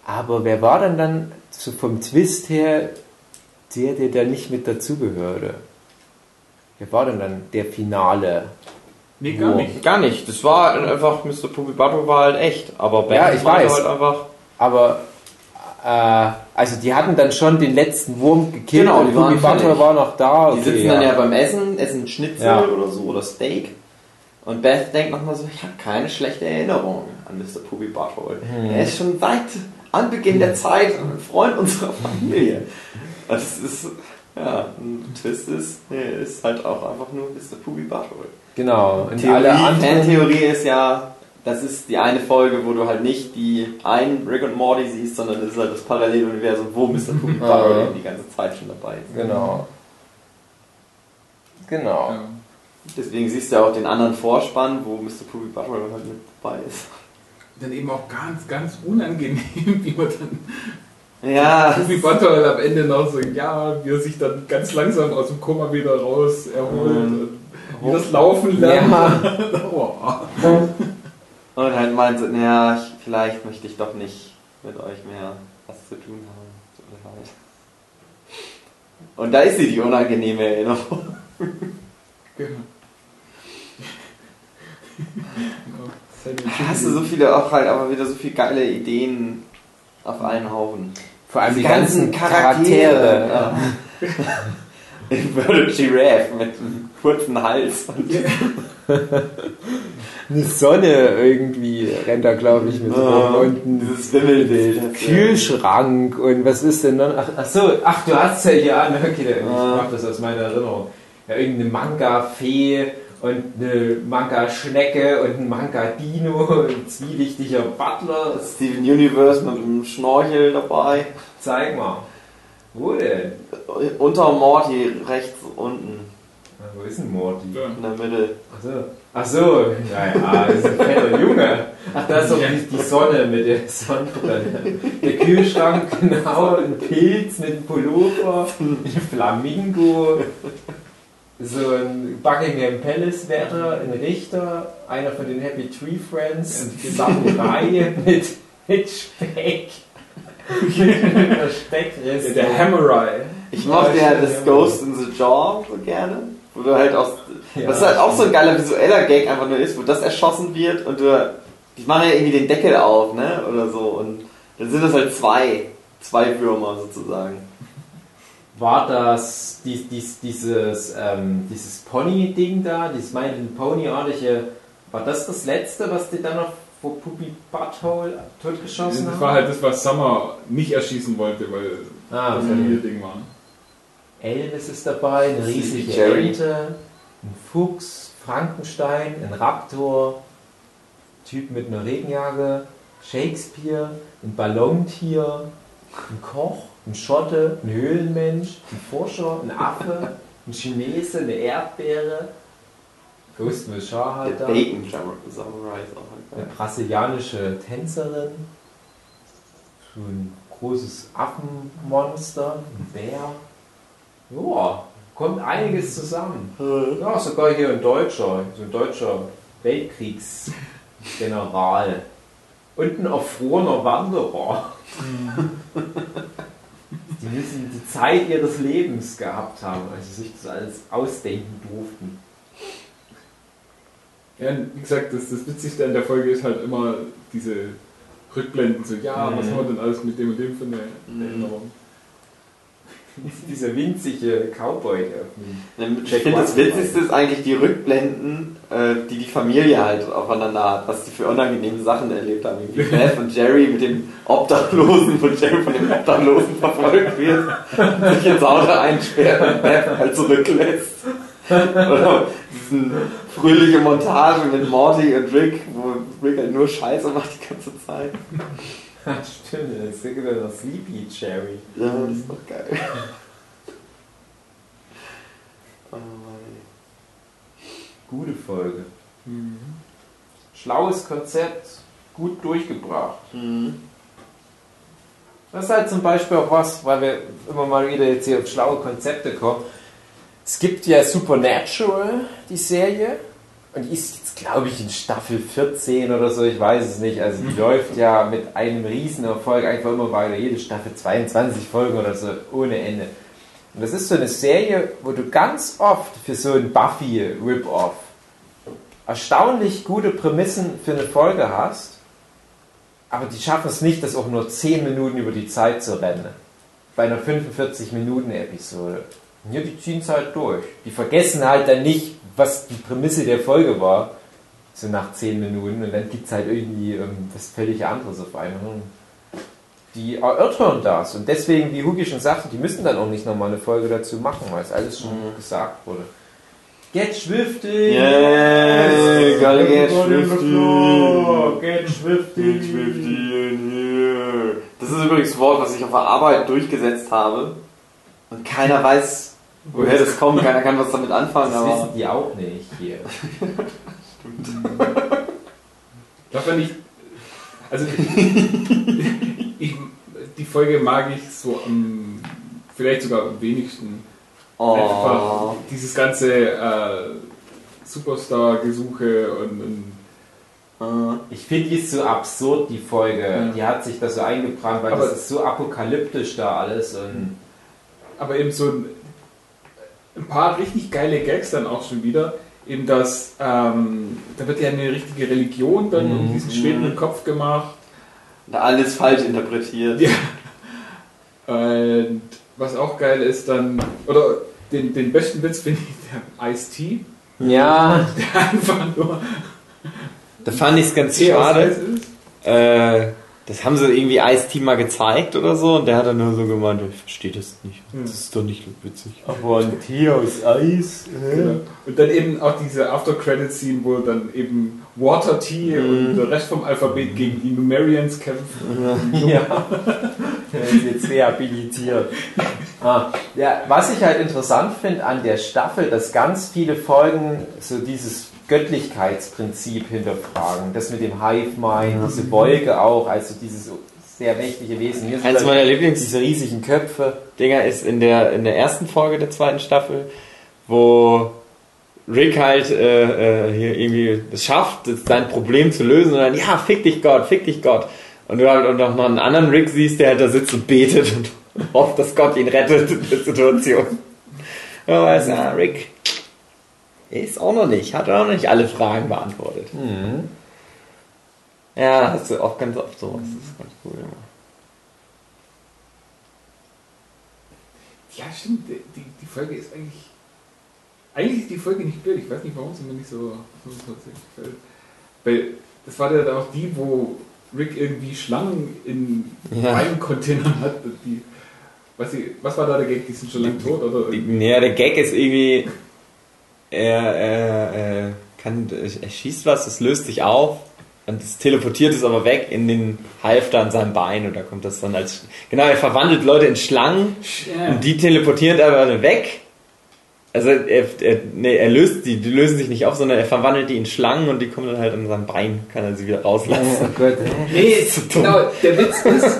Aber wer war denn dann so vom Twist her der, der da nicht mit dazugehörte? Wer war denn dann der Finale? Nee, gar nicht. Gar nicht. Das war einfach, Mr. Pubibato war halt echt. Aber Ben Ja, ich meinte weiß. halt einfach. Aber, äh, also die hatten dann schon den letzten Wurm gekillt Genau, und die Poopy fertig. war noch da. Die Okay, sitzen dann ja beim Essen, essen Schnitzel Ja. oder so oder Steak. Und Beth denkt nochmal so, ich habe keine schlechte Erinnerung an Mr. Pubi Butthole. Hm. Er ist schon seit Anbeginn der Zeit ein Freund unserer Familie. (laughs) Das ist, ja, ein Twist ist, er ist halt auch einfach nur Mr. Pubi Butthole. Genau. Und Theorie, alle anderen. Fantheorie ist ja, das ist die eine Folge, wo du halt nicht die einen Rick und Morty siehst, sondern das ist halt das Paralleluniversum, wo Mr. Pubi Butthole die ganze Zeit schon dabei ist. Genau. Genau. Ja. Deswegen siehst du ja auch den anderen Vorspann, wo Mr. Pubi Butthole halt mit dabei ist. Dann eben auch ganz, ganz unangenehm, (laughs) wie man dann Ja, Ruby Butthole am Ende noch so, ja, wie er sich dann ganz langsam aus dem Koma wieder raus erholt Mhm. und wie das Laufen lernt. (laughs) Ja. oh. und halt meint so, naja, ich, vielleicht möchte ich doch nicht mit euch mehr was zu tun haben. Tut mir leid. Und da ist sie, die unangenehme Erinnerung. Genau. Hast du so viele, auch halt aber wieder so viele geile Ideen auf einen Haufen. Vor allem die, ganzen Charaktere. Ja. (laughs) Inverted Giraffe mit einem kurzen Hals. (laughs) Eine Sonne irgendwie rennt da, glaube ich, mit rum. Und ein Dieses Wimmelbild. Kühlschrank und was ist denn dann? Ach, ach so, ach, du hast ja hier an. Okay, ich Ah. mach das aus meiner Erinnerung. Ja, irgendeine Manga-Fee und eine Manga-Schnecke und ein Manga-Dino, ein zwielichtiger Butler. Steven Universe mit einem Schnorchel dabei. Zeig mal. Wo denn? Unter Morty rechts unten Ah, Wo ist denn Morty? Ja. in der Mitte. Ach so. Ach so, ja, das ist ein fetter Junge. Ach, da ist doch die, die Sonne mit der Sonnenbrille. Der Kühlschrank, genau, ein Pilz mit einem Pullover, ein Flamingo, so ein Buckingham Palace Wetter, ein Richter, einer von den Happy Tree Friends, ein Samurai (laughs) mit, mit Speck. (laughs) mit einer Speckreste. Der Hammerai. Ich mochte ja das Ghost in the Jaw so gerne. Wo du halt aus. Ja, was halt auch so ein geiler visueller Gag einfach nur ist, wo das erschossen wird und du. Die machen ja irgendwie den Deckel auf, ne? Oder so. Und dann sind das halt zwei. Zwei Würmer sozusagen. War das dies, dies, dieses, ähm, dieses Pony-Ding da, dieses My Little Pony-artige, war das das letzte, was die dann noch vor Puppy Butthole totgeschossen Das haben? war halt das, was Summer nicht erschießen wollte, weil ah, das ein ihr Ding war. Elvis ist dabei, eine riesige. Ente, ein Fuchs, Frankenstein, ein Raptor, Typ mit einer Regenjacke, Shakespeare, ein Ballontier, ein Koch, ein Schotte, ein Höhlenmensch, ein Forscher, ein Affe, ein Chinese, eine Erdbeere, Ghost Shah halt Der da, Bacon Samurai ist auch halt eine brasilianische Tänzerin, so ein großes Affenmonster, ein Bär. Ja, kommt einiges zusammen. Ja, sogar hier ein Deutscher, so ein deutscher Weltkriegsgeneral. Und ein erfrorener Wanderer. (laughs) Die müssen die Zeit ihres Lebens gehabt haben, als sie sich das alles ausdenken durften. Ja, wie gesagt, das, das Witzigste an der Folge ist halt immer diese Rückblenden, so, ja, was Mhm. haben wir denn alles mit dem und dem für eine Erinnerung? (laughs) Dieser winzige Cowboy, dem Ich finde das Witzigste ist eigentlich die Rückblenden, äh, die die Familie halt aufeinander hat, was die für unangenehme Sachen erlebt haben. Wie (laughs) Beth und Jerry mit dem Obdachlosen, wo Jerry von dem Obdachlosen verfolgt wird, sich ins Auto einsperrt und Beth halt zurücklässt. Oder diesen fröhliche Montage mit Morty und Rick, wo Rick halt nur Scheiße macht die ganze Zeit. (laughs) Stimmt, das ist wieder noch Sleepy Cherry. Ja, das ist doch geil. (laughs) Oh Mann. Gute Folge. Schlaues Konzept, gut durchgebracht. Mhm. Das ist halt zum Beispiel auch was, weil wir immer mal wieder jetzt hier auf schlaue Konzepte kommen. Es gibt ja Supernatural, die Serie. Und die ist jetzt, glaube ich, in Staffel 14 oder so, ich weiß es nicht. Also die läuft ja mit einem riesen Erfolg einfach immer weiter. Jede Staffel 22 Folgen oder so, ohne Ende. Und das ist so eine Serie, wo du ganz oft für so ein Buffy-Rip-Off erstaunlich gute Prämissen für eine Folge hast, aber die schaffen es nicht, das auch nur 10 Minuten über die Zeit zu rennen. Bei einer 45-Minuten-Episode. Ja, die ziehen es halt durch. Die vergessen halt dann nicht, was die Prämisse der Folge war, so nach 10 Minuten, und dann gibt es halt irgendwie ähm, was völlig anderes auf einmal. Die erörtern das. Und deswegen, wie Hugi schon sagte, die müssen dann auch nicht nochmal eine Folge dazu machen, weil es alles schon gesagt wurde. Get schwiftig! Yeah, gotta get schwifty. Get schwiftig! Das ist übrigens ein Wort, was ich auf der Arbeit durchgesetzt habe. Und keiner weiß, woher das kommt. Keiner kann was damit anfangen. Das Aber wissen die auch nicht hier. (laughs) Darf er nicht. Also, ich, die Folge mag ich so am. Vielleicht sogar am wenigsten. Einfach oh. dieses ganze äh, Superstar-Gesuche und, und Äh, Ich finde die ist so absurd, die Folge. Ja. Die hat sich da so eingebrannt, weil Aber- das ist so apokalyptisch da alles. Und aber eben so ein, ein paar richtig geile Gags dann auch schon wieder. Eben das, ähm, da wird ja eine richtige Religion dann um diesen schwebenden Kopf gemacht. da alles falsch interpretiert. Ja. Und was auch geil ist dann, oder den, den besten Witz finde ich der Ice-T, ja, der einfach nur Da fand ich es ganz schade. ist. Äh, das haben sie irgendwie Ice-Team mal gezeigt oder so. Und der hat dann nur so gemeint, ich verstehe das nicht. Das ist doch nicht witzig. aber ein Tee aus Eis. Genau. Und dann eben auch diese After-Credit-Scene, wo dann eben Water Tea und der Rest vom Alphabet gegen die Numerians kämpfen. Ja, (laughs) der ist jetzt rehabilitiert. Ah, ja, was ich halt interessant finde an der Staffel, dass ganz viele Folgen so dieses Göttlichkeitsprinzip hinterfragen. Das mit dem Hive-Mind, diese Wolke auch, also dieses sehr mächtige Wesen. Hier dann meiner Lieblings- Diese riesigen Köpfe. Dinger ist in der, in der ersten Folge der zweiten Staffel, wo Rick halt äh, äh, hier irgendwie es schafft, sein Problem zu lösen und dann, ja, fick dich Gott, fick dich Gott. Und du halt auch noch einen anderen Rick siehst, der halt da sitzt und betet und (laughs) hofft, dass Gott ihn rettet in der Situation. Ja, ja, Rick ist auch noch nicht, hat auch noch nicht alle Fragen beantwortet. Ja, hast du auch ganz oft sowas. Das ist ganz cool. immer. Ja, stimmt, die, die, Folge ist eigentlich. Eigentlich ist die Folge nicht blöd, ich weiß nicht, warum sie mir nicht so. Weil das war ja dann auch die, wo Rick irgendwie Schlangen in Ja. Weincontainern hat. Die, was, was war da der Gag? Die sind schon lange tot? Oder? Ja, der Gag ist irgendwie, er, er, er, kann, er schießt was, es löst sich auf und es teleportiert es aber weg in den Halfter an seinem Bein und da kommt das dann als, genau, er verwandelt Leute in Schlangen Ja. und die teleportieren aber weg. Also er, er, nee, er löst die, die lösen sich nicht auf, sondern er verwandelt die in Schlangen und die kommen dann halt an seinem Bein, kann er sie wieder rauslassen. Gott, Nee, genau, der Witz ist,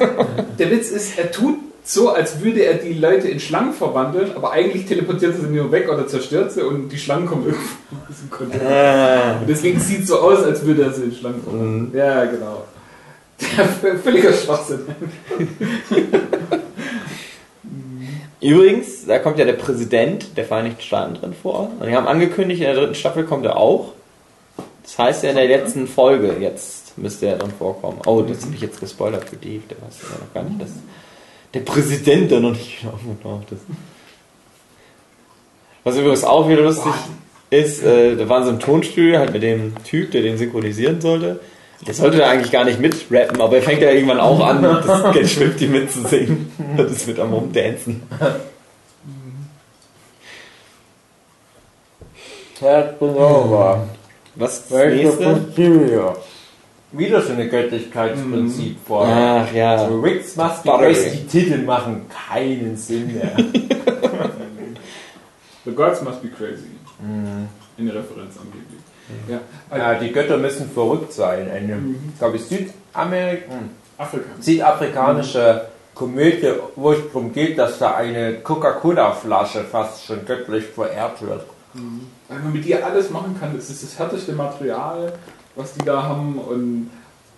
der Witz ist, er tut so, als würde er die Leute in Schlangen verwandeln, aber eigentlich teleportiert er sie nur weg oder zerstört sie und die Schlangen kommen irgendwo (laughs) aus dem Container. Ah. Und deswegen sieht es so aus, als würde er sie in Schlangen verwandeln. Ja, genau. Der (laughs) völliger Schwachsinn. (laughs) Übrigens, da kommt ja der Präsident der Vereinigten Staaten drin vor. Und die haben angekündigt, in der dritten Staffel kommt er auch. Das heißt ja in der letzten Folge jetzt müsste er drin vorkommen. Oh, das habe ich jetzt gespoilert für Dave, der weiß ja noch gar nicht, dass der Präsident da noch nicht genau getaucht ist. Was übrigens auch wieder lustig ist, äh, da waren sie im Tonstudio halt mit dem Typ, der den synchronisieren sollte. Der sollte da eigentlich gar nicht mitrappen, aber er fängt ja irgendwann auch an, das Get Schwifty mitzusingen. Das ist mit am Rumdancen. Terranova. Was ist das nächste? Wieder so eine Göttlichkeitsprinzip vor. Ach ja. So Ricks must be crazy. Die Titel machen keinen Sinn mehr. (laughs) The gods must be crazy. Eine Referenz angeblich. Ja, ja, die Götter müssen verrückt sein. Eine, glaube ich, Südamerika, hm, Afrika. südafrikanische Komödie, wo es darum geht, dass da eine Coca-Cola-Flasche fast schon göttlich verehrt wird. Weil man mit ihr alles machen kann. Das ist das härteste Material, was die da haben. Und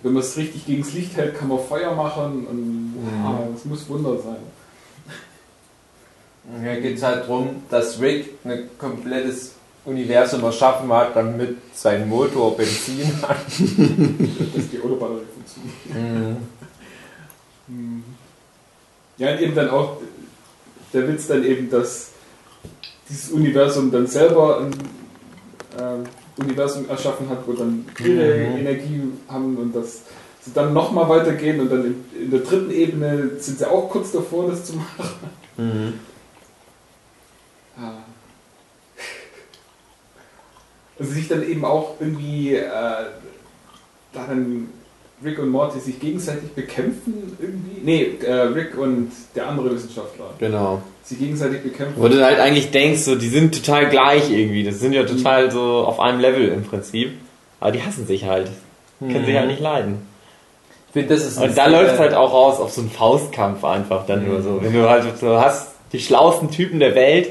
wenn man es richtig gegen das Licht hält, kann man Feuer machen. Und wow, das muss Wunder sein. Hier geht es halt darum, dass Rick ein komplettes Universum erschaffen hat, damit sein Motor Benzin hat. (laughs) dass die Autobatterie funktioniert. Mhm. Ja, und eben dann auch der Witz dann eben, dass dieses Universum dann selber ein äh, Universum erschaffen hat, wo dann ihre Energie haben und dass sie dann nochmal weitergehen und dann in, in der dritten Ebene sind sie auch kurz davor, das zu machen. (laughs) Ah. Also sich dann eben auch irgendwie äh, da dann Rick und Morty sich gegenseitig bekämpfen irgendwie. Nee, äh, Rick und der andere Wissenschaftler. Genau. Sie gegenseitig bekämpfen. Wo du halt eigentlich denkst, so, die sind total gleich irgendwie. Das sind ja total so auf einem Level im Prinzip. Aber die hassen sich halt. Können sich halt nicht leiden. Ich finde, das ist Und da läuft es halt auch raus auf so einen Faustkampf einfach dann nur so. Wenn du halt so hast, die schlauesten Typen der Welt,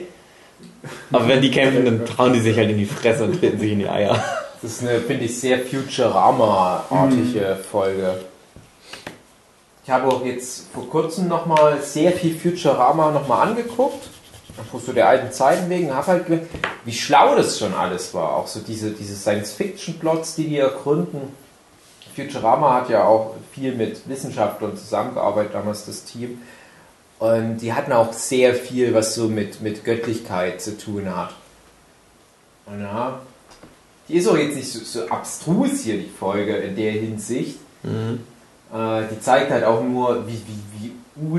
aber wenn die kämpfen, dann trauen die sich halt in die Fresse und treten sich in die Eier. Das ist eine, finde ich, sehr Futurama-artige Folge. Ich habe auch jetzt vor kurzem nochmal sehr viel Futurama nochmal angeguckt. Einfach so der alten Zeiten wegen. Habe halt gemerkt, wie schlau das schon alles war. Auch so diese, diese Science-Fiction-Plots, die die ergründen. Futurama hat ja auch viel mit Wissenschaftlern zusammengearbeitet, damals das Team. Und die hatten auch sehr viel, was so mit, mit Göttlichkeit zu tun hat. Und ja, die ist auch jetzt nicht so, so abstrus hier, die Folge, in der Hinsicht. Äh, die zeigt halt auch nur, wie, wie, wie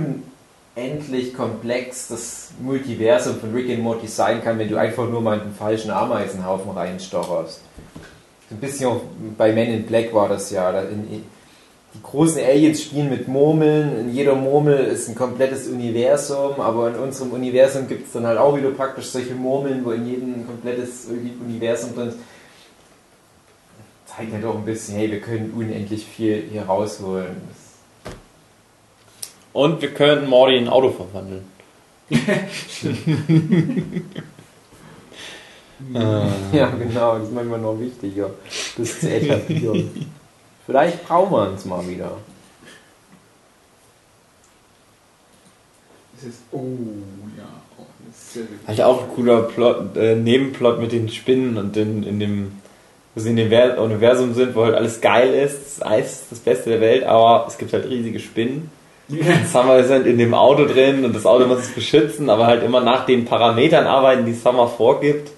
unendlich komplex das Multiversum von Rick and Morty sein kann, wenn du einfach nur mal in den falschen Ameisenhaufen reinstocherst. So ein bisschen auch bei Men in Black war das ja. Da in, die großen Aliens spielen mit Murmeln. In jeder Murmel ist ein komplettes Universum, aber in unserem Universum gibt es dann halt auch wieder praktisch solche Murmeln, wo in jedem ein komplettes Universum drin ist. Zeigt halt auch ein bisschen, hey, wir können unendlich viel hier rausholen. Und wir könnten Morty in ein Auto verwandeln. (laughs) Ja, genau, das ist manchmal noch wichtiger, das zu etablieren. Vielleicht brauchen wir uns mal wieder. Das ist, oh ja, oh, das ist sehr wichtig. Halt auch ein cooler Plot, äh, Nebenplot mit den Spinnen und in, in dem, wo sie in dem Ver- Universum sind, wo halt alles geil ist. Das Eis ist das Beste der Welt, aber es gibt halt riesige Spinnen. (laughs) Summer ist halt in dem Auto drin und das Auto muss es beschützen, aber halt immer nach den Parametern arbeiten, die Summer vorgibt.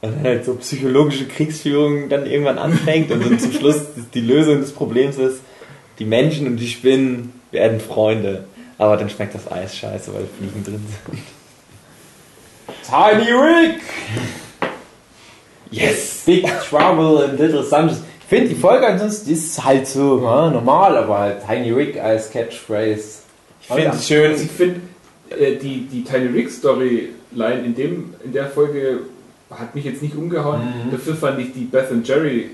Und dann halt so psychologische Kriegsführung dann irgendwann anfängt und dann zum (laughs) Schluss die Lösung des Problems ist, die Menschen und die Spinnen werden Freunde. Aber dann schmeckt das Eis scheiße, weil Fliegen drin sind. Tiny Rick! Yes! Big Trouble in Little Sunshine. Ich finde die Folge ansonsten die ist halt so ja, normal, aber halt Tiny Rick als Catchphrase. Ich finde es schön, Also ich finde, äh, die, die Tiny Rick Storyline in, dem, in der Folge hat mich jetzt nicht umgehauen. Dafür fand ich die Beth und Jerry,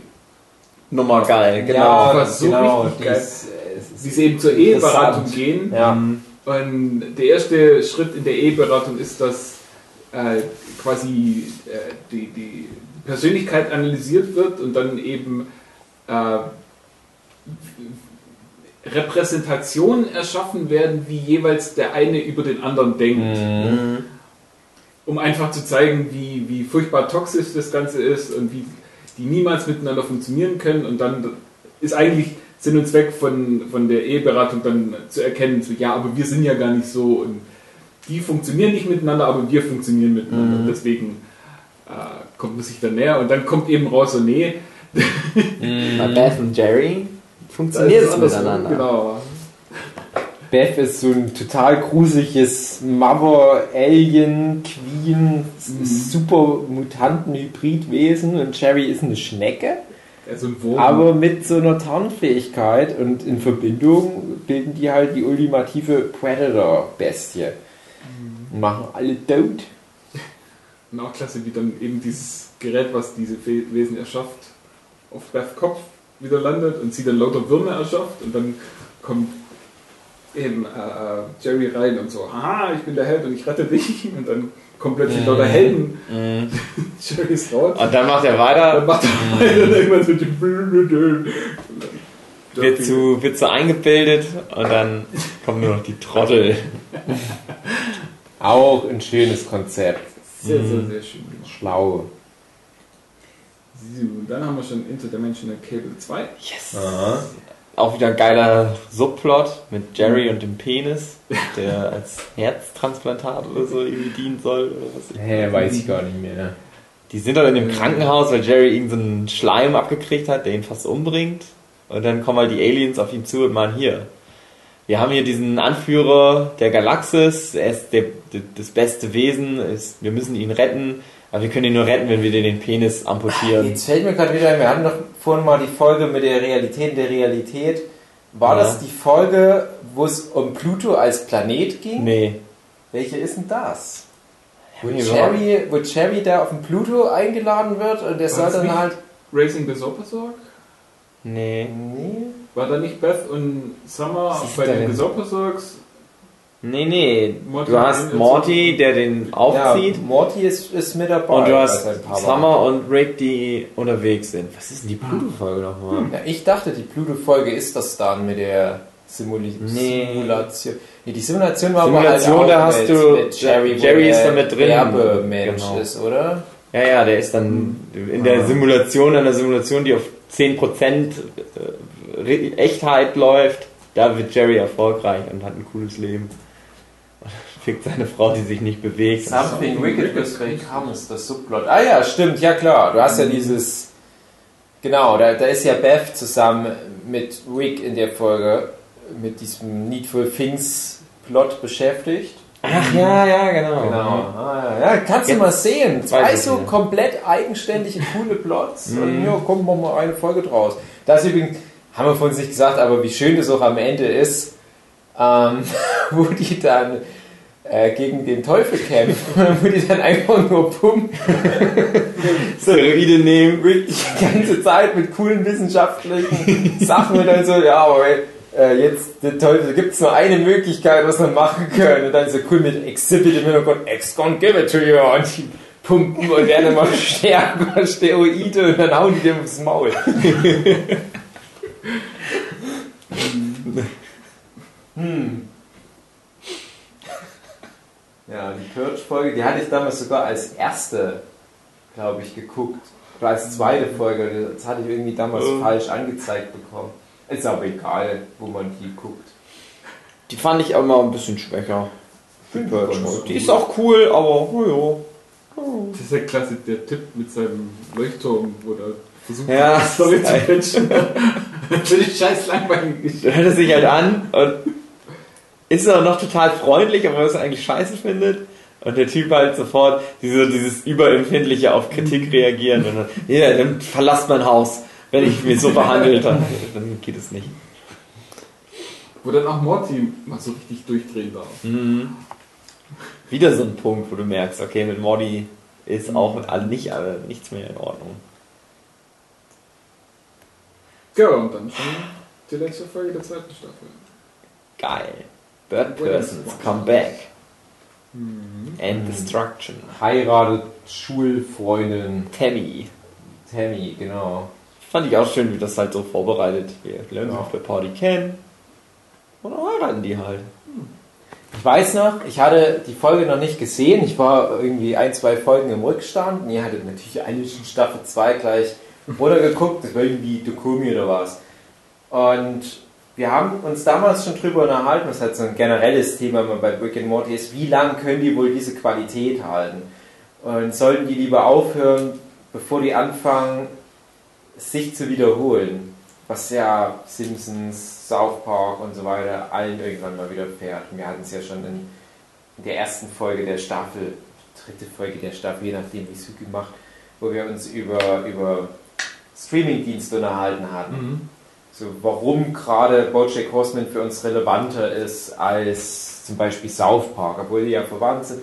Nummer geil, genau. Ja, war so genau. richtig geil. ist, äh, es ist sie eben zur Eheberatung gehen. Ja. Und der erste Schritt in der Eheberatung ist, dass äh, quasi äh, die, die Persönlichkeit analysiert wird und dann eben äh, Repräsentationen erschaffen werden, wie jeweils der eine über den anderen denkt. Um einfach zu zeigen, wie, wie furchtbar toxisch das Ganze ist und wie die niemals miteinander funktionieren können. Und dann ist eigentlich Sinn und Zweck von, von der Eheberatung dann zu erkennen, so, ja, aber wir sind ja gar nicht so und die funktionieren nicht miteinander, aber wir funktionieren miteinander. Und deswegen äh, kommt man sich dann näher und dann kommt eben raus, so, nee, (laughs) Bei Beth und Jerry funktioniert es miteinander. Genau. Beth ist so ein total gruseliges Mother Alien Queen super Mutanten Hybridwesen und Jerry ist eine Schnecke, Also ein Wurm. aber mit so einer Tarnfähigkeit und in Verbindung bilden die halt die ultimative Predator Bestie und machen alle tot. Und auch klasse, wie dann eben dieses Gerät, was diese Wesen erschafft, auf Beth Kopf wieder landet und sie dann lauter Würmer erschafft und dann kommt eben äh, äh, Jerry rein und so, aha, ich bin der Held und ich rette dich (laughs) und dann kommen plötzlich lauter Helden. (laughs) Jerry ist raus. Und dann macht er Dann weiter, macht er weiter und irgendwann so die wird zu, wird zu eingebildet und dann kommen nur noch die Trottel. (laughs) Auch ein schönes Konzept. Sehr, sehr, sehr schön. Schlau. So, dann haben wir schon Interdimensional Cable 2. Yes! Auch wieder ein geiler Subplot mit Jerry und dem Penis, der (laughs) als Herztransplantat oder so irgendwie dienen soll. Oder was. Hä, weiß ich gar nicht mehr. Die sind dann in dem Krankenhaus, weil Jerry irgendeinen Schleim abgekriegt hat, der ihn fast umbringt. Und dann kommen halt die Aliens auf ihn zu und meinen, hier, wir haben hier diesen Anführer der Galaxis, er ist der, der, das beste Wesen, ist, wir müssen ihn retten, aber wir können ihn nur retten, wenn wir dir den Penis amputieren. Jetzt fällt mir gerade wieder ein, wir hatten doch vorhin mal die Folge mit der Realität der Realität. War Ja. das die Folge, wo es um Pluto als Planet ging? Nee. Welche ist denn das? Wo Cherry, wo Cherry da auf den Pluto eingeladen wird und der soll dann halt. Racing the Sopasorg? Nee. Nee. War da nicht Beth und Summer bei den? Gesopasorgs? Nee, nee. Morty Du hast Morty, der den aufzieht. Ja, Morty ist, ist mit dabei. Und du hast. Summer und Rick, die unterwegs sind. Was ist denn die Pluto-Folge nochmal? Ja, ich dachte, die Pluto-Folge ist das dann mit der Simuli Nee. Simulation. Nee, die Simulation war Simulation, aber halt da hast mit, du- mit Jerry, Jerry ist da mit drin. Werbemensch Genau. ist, oder? Ja, ja, der ist dann in der Simulation, einer Simulation, die auf 10% äh, Echtheit läuft. Da wird Jerry erfolgreich und hat ein cooles Leben. (laughs) Fickt seine Frau, die sich nicht bewegt. Something Wicked with Ray Comes, das Subplot. Ah ja, stimmt, ja klar. Du hast ja dieses. Genau, da, da ist ja Beth zusammen mit Rick in der Folge mit diesem Needful Things Plot beschäftigt. Ach ja, ja, genau. Genau. Ah, ja, kannst du mal sehen. Zwei so wieder. komplett eigenständige, coole Plots. Mhm. Und ja, kommt wir mal eine Folge draus. Das übrigens, haben wir von uns nicht gesagt, aber wie schön das auch am Ende ist, ähm, (laughs) wo die dann äh, gegen den Teufel kämpfen, (laughs) wo die dann einfach nur pumpen, (laughs) Steroide nehmen. wirklich die ganze Zeit mit coolen wissenschaftlichen Sachen und dann so, ja, aber äh, jetzt der Teufel, gibt es nur eine Möglichkeit, was wir machen können. Und dann so cool mit Exhibit im Hintergrund, X gonna give it to you. Und die pumpen und werden immer (laughs) stärker, Steroide und dann hauen die dem aufs Maul. (laughs) hm. Ja, die Purge-Folge, die hatte ich damals sogar als erste, glaube ich, geguckt. Oder als zweite Folge. Das hatte ich irgendwie damals Mhm. falsch angezeigt bekommen. Ist aber egal, wo man die guckt. Die fand ich auch mal ein bisschen schwächer. Die Mode. Die gut. ist auch cool, aber oh, Das ist ja klasse, der Tipp mit seinem Leuchtturm, wo er versucht, Ja, die Story zu pitchen. (laughs) Für die scheiß langweilige Geschichte. ja. Hört es sich halt an und ist auch noch total freundlich, aber was er eigentlich scheiße findet. Und der Typ halt sofort diese, dieses überempfindliche auf Kritik reagieren. Und dann, ja, dann verlasst mein Haus. Wenn ich mich so behandelt, dann, (laughs) dann geht es nicht. Wo dann auch Morty mal so richtig durchdrehen darf. Mhm. Wieder so ein Punkt, wo du merkst, okay, mit Morty ist auch mit all nicht, äh, nichts mehr in Ordnung. Ja, und dann schon die letzte Folge der zweiten Staffel. Geil. Bird Persons come back. And Destruction. Heiratet Schulfreundin Tammy. Tammy, genau. Fand ich auch schön, wie das halt so vorbereitet. Wir lernen Ja. auf der Party kennen. Und dann heiraten die halt. Ich weiß noch, ich hatte die Folge noch nicht gesehen. Ich war irgendwie ein, zwei Folgen im Rückstand. Und ihr hattet natürlich alle schon Staffel 2 gleich runtergeguckt. Das war irgendwie Dokumi oder was. Und wir haben uns damals schon drüber unterhalten, was halt so ein generelles Thema bei Rick and Morty ist, wie lange können die wohl diese Qualität halten? Und sollten die lieber aufhören, bevor die anfangen, sich zu wiederholen? was ja Simpsons, South Park und so weiter allen irgendwann mal wieder fährt. Wir hatten es ja schon in, in der ersten Folge der Staffel, dritte Folge der Staffel, je nachdem wie es Suki macht, wo wir uns über, über Streamingdienste unterhalten hatten. Mhm. So, warum gerade Bojack Horseman für uns relevanter ist als zum Beispiel South Park, obwohl die ja verwandt sind.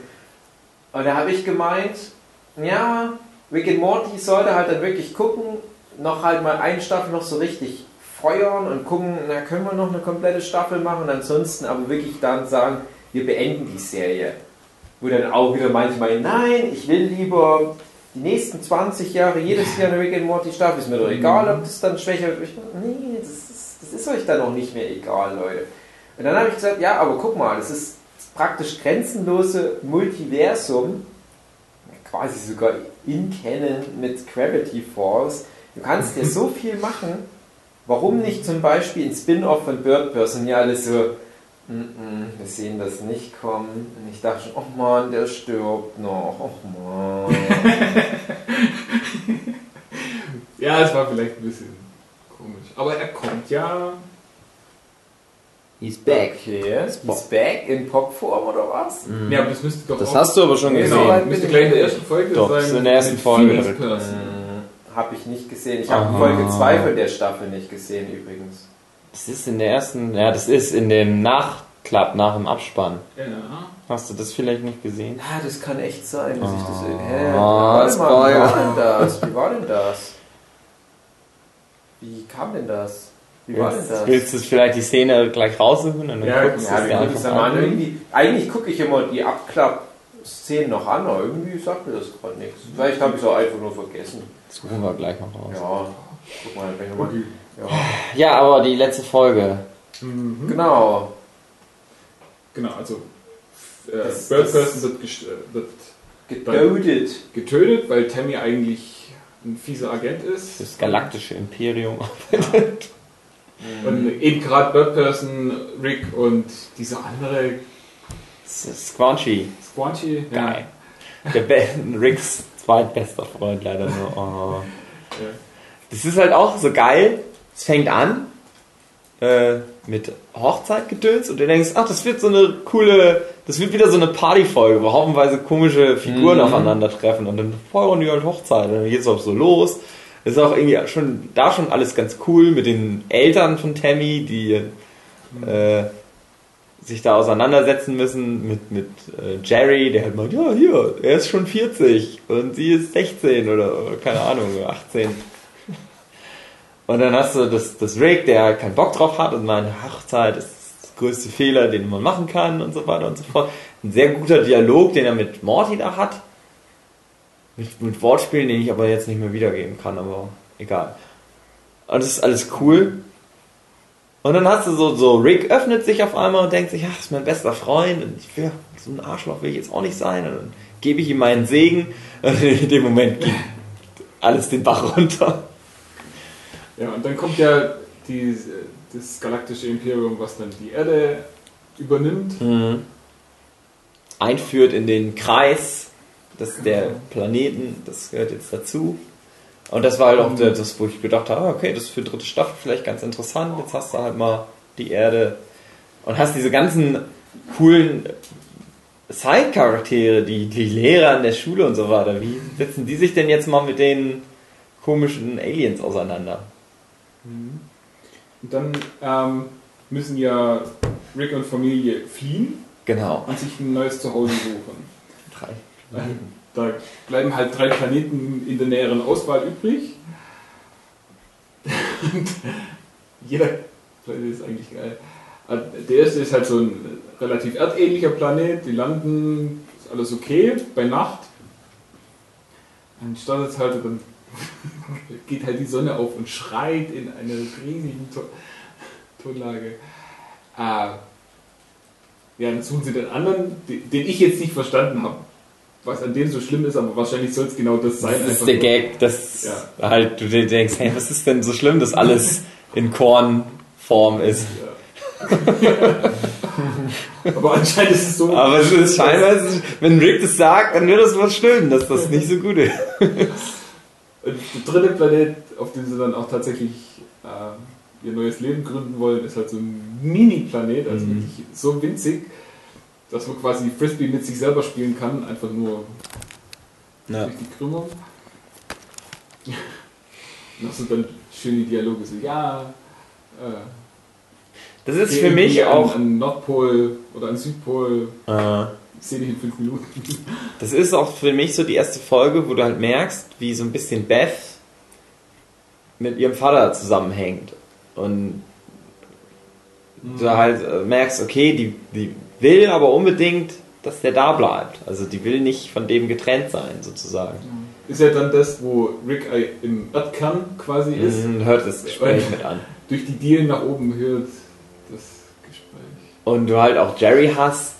Und da habe ich gemeint, ja, Rick and Morty sollte halt dann wirklich gucken, noch halt mal eine Staffel noch so richtig feuern und gucken, na können wir noch eine komplette Staffel machen und ansonsten aber wirklich dann sagen, wir beenden die Serie. Wo dann auch wieder manchmal, nein, ich will lieber die nächsten 20 Jahre jedes Jahr eine Rick and Morty Staffel, ist mir doch egal, ob das dann schwächer wird. Ich, nee, das ist, das ist euch dann auch nicht mehr egal, Leute. Und dann habe ich gesagt, ja, aber guck mal, das ist praktisch grenzenlose Multiversum, quasi sogar in Canon mit Gravity Falls. Du kannst ja so viel machen. Warum nicht zum Beispiel ein Spin-off von Bird Person? Ja, alles so, "Mm, mm, wir sehen das nicht kommen. Und ich dachte schon, oh Mann, der stirbt noch. Oh Mann. (laughs) Ja, es war vielleicht ein bisschen komisch. Aber er kommt ja. He's back. Okay, he's back in Popform oder was? Ja, aber das müsste doch Das auch. hast du aber schon Genau. gesehen. weit müsste gleich in der ersten Folge Doch, sein. das ist in der ersten Folge. Person. Habe ich nicht gesehen. Ich habe. Folge 2 von der Staffel nicht gesehen übrigens. Das ist in der ersten, ja, das ist in dem Nachklapp, nach dem Abspann. Ja. Hast du das vielleicht nicht gesehen? Ja, das kann echt sein, dass ich das. Oh, Hä? Warte mal, wie war denn das? Wie war denn das? Wie kam denn das? Wie war denn Willst, das? willst du vielleicht die Szene gleich raussuchen? Und dann Ja, guckst du Ja, es ich einfach an? eigentlich gucke ich immer die Abklapp-Szenen noch an, aber irgendwie sagt mir das gerade nichts. Vielleicht habe ich es auch einfach nur vergessen. Suchen wir gleich mal raus. Ja, guck mal, wenn mal. Ja. Ja, aber die letzte Folge. Mhm. Genau. Genau, also äh, Das- Bird das- Person wird, äh, wird Gedodet. getötet, weil Tammy eigentlich ein fieser Agent ist. Das galaktische Imperium. Und eben gerade Bird Person, Rick und dieser andere Das Squanchy. Squanchy. Geil. Der Be (laughs) Ricks zweitbester Freund leider nur. Oh. Ja. Das ist halt auch so geil. Es fängt an äh, mit Hochzeitgedöns und du denkst, ach, das wird so eine coole, das wird wieder so eine Partyfolge, wo haufenweise komische Figuren Mhm. aufeinandertreffen und dann feuern die halt Hochzeit und dann geht es auch so los. Das ist auch irgendwie schon da schon alles ganz cool mit den Eltern von Tammy, die äh, sich da auseinandersetzen müssen mit, mit äh, Jerry, der halt meint, ja, hier, er ist schon 40 und sie ist 16 oder, keine Ahnung, 18. Und dann hast du das, das Rick, der halt keinen Bock drauf hat und meint, Hochzeit ist das größte Fehler, den man machen kann und so weiter und so fort. Ein sehr guter Dialog, den er mit Morty da hat. Mit, mit Wortspielen, den ich aber jetzt nicht mehr wiedergeben kann, aber egal. Und das ist alles cool. Und dann hast du so, so Rick öffnet sich auf einmal und denkt sich, ach, das ist mein bester Freund und ich will, so ein Arschloch will ich jetzt auch nicht sein. Und dann gebe ich ihm meinen Segen (laughs) und in dem Moment geht alles den Bach runter. Ja, und dann kommt ja die, das galaktische Imperium, was dann die Erde übernimmt. Mhm. Einführt in den Kreis des, der Planeten, das gehört jetzt dazu. Und das war halt auch der- das, wo ich gedacht habe, ah, okay, das ist für dritte Staffel vielleicht ganz interessant. Jetzt hast du halt mal die Erde und hast diese ganzen coolen Side-Charaktere, die, die Lehrer in der Schule und so weiter. Wie setzen die sich denn jetzt mal mit den komischen Aliens auseinander? Und dann ähm, müssen ja Rick und Familie fliehen Genau. und sich ein neues Zuhause suchen. Drei. Da bleiben halt drei Planeten in der näheren Auswahl übrig. Und jeder Planet ist eigentlich geil. Also Der erste ist halt so ein relativ erdähnlicher Planet, die landen, ist alles okay, bei Nacht. Dann startet halt dann (laughs) geht halt die Sonne auf und schreit in einer riesigen to Tonlage. Ah, ja, dann suchen sie den anderen, den ich jetzt nicht verstanden habe, was an dem so schlimm ist, aber wahrscheinlich soll es genau das sein. Das ist der nur. Gag, dass Ja. halt du dir denkst, hey, was ist denn so schlimm, dass alles in Kornform ist? (laughs) Aber anscheinend ist es so. Aber es ist scheinbar, es ist- wenn Rick das sagt, dann wird das was schlimm, dass das nicht so gut ist. Und der dritte Planet, auf dem sie dann auch tatsächlich äh, ihr neues Leben gründen wollen, ist halt so ein Mini-Planet, also Mhm. wirklich so winzig, dass man quasi Frisbee mit sich selber spielen kann, einfach nur Ja. durch die Krümmung. Und hast du dann schöne Dialoge, so, ja, äh, Das ist für mich auch. An, an Nordpol oder an Südpol, Äh, sehe dich in fünf Minuten. (laughs) Das ist auch für mich so die erste Folge, wo du halt merkst, wie so ein bisschen Beth mit ihrem Vater zusammenhängt. Und du halt äh, merkst, okay, die, die will aber unbedingt, dass der da bleibt. Also die will nicht von dem getrennt sein, sozusagen. Ist ja dann das, wo Rick äh, im Erdkern quasi ist, Mhm, hört das Gespräch mit an. durch die Dielen nach oben hört das Gespräch. Und du halt auch Jerry hast,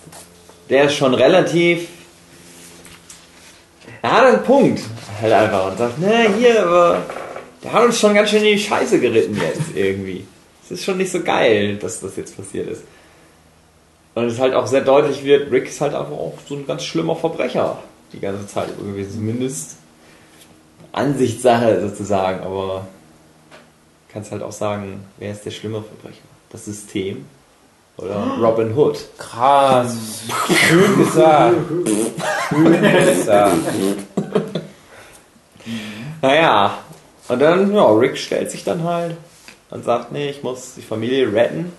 der ist schon relativ. Er hat einen Punkt halt einfach und sagt, na hier, aber der hat uns schon ganz schön in die Scheiße geritten jetzt irgendwie. Es ist schon nicht so geil, dass das jetzt passiert ist. Und es halt auch sehr deutlich wird, Rick ist halt einfach auch so ein ganz schlimmer Verbrecher die ganze Zeit über gewesen. Zumindest Ansichtssache sozusagen, aber kannst halt auch sagen, wer ist der schlimme Verbrecher? Das System oder Robin Hood? Krass. Schön gesagt. Schön gesagt. Naja, und dann, ja, Rick stellt sich dann halt und sagt, nee, ich muss die Familie retten.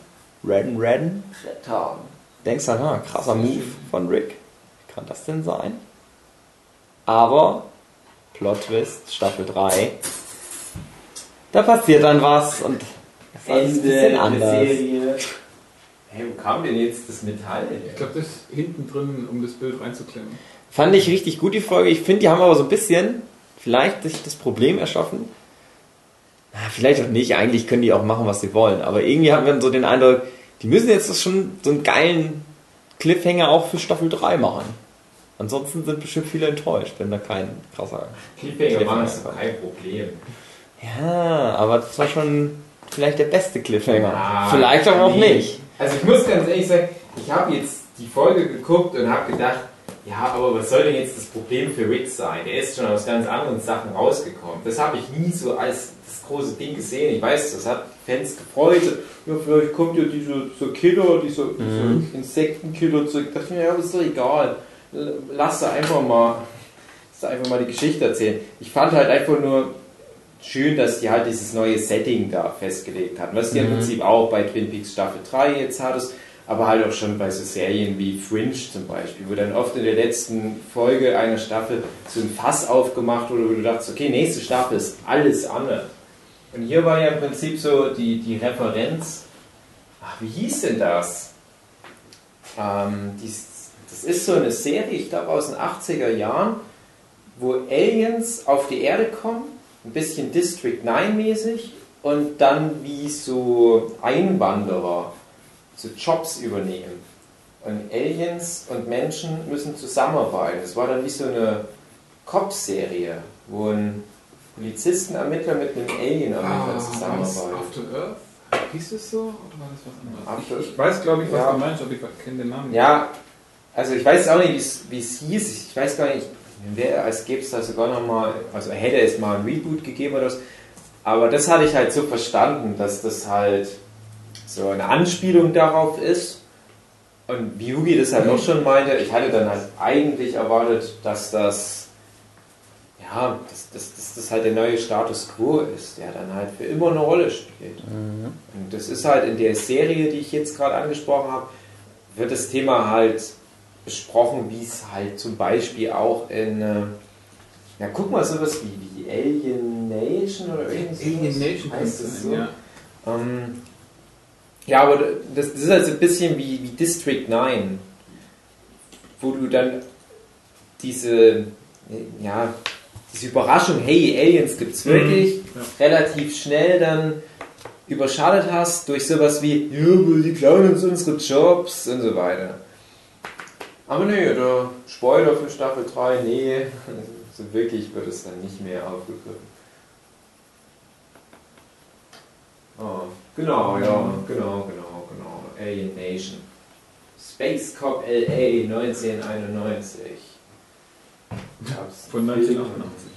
Retten, retten. Denkst dann, ah, krasser Move von Rick. Wie kann das denn sein? Aber, Plot Twist, Staffel 3, da passiert dann was und das ist alles ein bisschen anders. Serie. Hey, wo kam denn jetzt das Metall? Ich glaube, das ist hinten drin, um das Bild reinzuklemmen. Fand ich richtig gut, die Folge. Ich finde, die haben aber so ein bisschen vielleicht sich das Problem erschaffen. Na, vielleicht auch nicht. Eigentlich können die auch machen, was sie wollen. Aber irgendwie haben wir so den Eindruck, die müssen jetzt schon so einen geilen Cliffhanger auch für Staffel 3 machen. Ansonsten sind bestimmt viele enttäuscht, wenn da kein krasser. Cliffhanger machen ist kein Problem. Ja, aber das war schon vielleicht der beste Cliffhanger. Ah, vielleicht aber auch nee. nicht. Also ich muss ganz ehrlich sagen, ich habe jetzt die Folge geguckt und habe gedacht, ja, aber was soll denn jetzt das Problem für Rick sein? Der ist schon aus ganz anderen Sachen rausgekommen. Das habe ich nie so als das große Ding gesehen. Ich weiß, das hat Fans gefreut. Ja, vielleicht kommt ja dieser, dieser Killer, dieser, dieser Insektenkiller zurück. Da dachte ich mir, ja, aber ist doch egal. Lass da einfach mal, lass einfach mal die Geschichte erzählen. Ich fand halt einfach nur schön, dass die halt dieses neue Setting da festgelegt hatten. Was die im Prinzip auch bei Twin Peaks Staffel 3 jetzt hattest, aber halt auch schon bei so Serien wie Fringe zum Beispiel, wo dann oft in der letzten Folge einer Staffel so ein Fass aufgemacht wurde, wo du dachtest, okay, nächste Staffel ist alles anders. Und hier war ja im Prinzip so die, die Referenz, ach, wie hieß denn das? Ähm, dies, das ist so eine Serie, ich glaube aus den 80er Jahren, wo Aliens auf die Erde kommen, ein bisschen District 9 mäßig und dann wie so Einwanderer so Jobs übernehmen. Und Aliens und Menschen müssen zusammenarbeiten. Es war dann wie so eine Cop-Serie, wo ein Polizistenermittler mit einem Alien-Ermittler war das zusammenarbeitet. After Earth? Hieß es so? Oder war das was anderes? Ich, ich weiß, glaube ich, was Ja. du meinst, aber ich kenne den Namen. Ja, also ich weiß auch nicht, wie es- hieß. Ich weiß gar nicht, wer, als gäbe es da sogar nochmal, also hätte es mal ein Reboot gegeben oder was. Aber das hatte ich halt so verstanden, dass das halt so eine Anspielung darauf ist. Und wie Yugi das halt auch schon meinte, ich hatte dann halt eigentlich erwartet, dass das, ja, dass, dass, dass das halt der neue Status quo ist, der dann halt für immer eine Rolle spielt. Und das ist halt in der Serie, die ich jetzt gerade angesprochen habe, wird das Thema halt besprochen, wie es halt zum Beispiel auch in, äh, ja, guck mal, sowas wie, wie Alien Nation oder irgendwas. Alien Nation heißt das so. ja. Ähm, ja, aber das, das ist halt so ein bisschen wie, wie District 9, wo du dann diese, ja, diese Überraschung, hey, Aliens gibt's wirklich, relativ schnell dann überschattet hast durch sowas wie, ja, die klauen uns unsere Jobs und so weiter. Aber nee, der Spoiler für Staffel 3, nee, (laughs) so wirklich wird es dann nicht mehr aufgegriffen. Oh, genau, ja, genau, genau, genau. Alien Nation. Space Cop LA 1991. Von Filme? 1988.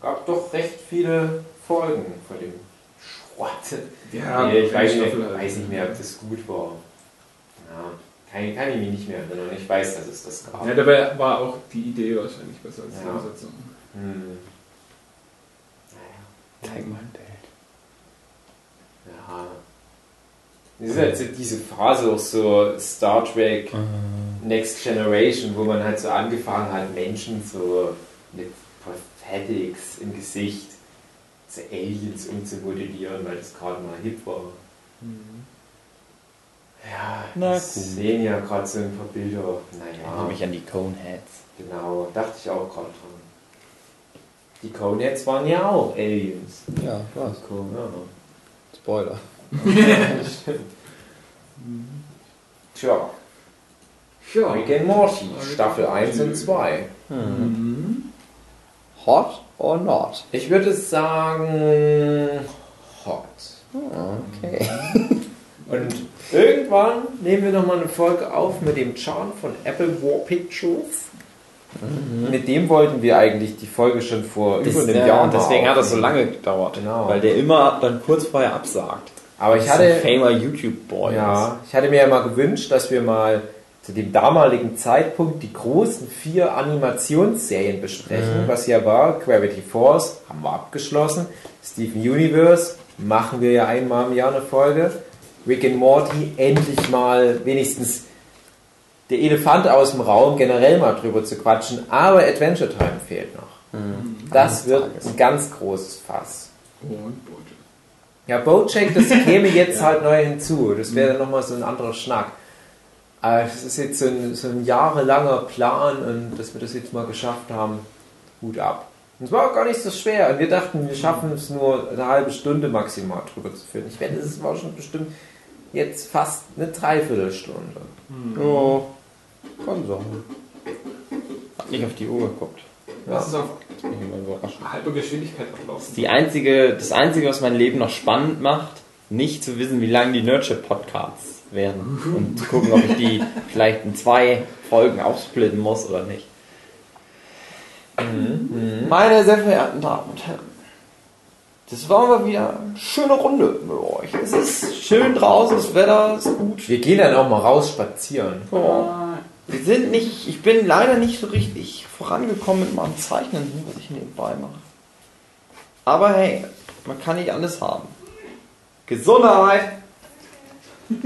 gab doch recht viele Folgen von dem Schrott. Ja, nee, ich weiß, nicht, halt. weiß nicht mehr, ob das gut war. Ja, kann, kann ich mich nicht mehr erinnern. Ich weiß, dass es das gab. Ja, dabei war auch die Idee wahrscheinlich besser als die Ja. Umsetzung. Hm. Zeig mal ein Bild. Ja. Das ist halt so diese Phase auch so Star Trek Next Generation, wo man halt so angefangen hat, Menschen so mit Prosthetics im Gesicht zu Aliens umzumodellieren, weil das gerade mal hip war. Ja, Na das gut. sehen ja gerade so ein paar Bilder. Ich Naja, erinnere mich an die Coneheads. genau, dachte ich auch gerade dran. Die Coneheads waren ja auch Aliens. Ja, was? Cool, ja. Spoiler. Tja, Ja. Rick and Morty, Staffel 1 und 2. Hot or not? Ich würde sagen, hot. Okay. (laughs) Und irgendwann nehmen wir nochmal eine Folge auf mit dem Chan von Apple War Pictures. Mit dem wollten wir eigentlich die Folge schon vor über einem ja, Jahr und mal deswegen hat das so lange gedauert. Genau. Weil der immer dann kurz vorher absagt. Aber ich hatte, famer YouTube-Boy. ja, ich hatte mir ja mal gewünscht, dass wir mal zu dem damaligen Zeitpunkt die großen vier Animationsserien besprechen, was ja war Gravity Force, haben wir abgeschlossen, Steven Universe, machen wir ja einmal im Jahr eine Folge, Rick and Morty, endlich mal wenigstens der Elefant aus dem Raum, generell mal drüber zu quatschen, aber Adventure Time fehlt noch. Das wird ein ganz großes Fass. Und Bojack. Ja, Bojack, das (laughs) käme jetzt halt neu hinzu. Das wäre dann nochmal so ein anderer Schnack. Aber es ist jetzt so ein, so ein jahrelanger Plan und dass wir das jetzt mal geschafft haben, Hut ab. Und es war auch gar nicht so schwer. Und wir dachten, wir schaffen es nur eine halbe Stunde maximal drüber zu führen. Ich wette, es war schon bestimmt jetzt fast eine Dreiviertelstunde. Oh, kann sein. Hat nicht auf die Uhr geguckt. Das ist auf halber Geschwindigkeit ablaufen. Die einzige, das Einzige, was mein Leben noch spannend macht, nicht zu wissen, wie lang die Nerdship-Podcasts werden. Und zu gucken, ob ich die (laughs) vielleicht in zwei Folgen aufsplitten muss oder nicht. Meine sehr verehrten Damen und Herren, das war mal wieder eine schöne Runde mit euch. Es ist schön draußen, das Wetter ist gut. Wir gehen dann auch mal raus spazieren. Ja. Wir sind nicht, ich bin leider nicht so richtig vorangekommen mit meinem Zeichnen, was ich nebenbei mache. Aber hey, man kann nicht alles haben. Gesundheit! (laughs)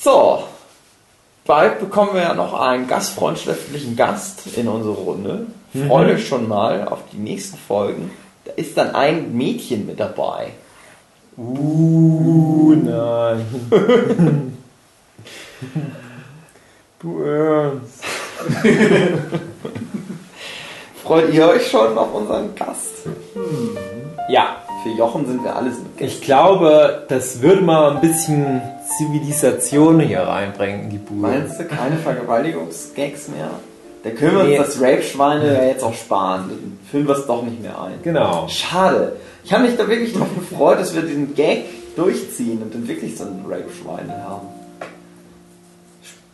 so, bald bekommen wir ja noch einen gastfreundschaftlichen Gast in unsere Runde. Freut euch schon mal auf die nächsten Folgen. Da ist dann ein Mädchen mit dabei. Uh, nein. (laughs) Du Ernst. (laughs) Freut ihr euch schon auf unseren Gast? Ja. Für Jochen sind wir alles mit Ich glaube, das würde mal ein bisschen Zivilisation hier reinbringen in die Bude. Meinst du keine Vergewaltigungsgags mehr? Da können wir Nee. uns das Rape-Schweine ja jetzt auch sparen. Dann füllen wir es doch nicht mehr ein. Genau. Schade. Ich habe mich da wirklich drauf gefreut, dass wir diesen Gag durchziehen und dann wirklich so ein Rape-Schweine haben.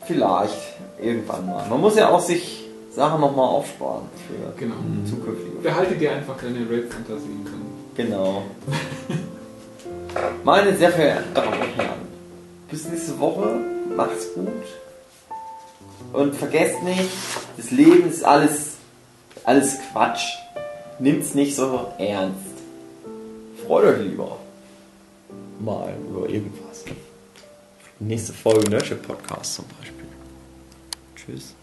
Vielleicht irgendwann mal. Man muss ja auch sich Sachen nochmal aufsparen für Genau. zukünftige Behalte dir einfach deine Rape-Fantasien. Genau. Meine sehr verehrten Damen und Herren, bis nächste Woche. Macht's gut. Und vergesst nicht, das Leben ist alles, alles Quatsch. Nimmt's nicht so ernst. Freut euch lieber. Mal über irgendwas. Nächste Folge Nerdship Podcast zum Beispiel. Tschüss.